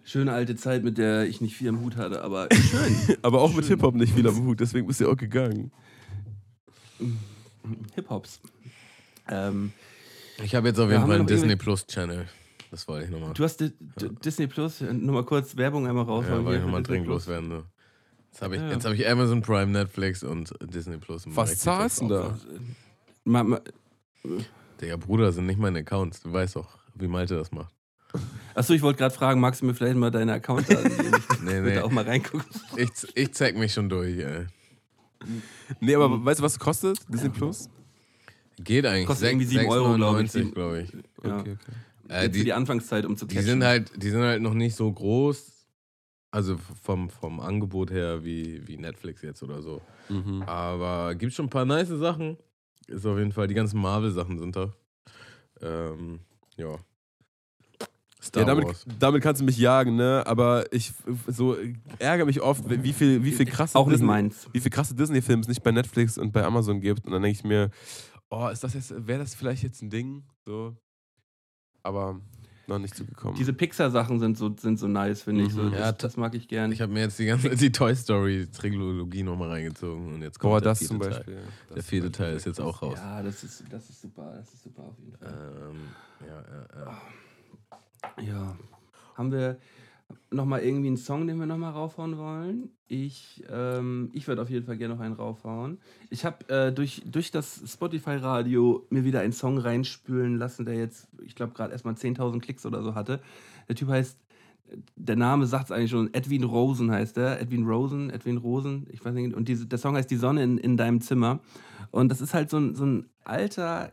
Schöne alte Zeit, mit der ich nicht viel am Hut hatte, aber schön. Aber auch mit Hip-Hop nicht viel am Hut, deswegen bist du auch gegangen. Hip-Hops. Ähm, Ich habe jetzt auf Ja, jeden Fall einen Disney Plus Channel. Das wollte ich nochmal. du hast Di D Disney Plus, äh, nur mal kurz Werbung einmal raus. Ja, weil ich nochmal dringend loswerden. So. Jetzt habe ich, Ja. jetzt hab ich Amazon Prime, Netflix und Disney Plus. Was zahlst du da? Ma, ma, Digga, Bruder, das sind nicht meine Accounts. Du weißt doch, wie Malte das macht. Achso, ich wollte gerade fragen, magst du mir vielleicht mal deine geben? Ich Nee, nee. auch mal reingucken. Ich, ich zeig mich schon durch, ey. Nee, aber weißt du, was es kostet? Disney Plus? Geht eigentlich. Kostet irgendwie 7 Euro, glaub ich. 6,99, glaube ich. Ja. Okay, okay. Äh, Jetzt für die die, Anfangszeit, um zu die, catchen. sind halt, die sind halt noch nicht so groß, also vom, vom Angebot her wie, wie Netflix jetzt oder so. Mhm. Aber gibt schon ein paar nice Sachen. Ist auf jeden Fall, die ganzen Marvel-Sachen sind da. Ähm, ja. Star Ja, damit, Wars. damit kannst du mich jagen, ne? Aber ich so ärgere mich oft, wie viel, wie viel krasse auch nicht Disney, meins. wie viel krasse Disney-Filme es nicht bei Netflix und bei Amazon gibt. Und dann denke ich mir, oh, ist das jetzt, wäre das vielleicht jetzt ein Ding? So. Aber noch nicht zugekommen. Diese Pixar-Sachen sind so, sind so nice, finde ich. So, Mhm. das, Ja, das mag ich gern. Ich habe mir jetzt die ganze die Toy Story Trilogie nochmal reingezogen und jetzt kommt Boah, der das vierte zum Teil. Beispiel. Das Der vierte Teil ist jetzt auch raus. ja, das ist, das ist super. Das ist super auf jeden Fall. Ähm, ja, ja, ja. Ja. Haben wir nochmal irgendwie einen Song, den wir nochmal raufhauen wollen? Ich, ähm, ich würde auf jeden Fall gerne noch einen raufhauen. Ich habe äh, durch, durch das Spotify-Radio mir wieder einen Song reinspülen lassen, der jetzt, ich glaube, gerade erstmal 10.000 Klicks oder so hatte. Der Typ heißt, der Name sagt es eigentlich schon, Edwin Rosen heißt er. Edwin Rosen, Edwin Rosen, ich weiß nicht. Und diese, der Song heißt Die Sonne in, in deinem Zimmer. Und das ist halt so ein, so ein alter,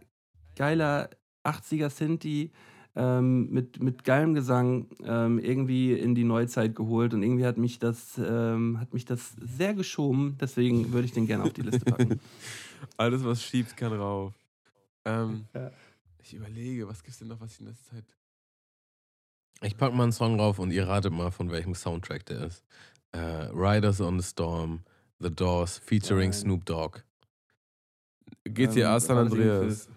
geiler 80er Sinti ähm, mit, mit geilem Gesang ähm, irgendwie in die Neuzeit geholt und irgendwie hat mich das, ähm, hat mich das sehr geschoben. Deswegen würde ich den gerne auf die Liste packen. Alles, was schiebt, kann rauf. Ähm, Ja. Ich überlege, was gibt's denn noch, was ich in letzter Zeit. Ich pack mal einen Song drauf und ihr ratet mal, von welchem Soundtrack der ist. Äh, Riders on the Storm, The Doors, featuring Nein. Snoop Dogg. GTA Ähm, San Andreas.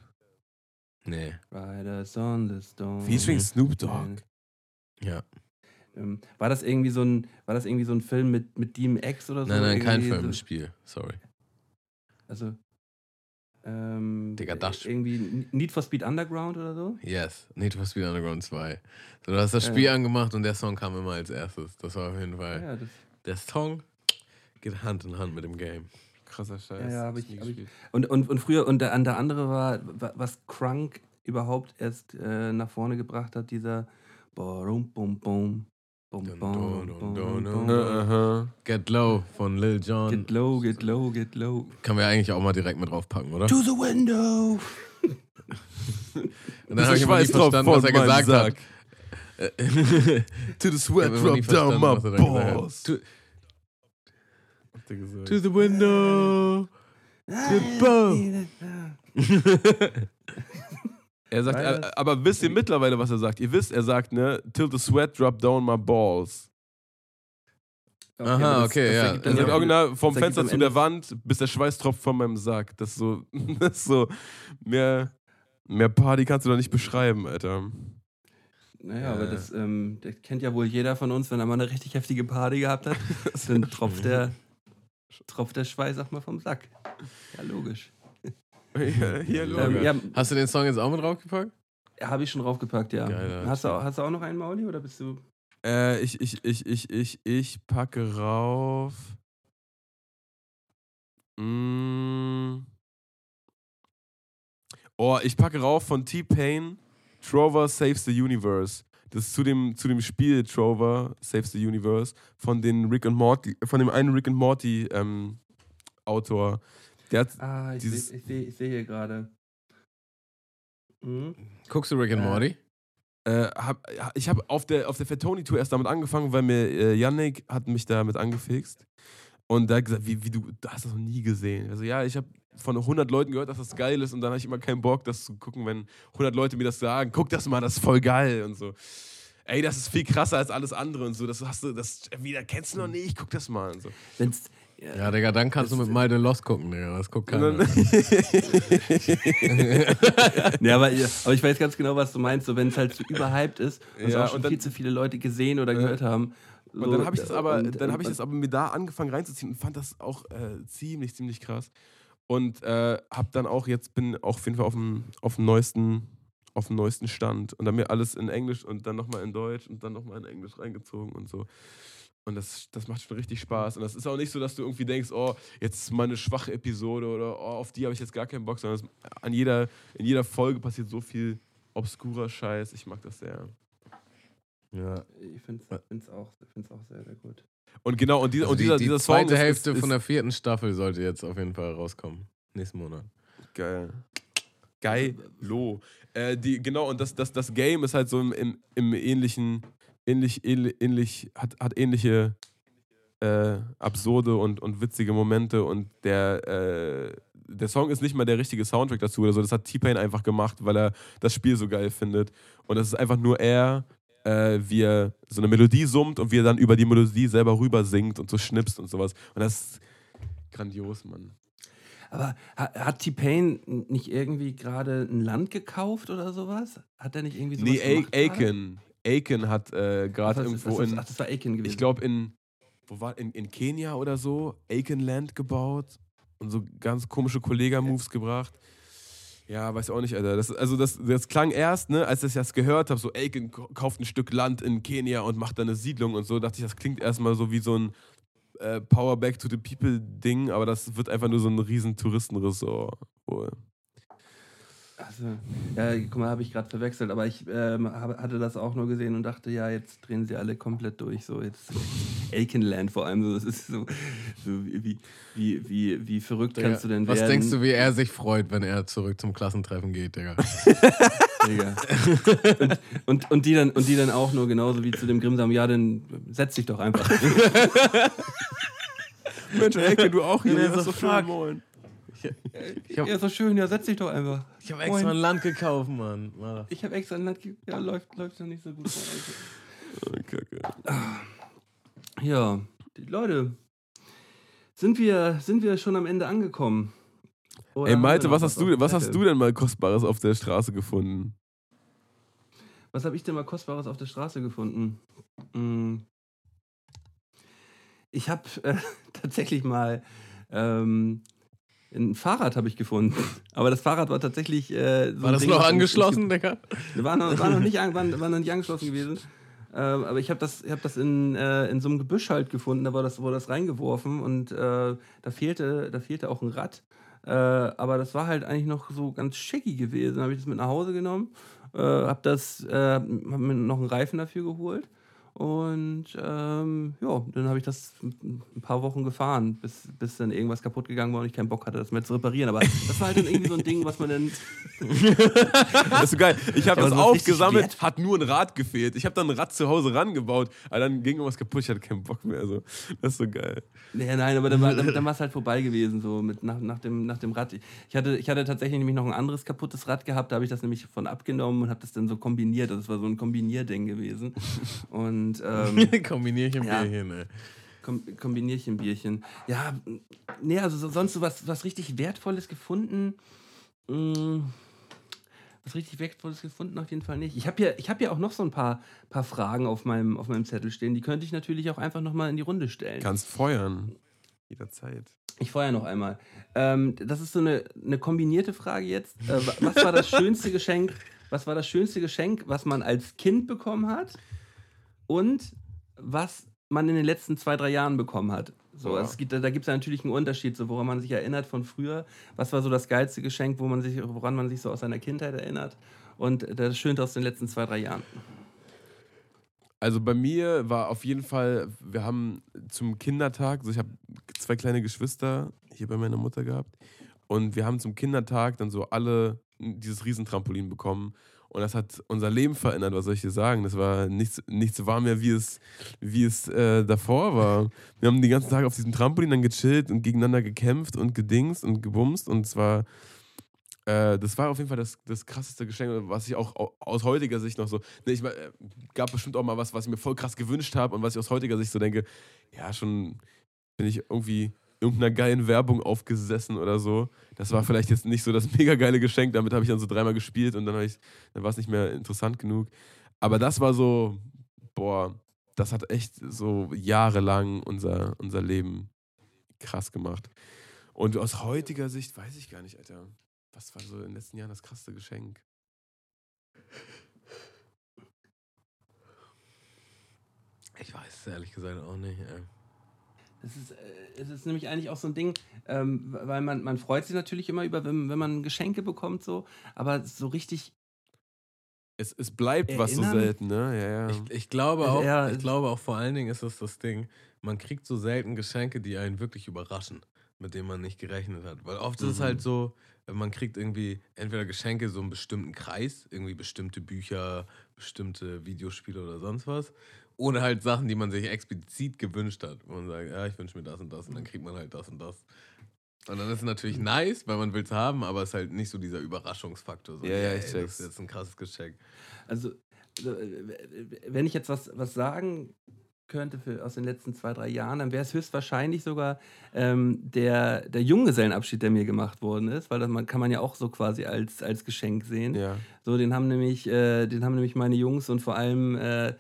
Nee, Riders on the Storm. Featuring Snoop Dogg. ja. Ähm, war das irgendwie so ein, war das irgendwie so ein Film mit, mit DMX oder so? Nein, nein, kein Film, ein so- Spiel. Sorry. Also, ähm, Digga, das- irgendwie Need for Speed Underground oder so? Yes, Need for Speed Underground 2. So, du hast das Spiel angemacht und der Song kam immer als erstes. Das war auf jeden Fall. Ja, Der Song geht Hand in Hand mit dem Game. Krasser Scheiß. Ja, ja, hab Hab's ich- nie hab ich- gespielt. Und, und, und früher, und der, und der andere war, wa- was Crunk überhaupt erst äh, nach vorne gebracht hat, dieser Äh, bum. aha. Get Low von Lil Jon. Get low, get low, get low. Kann wir eigentlich auch mal direkt mit draufpacken, oder? To the window! Und dann habe ich immer nie verstanden, was er gesagt hat. To the sweat drop down my balls. To, Hat er gesagt. to the window. Er sagt, Weil- äh, aber wisst ihr mittlerweile, was er sagt? Ihr wisst, er sagt, ne, till the sweat drop down my balls. Aha, aber das- okay, das ja. ergibt Er dann sagt ja- original vom das Fenster zu der Wand, bis der Schweiß tropft von meinem Sack. Das ist so, das ist so mehr, mehr Party kannst du doch nicht beschreiben, Alter. Naja, aber Äh. das, ähm, das kennt ja wohl jeder von uns, wenn er mal eine richtig heftige Party gehabt hat, dann tropft der, tropft der Schweiß auch mal vom Sack. Ja, logisch. Ja, hier, Logo. Ähm, ja, Hast du den Song jetzt auch mit draufgepackt? habe ich schon draufgepackt, ja. Geil, hast, du, auch- hast du auch noch einen, Mauli, oder bist du... Äh, ich, ich, ich, ich, ich, ich packe rauf. Mm. Oh, ich packe rauf von T-Pain Trover Saves the Universe. Das ist zu dem, zu dem Spiel Trover Saves the Universe von den Rick and Morty, von dem einen Rick and Morty ähm, Autor. Der hat, Ah, ich sehe ich seh, ich seh hier gerade. Mhm. Guckst du Rick and Äh, Morty? Äh, hab, ich habe auf der, auf der Fatoni Tour erst damit angefangen, weil mir äh, Yannick hat mich damit angefixt. Und da hat gesagt, wie, wie du, du hast das noch nie gesehen. Also ja, ich habe von 100 Leuten gehört, dass das geil ist und dann habe ich immer keinen Bock, das zu gucken, wenn 100 Leute mir das sagen. Guck das mal, das ist voll geil und so. Ey, das ist viel krasser als alles andere und so. Das hast du, das wieder kennst du noch nicht. Guck das mal und so. Wenn's, Ja, Digga, dann kannst du mit Malde Lost gucken, Digga. Das guckt keiner. dann, Ja, aber, aber ich weiß ganz genau, was du meinst. So, wenn es halt so überhyped ist und es Ja, auch schon und dann- viel zu viele Leute gesehen oder gehört haben. Und dann habe ich das aber, und- dann habe ich das aber mir da angefangen reinzuziehen und fand das auch äh, ziemlich, ziemlich krass. Und äh, habe dann auch jetzt bin auch auf jeden Fall auf dem, auf dem neuesten, auf dem neuesten Stand und dann mir alles in Englisch und dann nochmal in Deutsch und dann nochmal in Englisch reingezogen und so. Und das, das macht schon richtig Spaß. Und das ist auch nicht so, dass du irgendwie denkst, oh, jetzt ist mal eine schwache Episode oder oh, auf die habe ich jetzt gar keinen Bock, sondern es, an jeder, in jeder Folge passiert so viel obskurer Scheiß. Ich mag das sehr. Ja. Ich finde es auch, find's auch sehr, sehr gut. Und genau, und, dieser, Also und die, dieser, die dieser Song zweite ist- Hälfte ist, ist, von der vierten Staffel sollte jetzt auf jeden Fall rauskommen. Nächsten Monat. Geil. Geil. Lo. Äh, die, genau, und das, das, das Game ist halt so im, im, im ähnlichen, ähnlich, ähnlich, ähnlich hat, hat ähnliche äh, absurde und, und witzige Momente und der, äh, der Song ist nicht mal der richtige Soundtrack dazu oder so. Das hat T-Pain einfach gemacht, weil er das Spiel so geil findet. Und das ist einfach nur er, äh, wie er so eine Melodie summt und wie er dann über die Melodie selber rüber singt und so schnipst und sowas. Und das ist grandios, Mann. Aber ha- hat T-Pain nicht irgendwie gerade ein Land gekauft oder sowas? Hat er nicht irgendwie sowas Nee, gerade? Aiken. Aiken hat äh, gerade irgendwo das- in, Ach, das war Aiken gewesen. ich glaube in, wo war, in, in Kenia oder so, Aiken Land gebaut und so ganz komische Kollega-Moves gebracht. Ja, weiß auch nicht, Alter. Das, also das, das klang erst, ne, als ich das gehört habe, so Aiken kauft ein Stück Land in Kenia und macht da eine Siedlung und so, dachte ich, das klingt erstmal so wie so ein äh, Power Back to the People Ding, aber das wird einfach nur so ein riesen Touristenressort. Wohl. Also, ja, guck mal, habe ich gerade verwechselt, aber ich ähm, hatte das auch nur gesehen und dachte, ja, jetzt drehen sie alle komplett durch. So, jetzt Aikenland vor allem, so, das ist so, so wie, wie, wie, wie verrückt Digga, kannst du denn was werden? denkst du, wie er sich freut, wenn er zurück zum Klassentreffen geht, Digga? Digga. und, und, und, die dann, und die dann auch nur genauso wie zu dem Grimsam, ja, dann setz dich doch einfach. Mensch, Aiken, du auch hier. Ja, so schön, fuck. moin. Ich hab- ja, so schön, ja, setz dich doch einfach. Ich habe extra ein Land gekauft, Mann. Ich habe extra ein Land, ge- ja, läuft, läuft doch nicht so gut. Oh, Kacke. Ja, die Leute, sind wir, sind wir schon am Ende angekommen? Oder Ey, Malte, noch was hast, du, was hast du denn mal Kostbares auf der Straße gefunden? Was habe ich denn mal Kostbares auf der Straße gefunden? Hm. Ich habe äh, tatsächlich mal ähm, ein Fahrrad habe ich gefunden. Aber das Fahrrad war tatsächlich. Äh, so War das Ding, noch angeschlossen, Digga? War noch, war noch, nicht, war, war noch nicht angeschlossen gewesen. Ähm, aber ich habe das, ich hab das in, äh, in so einem Gebüsch halt gefunden, da war das, wurde das reingeworfen und äh, da, fehlte, da fehlte auch ein Rad. Äh, aber das war halt eigentlich noch so ganz schicky gewesen. Dann habe ich das mit nach Hause genommen, äh, habe das, äh, hab mir noch einen Reifen dafür geholt. Und ähm, ja, dann habe ich das ein paar Wochen gefahren, bis, bis dann irgendwas kaputt gegangen war und ich keinen Bock hatte, das mehr zu reparieren. Aber das war halt dann irgendwie so ein Ding, was man dann Das ist so geil. Ich habe Aber das aufgesammelt, hat nur ein Rad gefehlt. Ich habe dann ein Rad zu Hause rangebaut, aber dann ging irgendwas kaputt, ich hatte keinen Bock mehr. Also, das ist so geil. Nee, nein, aber dann war dann, dann war es halt vorbei gewesen, so mit nach, nach, dem, nach dem Rad. Ich hatte, ich hatte tatsächlich nämlich noch ein anderes kaputtes Rad gehabt, da habe ich das nämlich von abgenommen und habe das dann so kombiniert. Das war so ein Kombinierding gewesen. Und ähm, Kombiniere ich im Ja. Bierchen, ey. Kom Kombinierchenbierchen. Ja, nee, also so, sonst so was, was richtig Wertvolles gefunden. Mm, Was richtig Wertvolles gefunden auf jeden Fall nicht. Ich habe ja, hab ja auch noch so ein paar, paar Fragen auf meinem, auf meinem Zettel stehen. Die könnte ich natürlich auch einfach nochmal in die Runde stellen. Kannst feuern. Jederzeit. Ich feuer noch einmal. Ähm, das ist so eine, eine kombinierte Frage jetzt. Äh, was war das schönste Geschenk? Was war das schönste Geschenk, was man als Kind bekommen hat? Und was man in den letzten zwei, drei Jahren bekommen hat? So, Ja. es gibt, da gibt es ja natürlich einen Unterschied, so, woran man sich erinnert von früher. Was war so das geilste Geschenk, wo man sich, woran man sich so aus seiner Kindheit erinnert? Und das Schönste aus den letzten zwei, drei Jahren. Also bei mir war auf jeden Fall, wir haben zum Kindertag, also ich habe zwei kleine Geschwister hier bei meiner Mutter gehabt und wir haben zum Kindertag dann so alle dieses Riesentrampolin bekommen und das hat unser Leben verändert, was soll ich dir sagen? Das war nichts, nichts war mehr, wie es, wie es äh, davor war. Wir haben den ganzen Tag auf diesem Trampolin dann gechillt und gegeneinander gekämpft und gedingst und gebumst und es war äh, das war auf jeden Fall das, das krasseste Geschenk, was ich auch au- aus heutiger Sicht noch so. Ne, ich äh, gab bestimmt auch mal was, was ich mir voll krass gewünscht habe und was ich aus heutiger Sicht so denke, ja, schon bin ich irgendwie irgendeiner geilen Werbung aufgesessen oder so. Das war vielleicht jetzt nicht so das mega geile Geschenk, damit habe ich dann so dreimal gespielt und dann, dann war es nicht mehr interessant genug. Aber das war so, boah, das hat echt so jahrelang unser, unser Leben krass gemacht. Und aus heutiger Sicht weiß ich gar nicht, Alter. Was war so in den letzten Jahren das krasseste Geschenk? Ich weiß es ehrlich gesagt auch nicht. Ey. Es ist, äh, es ist nämlich eigentlich auch so ein Ding, ähm, weil man, man freut sich natürlich immer über, wenn, wenn man Geschenke bekommt, so, aber so richtig, Es, es bleibt was so Erinnern? selten, ne? Ja, ja. Ich, ich glaube auch, ja, ich es- glaube auch vor allen Dingen ist das das Ding, man kriegt so selten Geschenke, die einen wirklich überraschen, mit denen man nicht gerechnet hat. Weil oft ist es Mhm. halt so, man kriegt irgendwie entweder Geschenke so einen bestimmten Kreis, irgendwie bestimmte Bücher, bestimmte Videospiele oder sonst was. Oder halt Sachen, die man sich explizit gewünscht hat. Wo man sagt, ja, ich wünsche mir das und das und dann kriegt man halt das und das. Und dann ist es natürlich nice, weil man will es haben, aber es ist halt nicht so dieser Überraschungsfaktor. So, Ja, ja, ey, ich das check's. ist jetzt ein krasses Geschenk. also, also, äh, wenn ich jetzt was, was sagen könnte für, aus den letzten zwei, drei Jahren, dann wäre es höchstwahrscheinlich sogar ähm, der, der Junggesellenabschied, der mir gemacht worden ist, weil das man, kann man ja auch so quasi als, als Geschenk sehen. ja. So, den haben nämlich, äh, den haben nämlich meine Jungs und vor allem äh,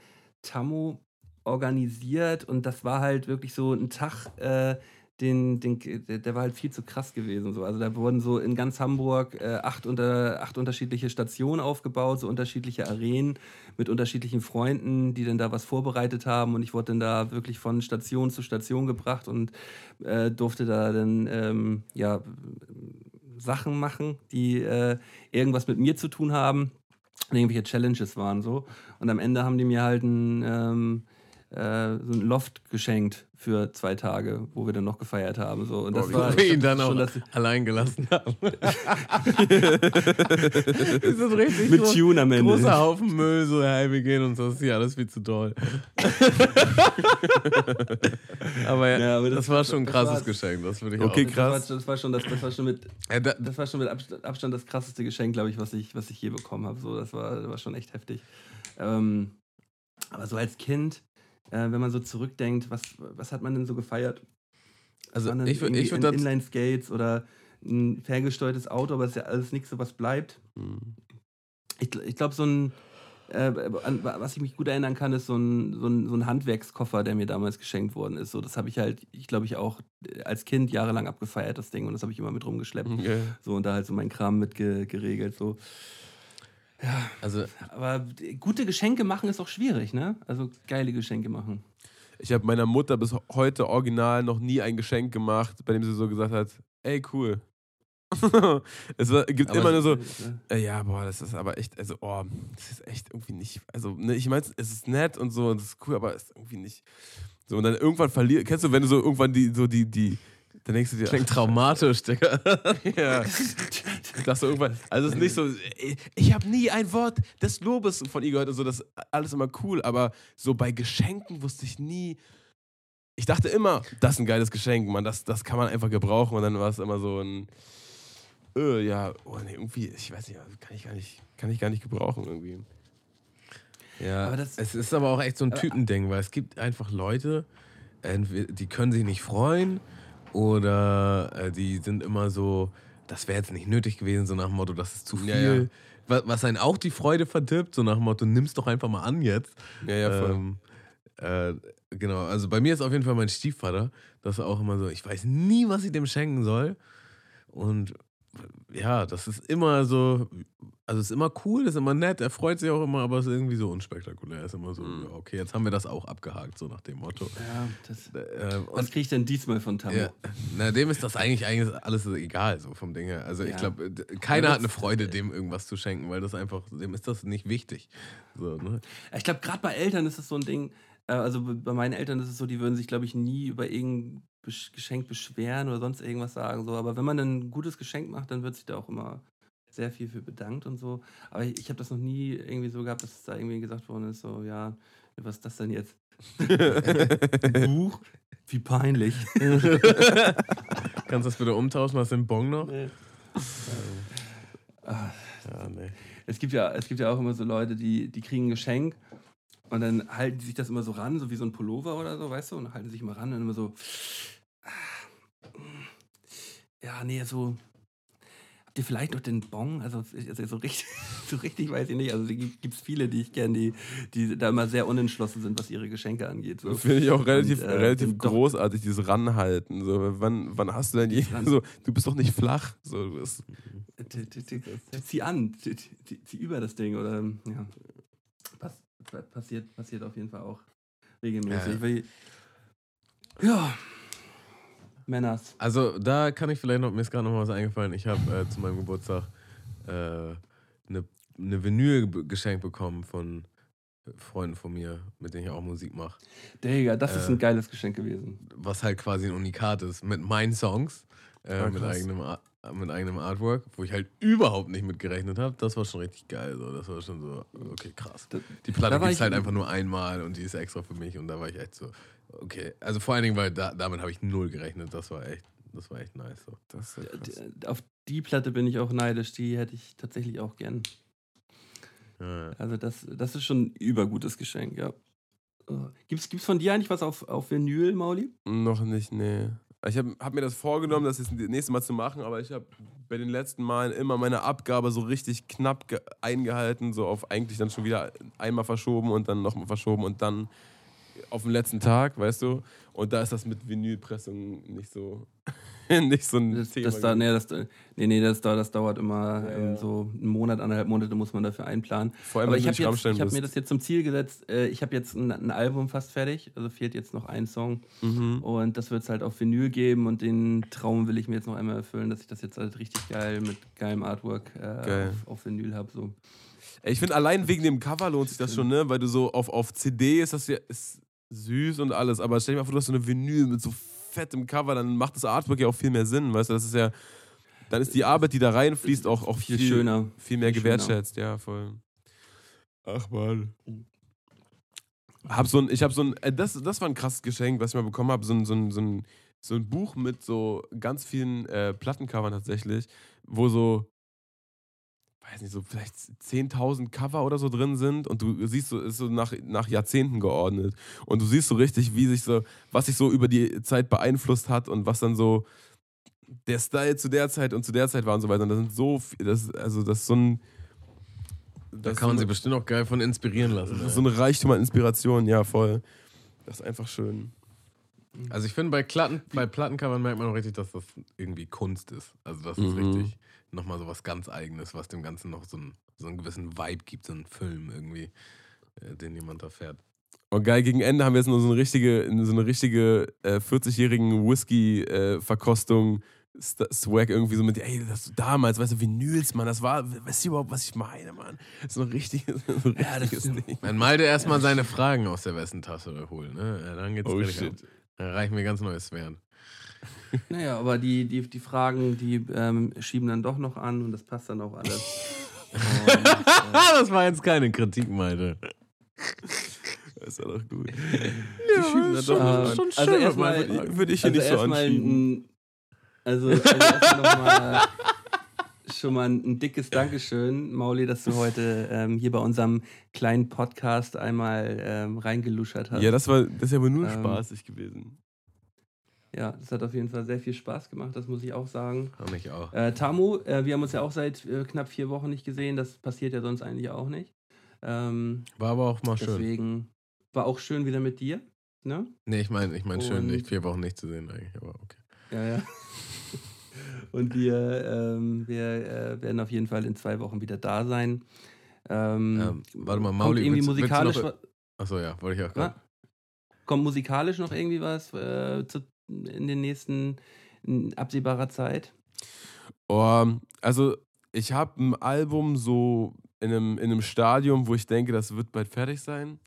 Tammo organisiert und das war halt wirklich so ein Tag, äh, den, den, der, war halt viel zu krass gewesen. So. Also da wurden so in ganz Hamburg äh, acht, unter, acht unterschiedliche Stationen aufgebaut, so unterschiedliche Arenen mit unterschiedlichen Freunden, die dann da was vorbereitet haben und ich wurde dann da wirklich von Station zu Station gebracht und äh, durfte da dann ähm, ja, Sachen machen, die äh, irgendwas mit mir zu tun haben irgendwelche Challenges waren so. Und am Ende haben die mir halt ein, ähm, äh, so ein Loft geschenkt für zwei Tage, wo wir dann noch gefeiert haben. So. Und das Boah, war Wo wir ihn dann schon, auch dass ich- allein gelassen haben. das ist richtig mit groß- Tune am Ende. großer Haufen Müll, so, hey, wir gehen uns das ist hier alles viel zu doll. aber ja, Ja, aber das, das- war schon ein krasses. Geschenk, das würde ich Okay, auch. krass. war, das war schon das, das war schon mit Ja, da, das war schon mit Abstand, Abstand das krasseste Geschenk, glaube ich, was ich, was ich je bekommen habe. So, das war, das war schon echt heftig. Ähm, aber so als Kind, äh, wenn man so zurückdenkt, was, was hat man denn so gefeiert? also ich, würd- irgendwie ich würde In- das. Inline-Skates oder ein ferngesteuertes Auto, aber es ist ja alles nichts, so was bleibt. Hm. Ich, ich glaube, so ein, äh, an, was ich mich gut erinnern kann, ist so ein, so, ein, so ein Handwerkskoffer, der mir damals geschenkt worden ist. So, das habe ich halt, ich glaube, ich auch als Kind jahrelang abgefeiert, das Ding, und das habe ich immer mit rumgeschleppt. Ja. So, und da halt so mein Kram mit ge geregelt. So. Also, Aber gute Geschenke machen ist auch schwierig, ne? Also geile Geschenke machen. Ich habe meiner Mutter bis heute original noch nie ein Geschenk gemacht, bei dem sie so gesagt hat, ey, cool. es gibt Aber immer nur so, Äh, äh, ja, boah, das ist aber echt, also, oh, das ist echt irgendwie nicht, also, ne, ich meine, es ist nett und so, und das ist cool, aber es ist irgendwie nicht, so, und dann irgendwann verliert, kennst du, wenn du so irgendwann die, so die, die, denkst du dir, klingt traumatisch, Digga. ja. Dass du irgendwann, also es ist nicht so, ich- ich habe nie ein Wort des Lobes von ihr gehört und so, das ist alles immer cool, aber so bei Geschenken wusste ich nie, ich dachte immer, das ist ein geiles Geschenk, man, das, das kann man einfach gebrauchen und dann war es immer so ein, äh, ja, oh nee, irgendwie, ich weiß nicht, kann ich gar nicht, kann ich gar nicht gebrauchen irgendwie. Ja, Aber das- es ist aber auch echt so ein Typending, weil es gibt einfach Leute, die können sich nicht freuen oder äh, die sind immer so, das wäre jetzt nicht nötig gewesen, so nach dem Motto, das ist zu viel. Ja, ja. wa- was einen auch die Freude verdirbt, so nach dem Motto, nimm's doch einfach mal an jetzt. Ja, ja, voll. Ähm, äh, genau, also bei mir ist auf jeden Fall mein Stiefvater, das ist auch immer so, ich weiß nie, was ich dem schenken soll. Und ja, das ist immer so, also es ist immer cool, ist immer nett, er freut sich auch immer, aber es ist irgendwie so unspektakulär. Ist immer so, Mhm. ja, okay, jetzt haben wir das auch abgehakt, so nach dem Motto. Ja, das, Äh, was kriege ich denn diesmal von Tammo? ja, na, dem ist das eigentlich, eigentlich alles egal, so vom Ding her. Also ich Ja. glaube, keiner hat eine das- Freude, dem irgendwas zu schenken, weil das einfach, dem ist das nicht wichtig. So, ne? Ich glaube, gerade bei Eltern ist es so ein Ding, äh, also bei meinen Eltern ist es so, die würden sich, glaube ich, nie über irgendein Geschenk beschweren oder sonst irgendwas sagen. So. Aber wenn man ein gutes Geschenk macht, dann wird sich da auch immer sehr viel für bedankt und so. Aber ich, ich habe das noch nie irgendwie so gehabt, dass da irgendwie gesagt worden ist, so, ja, was ist das denn jetzt? Ein Buch? Wie peinlich. Kannst du das bitte umtauschen? Hast du den Bon noch? Nee. Ah, Ja, nee. es gibt ja, es gibt ja auch immer so Leute, die, die kriegen ein Geschenk und dann halten die sich das immer so ran, so wie so ein Pullover oder so, weißt du, und halten sich immer ran und immer so, ah, ja, nee, so, habt ihr vielleicht noch den Bon? Also, also so, richtig, so richtig weiß ich nicht. Also gibt es viele, die ich kenne, die, die da immer sehr unentschlossen sind, was ihre Geschenke angeht. So. Das finde ich auch relativ, Und, äh, relativ doch- großartig, dieses Ranhalten. So, wann, wann hast du denn je, so, du bist doch nicht flach. So, du bist, die- Zieh an, zieh über das Ding oder ja. Pass, passiert, passiert auf jeden Fall auch regelmäßig. Ja, ja. Männers. Also da kann ich vielleicht noch, mir ist gerade noch mal was eingefallen. Ich habe äh, zu meinem Geburtstag eine äh, ne Vinyl be- geschenkt bekommen von Freunden von mir, mit denen ich auch Musik mache. Digga, das ist Äh. ein geiles Geschenk gewesen. Was halt quasi ein Unikat ist, mit meinen Songs, äh, mit, eigenem, mit eigenem Artwork, wo ich halt überhaupt nicht mit gerechnet habe. Das war schon richtig geil. So. Das war schon so, okay, krass. Die Platte gibt es halt einfach nur einmal und die ist extra für mich und da war ich echt so, okay. Also vor allen Dingen, weil da, damit habe ich null gerechnet. Das war echt, das war echt nice. So. das ja Auf die Platte bin ich auch neidisch. Die hätte ich tatsächlich auch gern. Ja. Also das, das ist schon ein übergutes Geschenk, ja. Äh, Gibt's, gibt's von dir eigentlich was auf, auf Vinyl, Mauli? Noch nicht, nee. Ich habe hab mir das vorgenommen, das jetzt das nächste Mal zu machen, aber ich habe bei den letzten Malen immer meine Abgabe so richtig knapp ge- eingehalten, so auf eigentlich dann schon wieder einmal verschoben und dann nochmal verschoben und dann auf den letzten Tag, weißt du? Und da ist das mit Vinylpressung nicht so, nicht so ein Das, Thema. das, da, nee, das, nee, nee, das, da- das dauert immer Ja, ähm, ja. so einen Monat, anderthalb Monate muss man dafür einplanen. Vor allem, Aber ich habe hab mir das jetzt zum Ziel gesetzt. Äh, ich habe jetzt ein, ein Album fast fertig, also fehlt jetzt noch ein Song. Mhm. Und das wird es halt auf Vinyl geben und den Traum will ich mir jetzt noch einmal erfüllen, dass ich das jetzt halt richtig geil mit geilem Artwork äh, Geil. Auf, auf Vinyl habe. So. Ich finde, allein wegen dem Cover lohnt sich das schon, ne? Weil du so auf, auf CD ist das ja ist süß und alles, aber stell dir mal vor, du hast so eine Vinyl mit so fettem Cover, dann macht das Artwork ja auch viel mehr Sinn, weißt du? Das ist ja, dann ist die Arbeit, die da reinfließt, auch, auch Viel viel, schöner. viel mehr viel schöner. gewertschätzt, ja, voll. Ach man. Hab so ein, ich habe so ein, äh, das, das war ein krasses Geschenk, was ich mal bekommen habe, so ein, so, ein, so, ein, so ein Buch mit so ganz vielen äh, Plattencovern tatsächlich, wo so, weiß nicht, so vielleicht 10.000 Cover oder so drin sind und du siehst so, ist so nach, nach Jahrzehnten geordnet und du siehst so richtig, wie sich so, was sich so über die Zeit beeinflusst hat und was dann so der Style zu der Zeit und zu der Zeit war und so weiter. Und das sind so, viel- das, also das ist so ein, Da kann man ist sich so, bestimmt auch geil von inspirieren lassen. so ein Reichtum an Inspiration, ja voll. Das ist einfach schön. Also ich finde, bei, Platten, bei Plattencovern merkt man auch richtig, dass das irgendwie Kunst ist. Also das ist Mhm. richtig nochmal so was ganz Eigenes, was dem Ganzen noch so einen, so einen gewissen Vibe gibt, so einen Film irgendwie, äh, den jemand da fährt. Und geil, gegen Ende haben wir jetzt noch so eine richtige, so eine richtige äh, 40-jährigen Whisky-Verkostung. Swag irgendwie so mit, ey, das damals, weißt du, Vinyls, Mann, das war, weißt du überhaupt, was ich meine, Mann? So ein richtiges, so ein Ja, das richtiges ist- Ding. Wenn Malte erstmal seine Fragen aus der Westentasche holt, ne? Ja, dann geht's Oh, richtig shit. ab. Dann reichen wir ganz neue Sphären. Naja, aber die, die, die Fragen, die ähm, schieben dann doch noch an und das passt dann auch alles. und, äh, das war jetzt keine Kritik, Malte. Das war doch gut. Die schieben das dann schon- doch äh, schon also schön, erstmal- was Malte Würde ich hier also nicht so erstmal anschieben. ein, also, also erstmal nochmal schon mal ein, dickes Dankeschön, Mauli, dass du heute ähm, hier bei unserem kleinen Podcast einmal ähm, reingeluschert hast. Ja, das war, das ist ja aber nur Ähm, spaßig gewesen. Ja, das hat auf jeden Fall sehr viel Spaß gemacht, das muss ich auch sagen. Fand ich auch. Äh, Tamu, äh, wir haben uns ja auch seit äh, knapp vier Wochen nicht gesehen. Das passiert ja sonst eigentlich auch nicht. Ähm, War aber auch mal schön. deswegen war auch schön wieder mit dir. Ne? Nee, ich meine, ich mein schön, nicht vier Wochen nicht zu sehen eigentlich, aber okay. Ja, ja. Und wir, ähm, wir äh, werden auf jeden Fall in zwei Wochen wieder da sein. Ähm, Ähm, warte mal, Mauli, irgendwie willst- willst musikalisch, noch- wa- Achso, ja, wollte ich auch gerade. kommt musikalisch noch irgendwie was äh, zu, in den nächsten in absehbarer Zeit? Oh, also ich habe ein Album so in einem, in einem Stadium, wo ich denke, das wird bald fertig sein.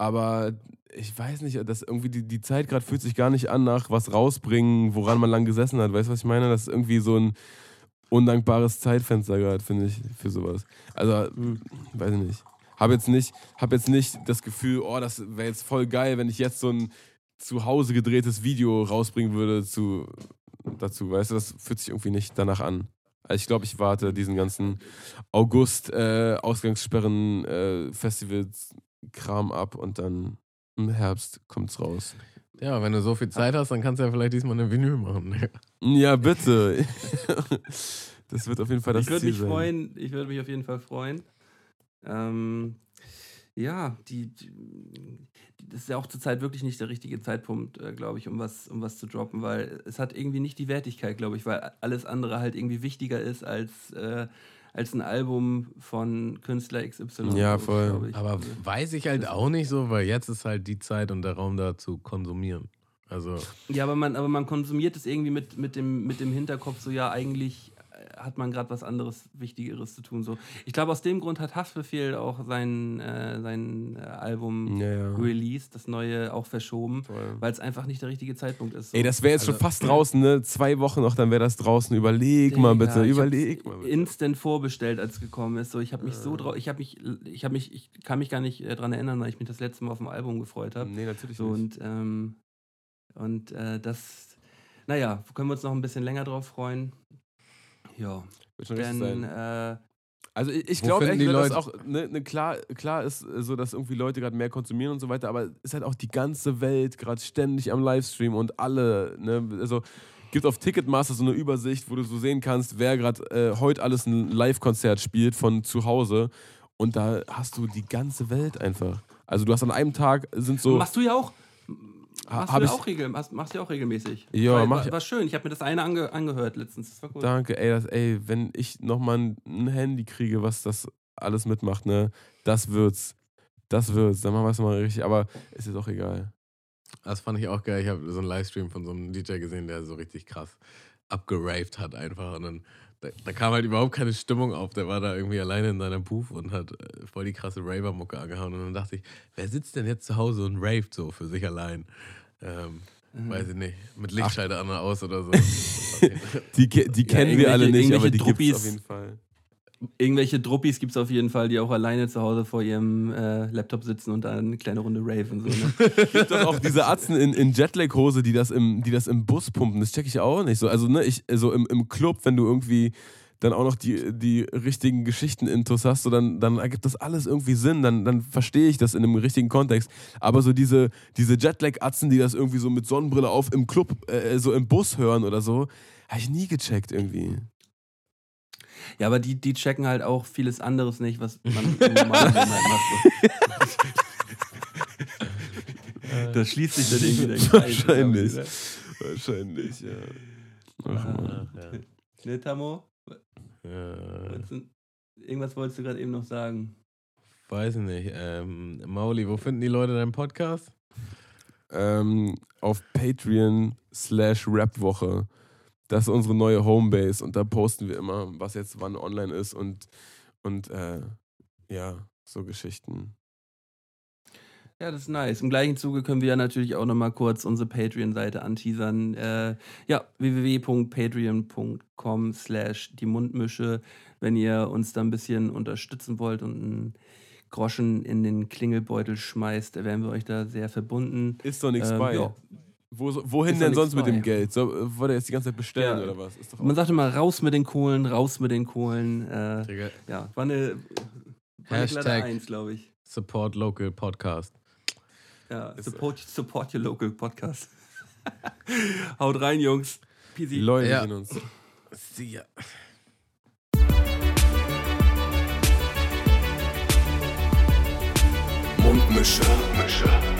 Aber ich weiß nicht, dass irgendwie die, die Zeit gerade fühlt sich gar nicht an nach was rausbringen, woran man lang gesessen hat. Weißt du, was ich meine? Das ist irgendwie so ein undankbares Zeitfenster gerade, finde ich, für sowas. Also, weiß ich nicht. Habe jetzt nicht, hab jetzt nicht das Gefühl, oh, das wäre jetzt voll geil, wenn ich jetzt so ein zu Hause gedrehtes Video rausbringen würde zu, dazu. Weißt du, das fühlt sich irgendwie nicht danach an. Also ich glaube, ich warte diesen ganzen August äh, Ausgangssperren äh, Festivals Kram ab und dann im Herbst kommt's raus. Ja, wenn du so viel Zeit hast, dann kannst du ja vielleicht diesmal eine Vinyl machen. Ja, bitte. das wird auf jeden Fall das ich würde Ziel mich sein. freuen. Ich würde mich auf jeden Fall freuen. Ähm, ja, die, die, das ist ja auch zurzeit wirklich nicht der richtige Zeitpunkt, äh, glaube ich, um was, um was zu droppen, weil es hat irgendwie nicht die Wertigkeit, glaube ich, weil alles andere halt irgendwie wichtiger ist als, äh, als ein Album von Künstler XY. Ja, voll. ich. Aber weiß ich halt auch nicht so, weil jetzt ist halt die Zeit und der Raum da zu konsumieren. Also, Ja, aber man, aber man konsumiert es irgendwie mit, mit, dem, mit dem Hinterkopf, so ja, eigentlich hat man gerade was anderes, Wichtigeres zu tun. So. Ich glaube, aus dem Grund hat Haftbefehl auch sein, äh, sein äh, Album Ja, ja. Release, das neue, auch verschoben, weil es einfach nicht der richtige Zeitpunkt ist. So. Ey, das wäre jetzt schon Also- fast draußen, ne? Zwei Wochen noch, dann wäre das draußen. Überleg mal Digga, bitte, ich überleg mal bitte. Instant vorbestellt, als es gekommen ist. So, ich habe mich so drauf, ich habe mich, ich habe mich, ich kann mich gar nicht äh, dran erinnern, weil ich mich das letzte Mal auf dem Album gefreut habe. Nee, natürlich So nicht. und, ähm, und äh, das, naja, können wir uns noch ein bisschen länger drauf freuen. Ja, Wird schon richtig denn sein. äh, Also ich, glaube echt, dass auch ne, ne, klar, klar ist äh, so, dass irgendwie Leute gerade mehr konsumieren und so weiter, aber es ist halt auch die ganze Welt gerade ständig am Livestream und alle, ne, also gibt auf Ticketmaster so eine Übersicht, wo du so sehen kannst, wer gerade äh, heute alles ein Live-Konzert spielt von zu Hause und da hast du die ganze Welt einfach. Also du hast an einem Tag sind so machst du ja auch. Machst hab du ja ich- auch regel, machst, machst du ja auch regelmäßig. Ja, war, mach war, ich- war schön. Ich habe mir das eine ange, angehört letztens. Das war cool. Danke, ey, das, ey, wenn ich nochmal ein, ein Handy kriege, was das alles mitmacht, ne, das wird's. Das wird's. Dann machen wir es mal richtig, aber ist jetzt auch egal. das fand ich auch geil. Ich habe so einen Livestream von so einem DJ gesehen, der so richtig krass abgeraved hat einfach. Und dann da, da kam halt überhaupt keine Stimmung auf. Der war da irgendwie alleine in seiner Booth und hat äh, voll die krasse Raver-Mucke angehauen. Und dann dachte ich, wer sitzt denn jetzt zu Hause und raved so für sich allein? Ähm, Mhm. Weiß ich nicht. Mit Lichtschalter an oder aus oder so. Die, die kennen wir alle nicht, aber die gibt's auf Druppis. jeden Fall. Irgendwelche Druppis gibt es auf jeden Fall, die auch alleine zu Hause vor ihrem äh, Laptop sitzen und dann eine kleine Runde raven. So, ne? gibt doch auch diese Atzen in, in Jetlag-Hose, die das im, die das im Bus pumpen. Das check ich auch nicht so. Also, ne, ich, so im, im Club, wenn du irgendwie dann auch noch die, die richtigen Geschichten-Intos hast, so dann, dann ergibt das alles irgendwie Sinn. Dann, dann verstehe ich das in einem richtigen Kontext. Aber so diese, diese Jetlag-Atzen, die das irgendwie so mit Sonnenbrille auf im Club, äh, so im Bus hören oder so, habe ich nie gecheckt irgendwie. Ja, aber die, die checken halt auch vieles anderes nicht, was man im normalen Leben halt macht. Da schließt sich dann irgendwie der Kreis. Wahrscheinlich. Wahrscheinlich, ja. Ach, Mann. ne? ja. Ne, Tamo? Ja, Irgendwas wolltest du gerade eben noch sagen. weiß ich nicht. Ähm, Mauli, wo finden die Leute deinen Podcast? ähm, auf Patreon slash Rapwoche. Das ist unsere neue Homebase und da posten wir immer, was jetzt wann online ist und, und äh, ja, so Geschichten. Ja, das ist nice. Im gleichen Zuge können wir ja natürlich auch nochmal kurz unsere Patreon-Seite anteasern. Äh, ja, www.patreon.com slash die Mundmische, wenn ihr uns da ein bisschen unterstützen wollt und einen Groschen in den Klingelbeutel schmeißt, da wären wir euch da sehr verbunden. Ist doch nichts Ähm, bei. ja. Wo, wohin denn sonst mit dem bei. Geld? So, äh, wollt ihr jetzt die ganze Zeit bestellen Ja. oder was? Ist doch Man sagt immer, raus mit den Kohlen, raus mit den Kohlen. Äh, Digga, ja, war eine, war eine Hashtag- Eins, glaube ich. Support Local Podcast. Ja, support, support your local podcast. Haut rein, Jungs. Peasy. Leute Ja. in uns. See ya. Mundmische. Mundmische.